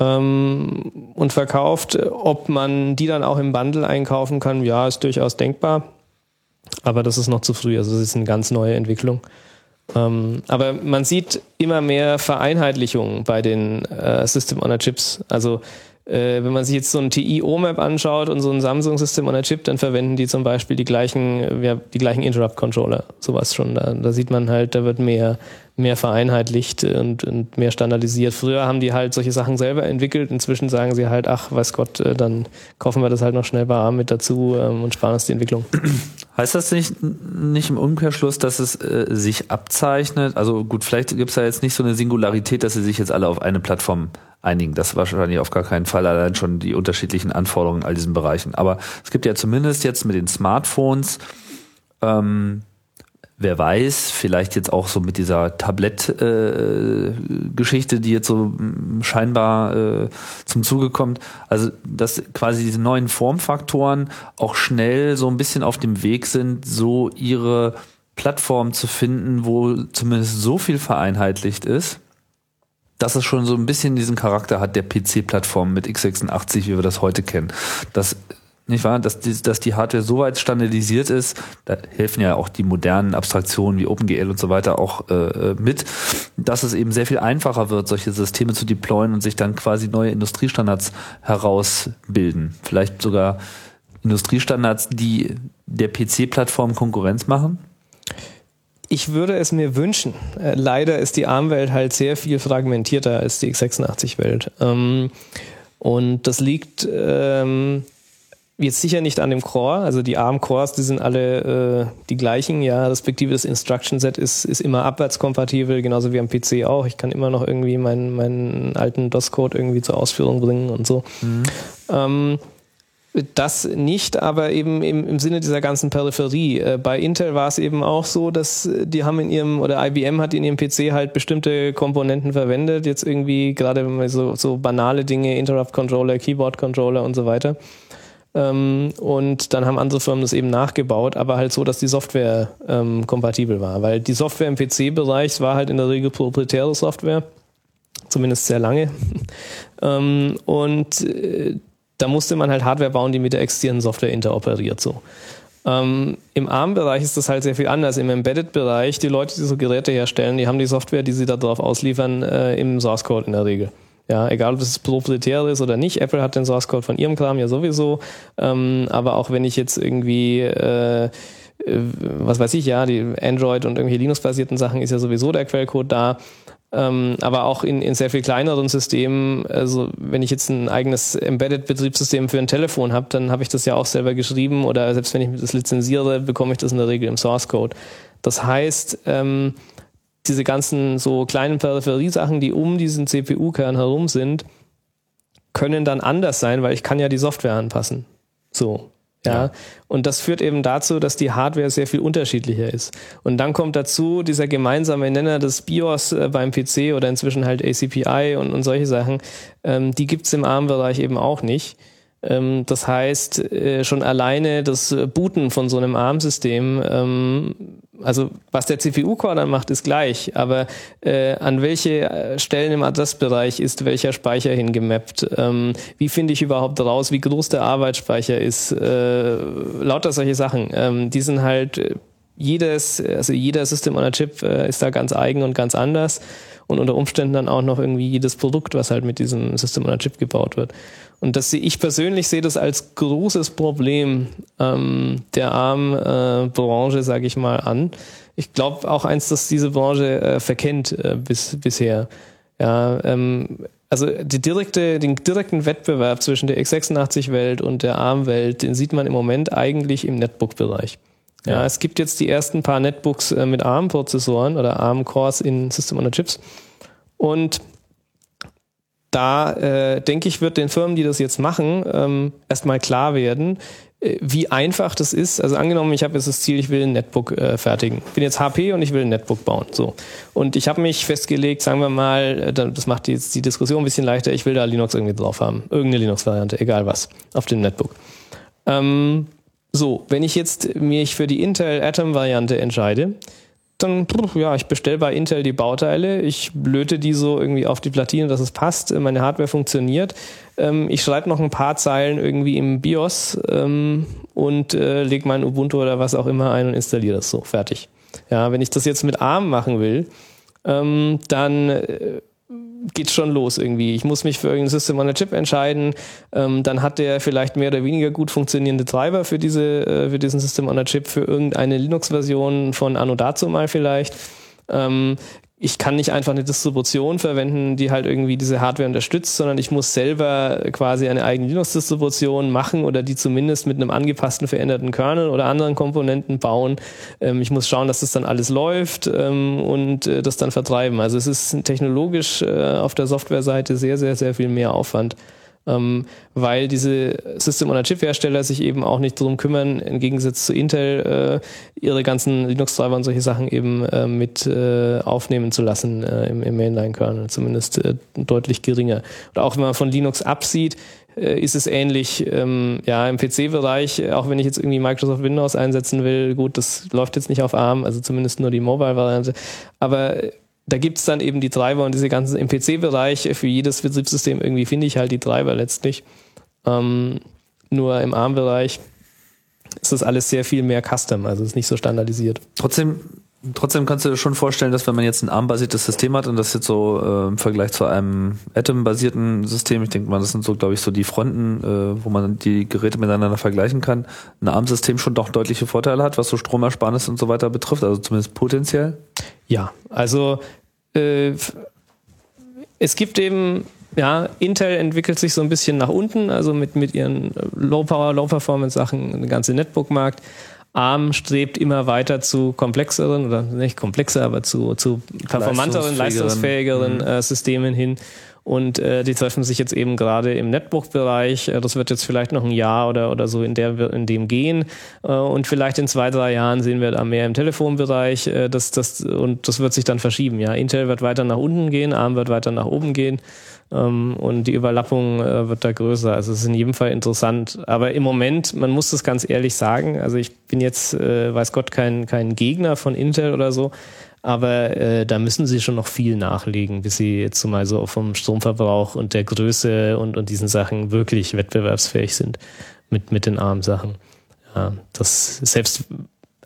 ähm, und verkauft. Ob man die dann auch im Bundle einkaufen kann, ja, ist durchaus denkbar. Aber das ist noch zu früh. Also das ist eine ganz neue Entwicklung. Ähm, aber man sieht immer mehr Vereinheitlichungen bei den äh, System on a Chips. Also äh, wenn man sich jetzt so ein TI OMAP anschaut und so ein Samsung System on a Chip, dann verwenden die zum Beispiel die gleichen, ja, die gleichen Interrupt Controller. Sowas schon. Da, da sieht man halt, da wird mehr mehr vereinheitlicht und, und mehr standardisiert. Früher haben die halt solche Sachen selber entwickelt. Inzwischen sagen sie halt, ach, weiß Gott, äh, dann kaufen wir das halt noch schnell bei ARM mit dazu ähm, und sparen uns die Entwicklung. Heißt das nicht, nicht im Umkehrschluss, dass es äh, sich abzeichnet? Also gut, vielleicht gibt es da jetzt nicht so eine Singularität, dass sie sich jetzt alle auf eine Plattform einigen. Das wahrscheinlich auf gar keinen Fall, allein schon die unterschiedlichen Anforderungen in all diesen Bereichen. Aber es gibt ja zumindest jetzt mit den Smartphones ähm, wer weiß, vielleicht jetzt auch so mit dieser Tablett-Geschichte, äh, die jetzt so mm, scheinbar äh, zum Zuge kommt. Also, dass quasi diese neuen Formfaktoren auch schnell so ein bisschen auf dem Weg sind, so ihre Plattform zu finden, wo zumindest so viel vereinheitlicht ist, dass es schon so ein bisschen diesen Charakter hat der PC-Plattform mit x86, wie wir das heute kennen. Das nicht wahr, dass die, dass die Hardware so weit standardisiert ist, da helfen ja auch die modernen Abstraktionen wie OpenGL und so weiter auch äh, mit, dass es eben sehr viel einfacher wird, solche Systeme zu deployen und sich dann quasi neue Industriestandards herausbilden. Vielleicht sogar Industriestandards, die der PC-Plattform Konkurrenz machen? Ich würde es mir wünschen. Äh, leider ist die ARM-Welt halt sehr viel fragmentierter als die x86-Welt. Ähm, und das liegt ähm, jetzt sicher nicht an dem Core. Also die ARM-Cores, die sind alle äh, die gleichen. Ja, respektive das Instruction-Set ist, ist immer abwärtskompatibel, genauso wie am PC auch. Ich kann immer noch irgendwie meinen, meinen alten DOS-Code irgendwie zur Ausführung bringen und so. Mhm. Ähm, das nicht, aber eben im, im Sinne dieser ganzen Peripherie. Äh, bei Intel war es eben auch so, dass äh, die haben in ihrem, oder IBM hat in ihrem PC halt bestimmte Komponenten verwendet, jetzt irgendwie gerade so, so banale Dinge, Interrupt Controller, Keyboard Controller und so weiter. Ähm, und dann haben andere Firmen das eben nachgebaut, aber halt so, dass die Software ähm, kompatibel war. Weil die Software im PC-Bereich war halt in der Regel proprietäre Software, zumindest sehr lange. ähm, und äh, da musste man halt Hardware bauen, die mit der existierenden Software interoperiert. So. Ähm, Im ARM-Bereich ist das halt sehr viel anders. Im Embedded-Bereich, die Leute, die so Geräte herstellen, die haben die Software, die sie da drauf ausliefern, äh, im Source-Code in der Regel. Ja, egal ob es proprietär ist oder nicht. Apple hat den Source Code von ihrem Kram ja sowieso. Ähm, aber auch wenn ich jetzt irgendwie äh, äh was weiß ich, ja, die Android und irgendwelche Linux-basierten Sachen ist ja sowieso der Quellcode da. Ähm, aber auch in, in sehr viel kleineren Systemen, also wenn ich jetzt ein eigenes Embedded-Betriebssystem für ein Telefon habe, dann habe ich das ja auch selber geschrieben oder selbst wenn ich das lizenziere, bekomme ich das in der Regel im Source Code. Das heißt, ähm, diese ganzen so kleinen Peripheriesachen, die um diesen CPU-Kern herum sind, können dann anders sein, weil ich kann ja die Software anpassen. So. Ja. Und das führt eben dazu, dass die Hardware sehr viel unterschiedlicher ist. Und dann kommt dazu dieser gemeinsame Nenner des BIOS äh, beim PC oder inzwischen halt ACPI und, und solche Sachen. Ähm, die gibt's im ARM-Bereich eben auch nicht. Ähm, das heißt, äh, schon alleine das Booten von so einem ARM-System ähm, also was der CPU-Core dann macht, ist gleich, aber äh, an welche äh, Stellen im Adressbereich ist welcher Speicher hingemappt? Ähm, wie finde ich überhaupt raus, wie groß der Arbeitsspeicher ist? Äh, lauter solche Sachen. Die sind halt äh, jedes, also jeder System on a Chip äh, ist da ganz eigen und ganz anders und unter Umständen dann auch noch irgendwie jedes Produkt, was halt mit diesem System on a Chip gebaut wird. Und das sehe ich persönlich sehe das als großes Problem ähm, der ARM-Branche, äh, sage ich mal, an. Ich glaube auch eins, dass diese Branche äh, verkennt äh, bis, bisher. Ja, ähm, also die direkte, den direkten Wettbewerb zwischen der x86-Welt und der ARM-Welt, den sieht man im Moment eigentlich im Netbook-Bereich. Ja, ja, es gibt jetzt die ersten paar Netbooks äh, mit ARM-Prozessoren oder ARM-Cores in System on a Chips. Und da äh, denke ich, wird den Firmen, die das jetzt machen, ähm, erstmal klar werden, äh, wie einfach das ist. Also angenommen, ich habe jetzt das Ziel, ich will ein Netbook äh, fertigen. Ich bin jetzt HP und ich will ein Netbook bauen. So. Und ich habe mich festgelegt, sagen wir mal, äh, das macht jetzt die Diskussion ein bisschen leichter, ich will da Linux irgendwie drauf haben. Irgendeine Linux-Variante, egal was, auf dem Netbook. Ähm, so, wenn ich jetzt mich für die Intel Atom-Variante entscheide, dann, ja, ich bestelle bei Intel die Bauteile, ich löte die so irgendwie auf die Platine, dass es passt, meine Hardware funktioniert. Ähm, ich schreibe noch ein paar Zeilen irgendwie im BIOS ähm, und äh, lege mein Ubuntu oder was auch immer ein und installiere das so, fertig. Ja, wenn ich das jetzt mit ARM machen will, ähm, dann äh, geht schon los irgendwie. Ich muss mich für irgendein System on a Chip entscheiden. Ähm, dann hat der vielleicht mehr oder weniger gut funktionierende Treiber für diese, äh, für diesen System on a Chip, für irgendeine Linux-Version von Anno dazu mal vielleicht. Ähm, ich kann nicht einfach eine Distribution verwenden, die halt irgendwie diese Hardware unterstützt, sondern ich muss selber quasi eine eigene Linux-Distribution machen oder die zumindest mit einem angepassten, veränderten Kernel oder anderen Komponenten bauen. Ähm, ich muss schauen, dass das dann alles läuft ähm, und äh, das dann vertreiben. Also es ist technologisch äh, auf der Softwareseite sehr, sehr, sehr viel mehr Aufwand ähm, weil diese System-on-a-Chip-Hersteller sich eben auch nicht darum kümmern, im Gegensatz zu Intel, äh, ihre ganzen Linux-Treiber und solche Sachen eben äh, mit äh, aufnehmen zu lassen äh, im, im Mainline-Kernel, zumindest äh, deutlich geringer. Oder auch wenn man von Linux absieht, äh, ist es ähnlich. Ähm, ja, im PC-Bereich, auch wenn ich jetzt irgendwie Microsoft Windows einsetzen will, gut, das läuft jetzt nicht auf ARM, also zumindest nur die Mobile-Variante. Aber da gibt's dann eben die Treiber und diese ganzen im PC-Bereich für jedes Betriebssystem irgendwie finde ich halt die Treiber letztlich. Ähm, Nur im ARM-Bereich ist das alles sehr viel mehr Custom, also ist nicht so standardisiert. Trotzdem Trotzdem kannst du dir schon vorstellen, dass wenn man jetzt ein ARM-basiertes System hat und das jetzt so äh, im Vergleich zu einem Atom-basierten System, ich denke mal, das sind so, glaube ich, so die Fronten, äh, wo man die Geräte miteinander vergleichen kann, ein ARM-System schon doch deutliche Vorteile hat, was so Stromersparnis und so weiter betrifft, also zumindest potenziell. Ja, also äh, es gibt eben ja, Intel entwickelt sich so ein bisschen nach unten, also mit, mit ihren Low-Power, Low-Performance-Sachen, der ganze Netbook-Markt. ARM strebt immer weiter zu komplexeren oder nicht komplexer, aber zu, zu performanteren, leistungsfähigeren, leistungsfähigeren mhm. äh, Systemen hin. Und äh, die treffen sich jetzt eben gerade im Netbook-Bereich. Äh, das wird jetzt vielleicht noch ein Jahr oder, oder so in, der, in dem gehen. Äh, und vielleicht in zwei, drei Jahren sehen wir da mehr im Telefonbereich. Äh, das, das, und das wird sich dann verschieben. Ja, Intel wird weiter nach unten gehen, ARM wird weiter nach oben gehen. Ähm, und die Überlappung äh, wird da größer. Also es ist in jedem Fall interessant. Aber im Moment, man muss das ganz ehrlich sagen, also ich bin jetzt, äh, weiß Gott, kein, kein Gegner von Intel oder so, aber äh, da müssen sie schon noch viel nachlegen, bis sie jetzt mal so vom Stromverbrauch und der Größe und, und diesen Sachen wirklich wettbewerbsfähig sind mit, mit den ARM-Sachen. Ja, das selbst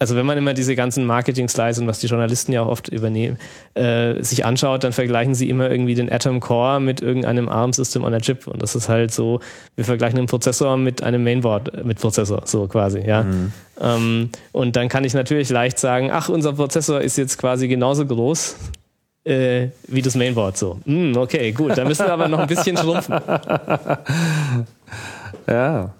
also wenn man immer diese ganzen Marketing-Slides und was die Journalisten ja auch oft übernehmen, äh, sich anschaut, dann vergleichen sie immer irgendwie den Atom Core mit irgendeinem ARM-System on a Chip. Und das ist halt so, wir vergleichen einen Prozessor mit einem Mainboard, äh, mit Prozessor, so quasi, ja. Mhm. Ähm, und dann kann ich natürlich leicht sagen, ach, unser Prozessor ist jetzt quasi genauso groß äh, wie das Mainboard so. Mm, okay, gut, da müssen wir aber noch ein bisschen schrumpfen. Ja.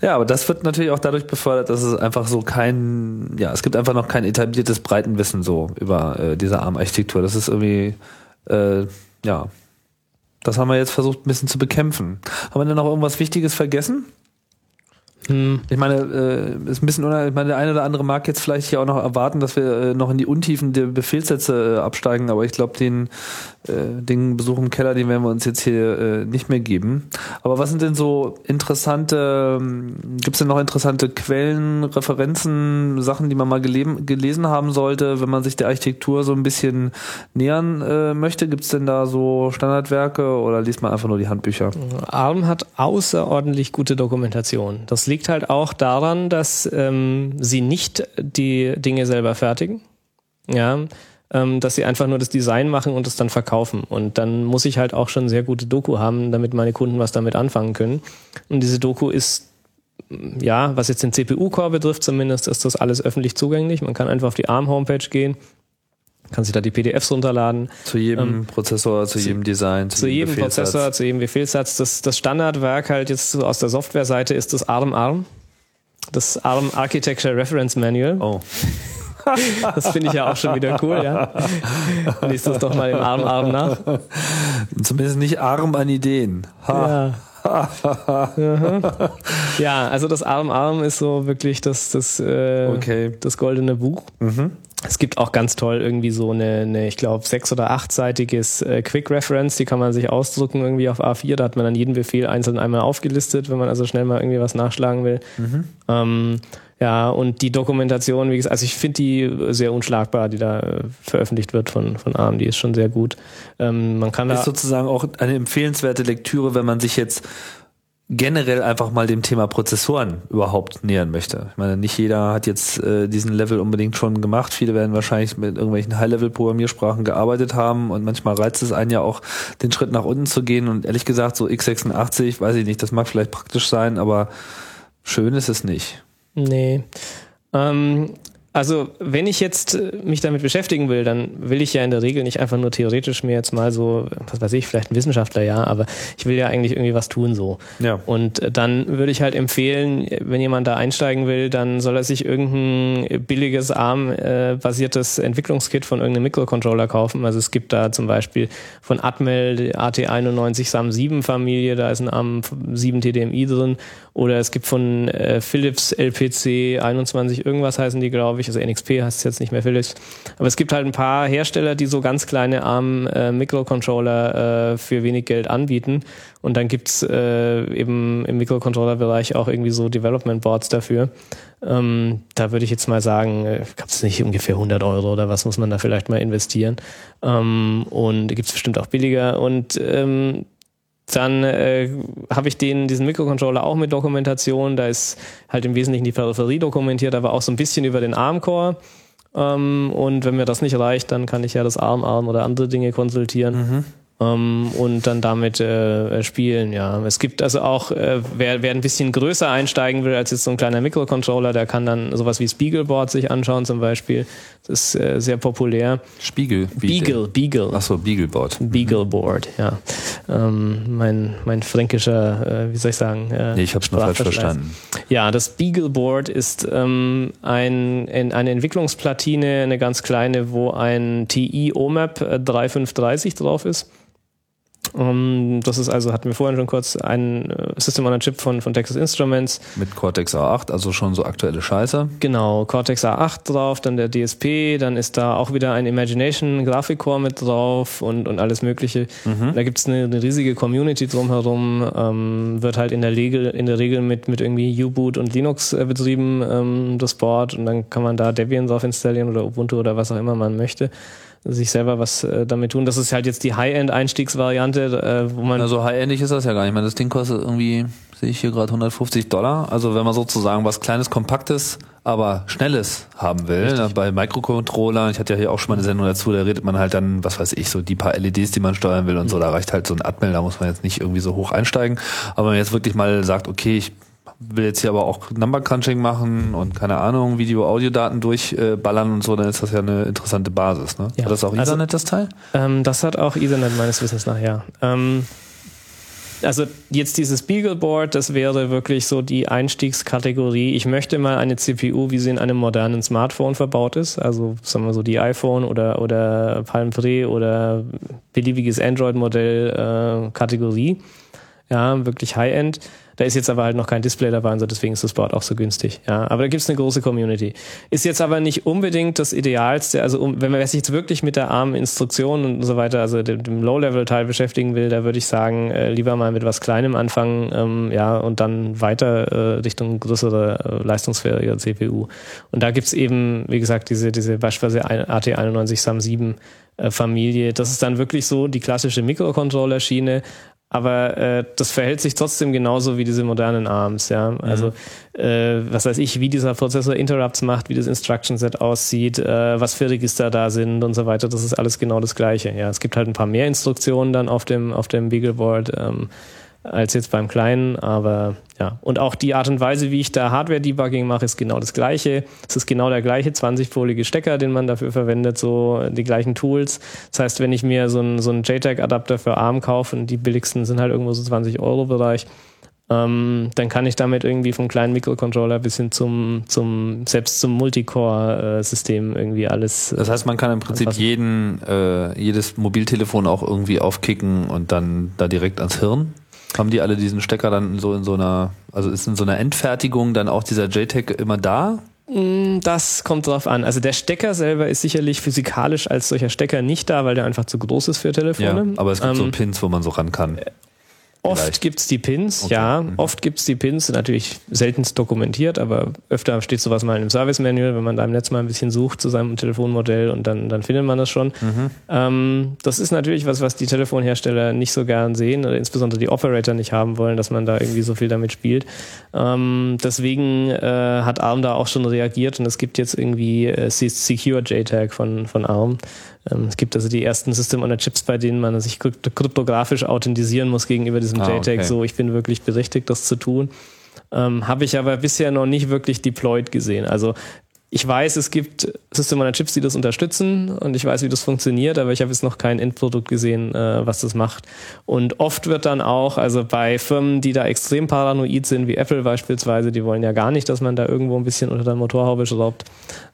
Ja, aber das wird natürlich auch dadurch befördert, dass es einfach so kein, ja, es gibt einfach noch kein etabliertes Breitenwissen so über äh, diese ARM-Architektur. Das ist irgendwie, äh, ja, das haben wir jetzt versucht ein bisschen zu bekämpfen. Haben wir denn noch irgendwas Wichtiges vergessen? Hm. Ich meine, äh, ist ein bisschen ich meine, der eine oder andere mag jetzt vielleicht hier auch noch erwarten, dass wir äh, noch in die Untiefen der Befehlssätze äh, absteigen, aber ich glaube, den, äh, den Besuch im Keller, den werden wir uns jetzt hier äh, nicht mehr geben. Aber was sind denn so interessante, ähm, gibt es denn noch interessante Quellen, Referenzen, Sachen, die man mal gelesen haben sollte, wenn man sich der Architektur so ein bisschen nähern äh, möchte? Gibt es denn da so Standardwerke oder liest man einfach nur die Handbücher? ARM hat außerordentlich gute Dokumentation. Das liegt halt auch daran, dass ähm, sie nicht die Dinge selber fertigen. Ja, ähm, dass sie einfach nur das Design machen und es dann verkaufen. Und dann muss ich halt auch schon sehr gute Doku haben, damit meine Kunden was damit anfangen können. Und diese Doku ist ja, was jetzt den CPU-Core betrifft zumindest, ist das alles öffentlich zugänglich. Man kann einfach auf die ARM-Homepage gehen, kann sich da die PDFs runterladen. Zu jedem ähm, Prozessor, zu, zu, jedem Design, zu, zu jedem Prozessor, zu jedem Befehlssatz. Das, das Standardwerk halt jetzt aus der Softwareseite ist das ARM-ARM. Das ARM Architecture Reference Manual. Oh. Das finde ich ja auch schon wieder cool, ja. Lies das doch mal im ARM-ARM nach. Zumindest nicht arm an Ideen. Ha. Ja. ja, also das ARM-ARM ist so wirklich das, das, äh, okay. das goldene Buch. Mhm. Es gibt auch ganz toll irgendwie so eine, eine ich glaube, sechs- oder achtseitiges äh, Quick Reference, die kann man sich ausdrucken irgendwie auf A4. Da hat man dann jeden Befehl einzeln einmal aufgelistet, wenn man also schnell mal irgendwie was nachschlagen will. Mhm. Ähm, ja, und die Dokumentation, wie gesagt, also ich finde die sehr unschlagbar, die da äh, veröffentlicht wird von, von ARM, die ist schon sehr gut. Ähm, man kann ist da sozusagen auch eine empfehlenswerte Lektüre, wenn man sich jetzt generell einfach mal dem Thema Prozessoren überhaupt nähern möchte. Ich meine, nicht jeder hat jetzt äh, diesen Level unbedingt schon gemacht. Viele werden wahrscheinlich mit irgendwelchen High-Level-Programmiersprachen gearbeitet haben und manchmal reizt es einen ja auch, den Schritt nach unten zu gehen. Und ehrlich gesagt, so x86, weiß ich nicht, das mag vielleicht praktisch sein, aber schön ist es nicht. Nee. Ähm, also, wenn ich jetzt äh, mich damit beschäftigen will, dann will ich ja in der Regel nicht einfach nur theoretisch mir jetzt mal so, was weiß ich, vielleicht ein Wissenschaftler, ja, aber ich will ja eigentlich irgendwie was tun so. Ja. Und äh, dann würde ich halt empfehlen, wenn jemand da einsteigen will, dann soll er sich irgendein billiges ARM-basiertes Entwicklungskit von irgendeinem Mikrocontroller kaufen. Also es gibt da zum Beispiel von Atmel die AT91 SAM7 Familie, da ist ein ARM 7 TDMI drin. Oder es gibt von äh, Philips LPC 21 irgendwas heißen die, glaube ich also NXP heißt es jetzt nicht mehr Philips. Aber es gibt halt ein paar Hersteller, die so ganz kleine ARM-Mikrocontroller äh, für wenig Geld anbieten. Und dann gibt's äh, eben im Mikrocontroller-Bereich auch irgendwie so Development-Boards dafür. Ähm, da würde ich jetzt mal sagen, äh, gab es nicht ungefähr 100 Euro oder was muss man da vielleicht mal investieren. Ähm, und gibt's bestimmt auch billiger. Und ähm, dann äh, habe ich den, diesen Mikrocontroller auch mit Dokumentation. Da ist halt im Wesentlichen die Peripherie dokumentiert, aber auch so ein bisschen über den ARM-Core. Ähm, und wenn mir das nicht reicht, dann kann ich ja das ARM-ARM oder andere Dinge konsultieren. Mhm ähm, und dann damit äh, spielen. Ja, es gibt also auch, äh, wer, wer ein bisschen größer einsteigen will als jetzt so ein kleiner Mikrocontroller, der kann dann sowas wie Spiegelboard sich anschauen zum Beispiel. Das ist äh, sehr populär. Spiegel. Beagle, Beagle. Achso, Beagleboard. Beagleboard, ja. Ähm, mein, mein fränkischer, äh, wie soll ich sagen? Äh, nee, ich habe es nur falsch verstanden. Ja, das Beagleboard ist ähm, ein, ein, eine Entwicklungsplatine, eine ganz kleine, wo ein TI OMAP 3530 drauf ist. Um, ähm, das ist also, hatten wir vorhin schon kurz, ein äh, System on a Chip von, von Texas Instruments. Mit Cortex A8, also schon so aktuelle Scheiße. Genau, Cortex A8 drauf, dann der DSP, dann ist da auch wieder ein Imagination Grafikcore mit drauf und, und alles mögliche. Mhm. Da gibt's eine, eine riesige Community drumherum, ähm, wird halt in der Regel, in der Regel mit, mit irgendwie U-Boot und Linux äh, betrieben, ähm, das Board und dann kann man da Debian drauf installieren oder Ubuntu oder was auch immer man möchte sich selber was äh, damit tun. Das ist halt jetzt die High-End-Einstiegsvariante, äh, wo man. Also High-Endig ist das ja gar nicht. Ich meine, das Ding kostet irgendwie, sehe ich hier gerade 150 Dollar. Also wenn man sozusagen was Kleines, Kompaktes, aber Schnelles haben will, ne, bei Microcontrollern, ich hatte ja hier auch schon mal eine Sendung dazu, da redet man halt dann, was weiß ich, so die paar LEDs, die man steuern will und so, da reicht halt so ein Atmel, da muss man jetzt nicht irgendwie so hoch einsteigen. Aber wenn man jetzt wirklich mal sagt, okay, ich will jetzt hier aber auch Number Crunching machen und keine Ahnung, Video-Audio-Daten durchballern äh, und so, dann ist das ja eine interessante Basis. Ne? Ja. Hat das auch also, Ethernet, das Teil? Ähm, das hat auch Ethernet meines Wissens nach, ja. Ähm, also jetzt dieses Beagleboard, das wäre wirklich so die Einstiegskategorie. Ich möchte mal eine CPU, wie sie in einem modernen Smartphone verbaut ist. Also sagen wir so die iPhone oder, oder Palm Pre oder beliebiges Android-Modell äh, Kategorie. Ja, wirklich High-End. Da ist jetzt aber halt noch kein Display dabei und so, deswegen ist das Board auch so günstig. Ja, aber da gibt es eine große Community. Ist jetzt aber nicht unbedingt das Idealste. Also um, wenn man sich jetzt wirklich mit der ARM-Instruktion und so weiter, also dem, dem Low-Level-Teil beschäftigen will, da würde ich sagen, äh, lieber mal mit was Kleinem anfangen, ähm, ja, und dann weiter äh, Richtung größere, äh, leistungsfähige CPU. Und da gibt's eben, wie gesagt, diese, diese beispielsweise AT91 SAM7 äh, Familie. Das ist dann wirklich so die klassische Mikrocontroller-Schiene, aber äh, das verhält sich trotzdem genauso wie diese modernen ARMs, ja. Also mhm. äh, was weiß ich, wie dieser Prozessor Interrupts macht, wie das Instruction Set aussieht, äh, was für Register da sind und so weiter, das ist alles genau das Gleiche. Ja, es gibt halt ein paar mehr Instruktionen dann auf dem auf dem Beagleboard. Ähm, als jetzt beim kleinen, aber ja. Und auch die Art und Weise, wie ich da Hardware-Debugging mache, ist genau das gleiche. Es ist genau der gleiche 20-polige Stecker, den man dafür verwendet, so die gleichen Tools. Das heißt, wenn ich mir so einen so einen JTAG-Adapter für ARM kaufe und die billigsten sind halt irgendwo so 20 Euro Bereich, ähm, dann kann ich damit irgendwie vom kleinen Mikrocontroller bis hin zum, zum selbst zum Multicore-System irgendwie alles. Das heißt, man kann im Prinzip anpassen. jeden, äh, jedes Mobiltelefon auch irgendwie aufkicken und dann da direkt ans Hirn? Haben die alle diesen Stecker dann so in so einer, also ist in so einer Endfertigung dann auch dieser JTAG immer da? Mm, das kommt drauf an. Also der Stecker selber ist sicherlich physikalisch als solcher Stecker nicht da, weil der einfach zu groß ist für Telefone. Ja, aber es gibt ähm, so Pins, wo man so ran kann. Oft gibt es die Pins, okay. ja. Mhm. Oft gibt es die Pins, natürlich seltenst dokumentiert, aber öfter steht sowas mal in einem Service Manual, wenn man da im Netz mal ein bisschen sucht zu seinem Telefonmodell und dann, dann findet man das schon. Mhm. Ähm, das ist natürlich was, was die Telefonhersteller nicht so gern sehen oder insbesondere die Operator nicht haben wollen, dass man da irgendwie so viel damit spielt. Ähm, deswegen äh, hat ARM da auch schon reagiert und es gibt jetzt irgendwie äh, Secure JTAG von, von ARM. Ähm, es gibt also die ersten System on Chips, bei denen man sich kryptografisch authentisieren muss gegenüber diesem ah, JTAG. Okay. So, ich bin wirklich berechtigt, das zu tun. Ähm, Habe ich aber bisher noch nicht wirklich deployed gesehen. Also ich weiß, es gibt System on Chips, die das unterstützen und ich weiß, wie das funktioniert, aber ich habe jetzt noch kein Endprodukt gesehen, äh, was das macht. Und oft wird dann auch, also bei Firmen, die da extrem paranoid sind, wie Apple beispielsweise, die wollen ja gar nicht, dass man da irgendwo ein bisschen unter der Motorhaube schraubt,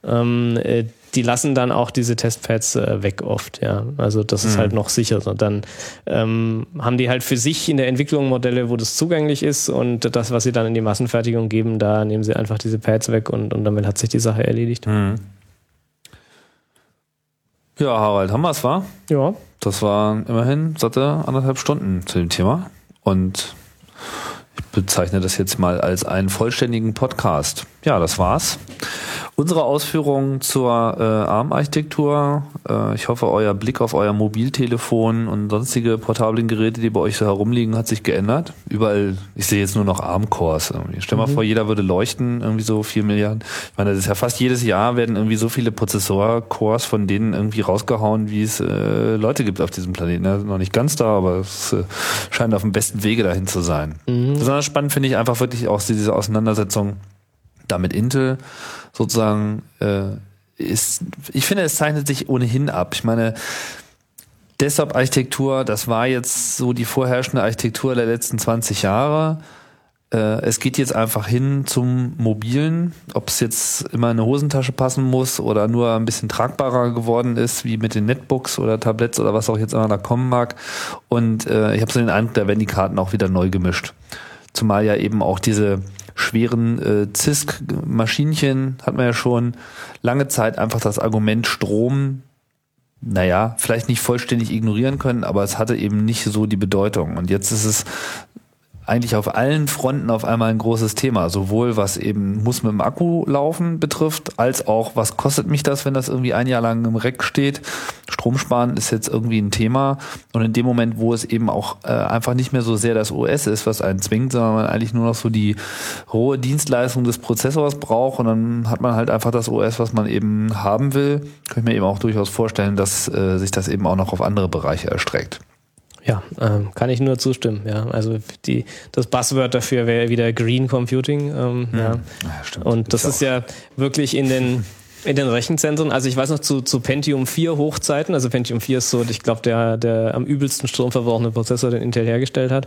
ähm, äh, die lassen dann auch diese Testpads äh, weg oft, ja. Also das ist mhm. halt noch sicherer. Dann ähm, haben die halt für sich in der Entwicklung Modelle, wo das zugänglich ist und das, was sie dann in die Massenfertigung geben, da nehmen sie einfach diese Pads weg und, und damit hat sich die Sache erledigt. Mhm. Ja, Harald, haben wir es, war? Ja. Das waren immerhin satte anderthalb Stunden zu dem Thema und ich bezeichne das jetzt mal als einen vollständigen Podcast. Ja, das war's. Unsere Ausführungen zur äh, ARM-Architektur. Äh, ich hoffe, euer Blick auf euer Mobiltelefon und sonstige portablen Geräte, die bei euch so herumliegen, hat sich geändert. Überall, ich sehe jetzt nur noch ARM-Cores. Stell mal mhm. vor, jeder würde leuchten, irgendwie so vier Milliarden. Ich meine, das ist ja fast jedes Jahr werden irgendwie so viele Prozessor-Cores von denen irgendwie rausgehauen, wie es äh, Leute gibt auf diesem Planeten. Ja, noch nicht ganz da, aber es äh, scheint auf dem besten Wege dahin zu sein. Mhm. Besonders spannend finde ich einfach wirklich auch diese Auseinandersetzung da mit Intel sozusagen äh, ist, ich finde, es zeichnet sich ohnehin ab. Ich meine, Desktop-Architektur, das war jetzt so die vorherrschende Architektur der letzten 20 Jahre. Äh, es geht jetzt einfach hin zum Mobilen, ob es jetzt immer in eine Hosentasche passen muss oder nur ein bisschen tragbarer geworden ist, wie mit den Netbooks oder Tabletts oder was auch jetzt immer da kommen mag. Und äh, ich habe so den Eindruck, da werden die Karten auch wieder neu gemischt. Zumal ja eben auch diese schweren äh, CISC-Maschinchen hat man ja schon lange Zeit einfach das Argument Strom, naja, vielleicht nicht vollständig ignorieren können, aber es hatte eben nicht so die Bedeutung. Und jetzt ist es eigentlich auf allen Fronten auf einmal ein großes Thema. Sowohl was eben muss mit dem Akku laufen betrifft, als auch was kostet mich das, wenn das irgendwie ein Jahr lang im Reck steht. Stromsparen ist jetzt irgendwie ein Thema. Und in dem Moment, wo es eben auch äh, einfach nicht mehr so sehr das OS ist, was einen zwingt, sondern man eigentlich nur noch so die rohe Dienstleistung des Prozessors braucht und dann hat man halt einfach das OS, was man eben haben will, kann ich mir eben auch durchaus vorstellen, dass äh, sich das eben auch noch auf andere Bereiche erstreckt. Ja, ähm, kann ich nur zustimmen. Ja, also die, das Buzzword dafür wäre wieder Green Computing. Ähm, hm. ja. ja stimmt. Und das ist, ist ja wirklich in den in den Rechenzentren, also ich weiß noch zu, zu Pentium 4 Hochzeiten, also Pentium 4 ist so, ich glaube, der, der am übelsten stromverbrauchende Prozessor, den Intel hergestellt hat.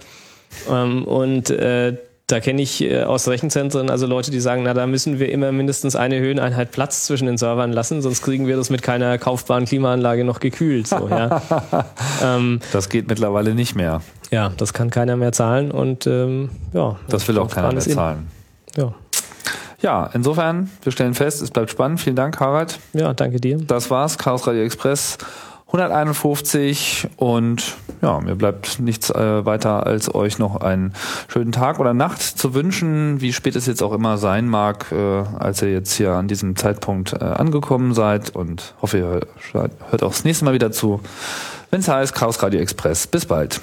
Ähm, und äh, da kenne ich äh, aus Rechenzentren also Leute, die sagen, na, da müssen wir immer mindestens eine Höheneinheit Platz zwischen den Servern lassen, sonst kriegen wir das mit keiner kaufbaren Klimaanlage noch gekühlt. So, ja. ähm, das geht mittlerweile nicht mehr. Ja, das kann keiner mehr zahlen und ähm, ja. Das will auch keiner mehr zahlen. Ja. Ja, insofern, wir stellen fest, es bleibt spannend. Vielen Dank, Harald. Ja, danke dir. Das war's, Chaos Radio Express. 151 und ja, mir bleibt nichts äh, weiter als euch noch einen schönen Tag oder Nacht zu wünschen, wie spät es jetzt auch immer sein mag, äh, als ihr jetzt hier an diesem Zeitpunkt äh, angekommen seid und hoffe, ihr hört auch das nächste Mal wieder zu, wenn es heißt Chaos Radio Express. Bis bald.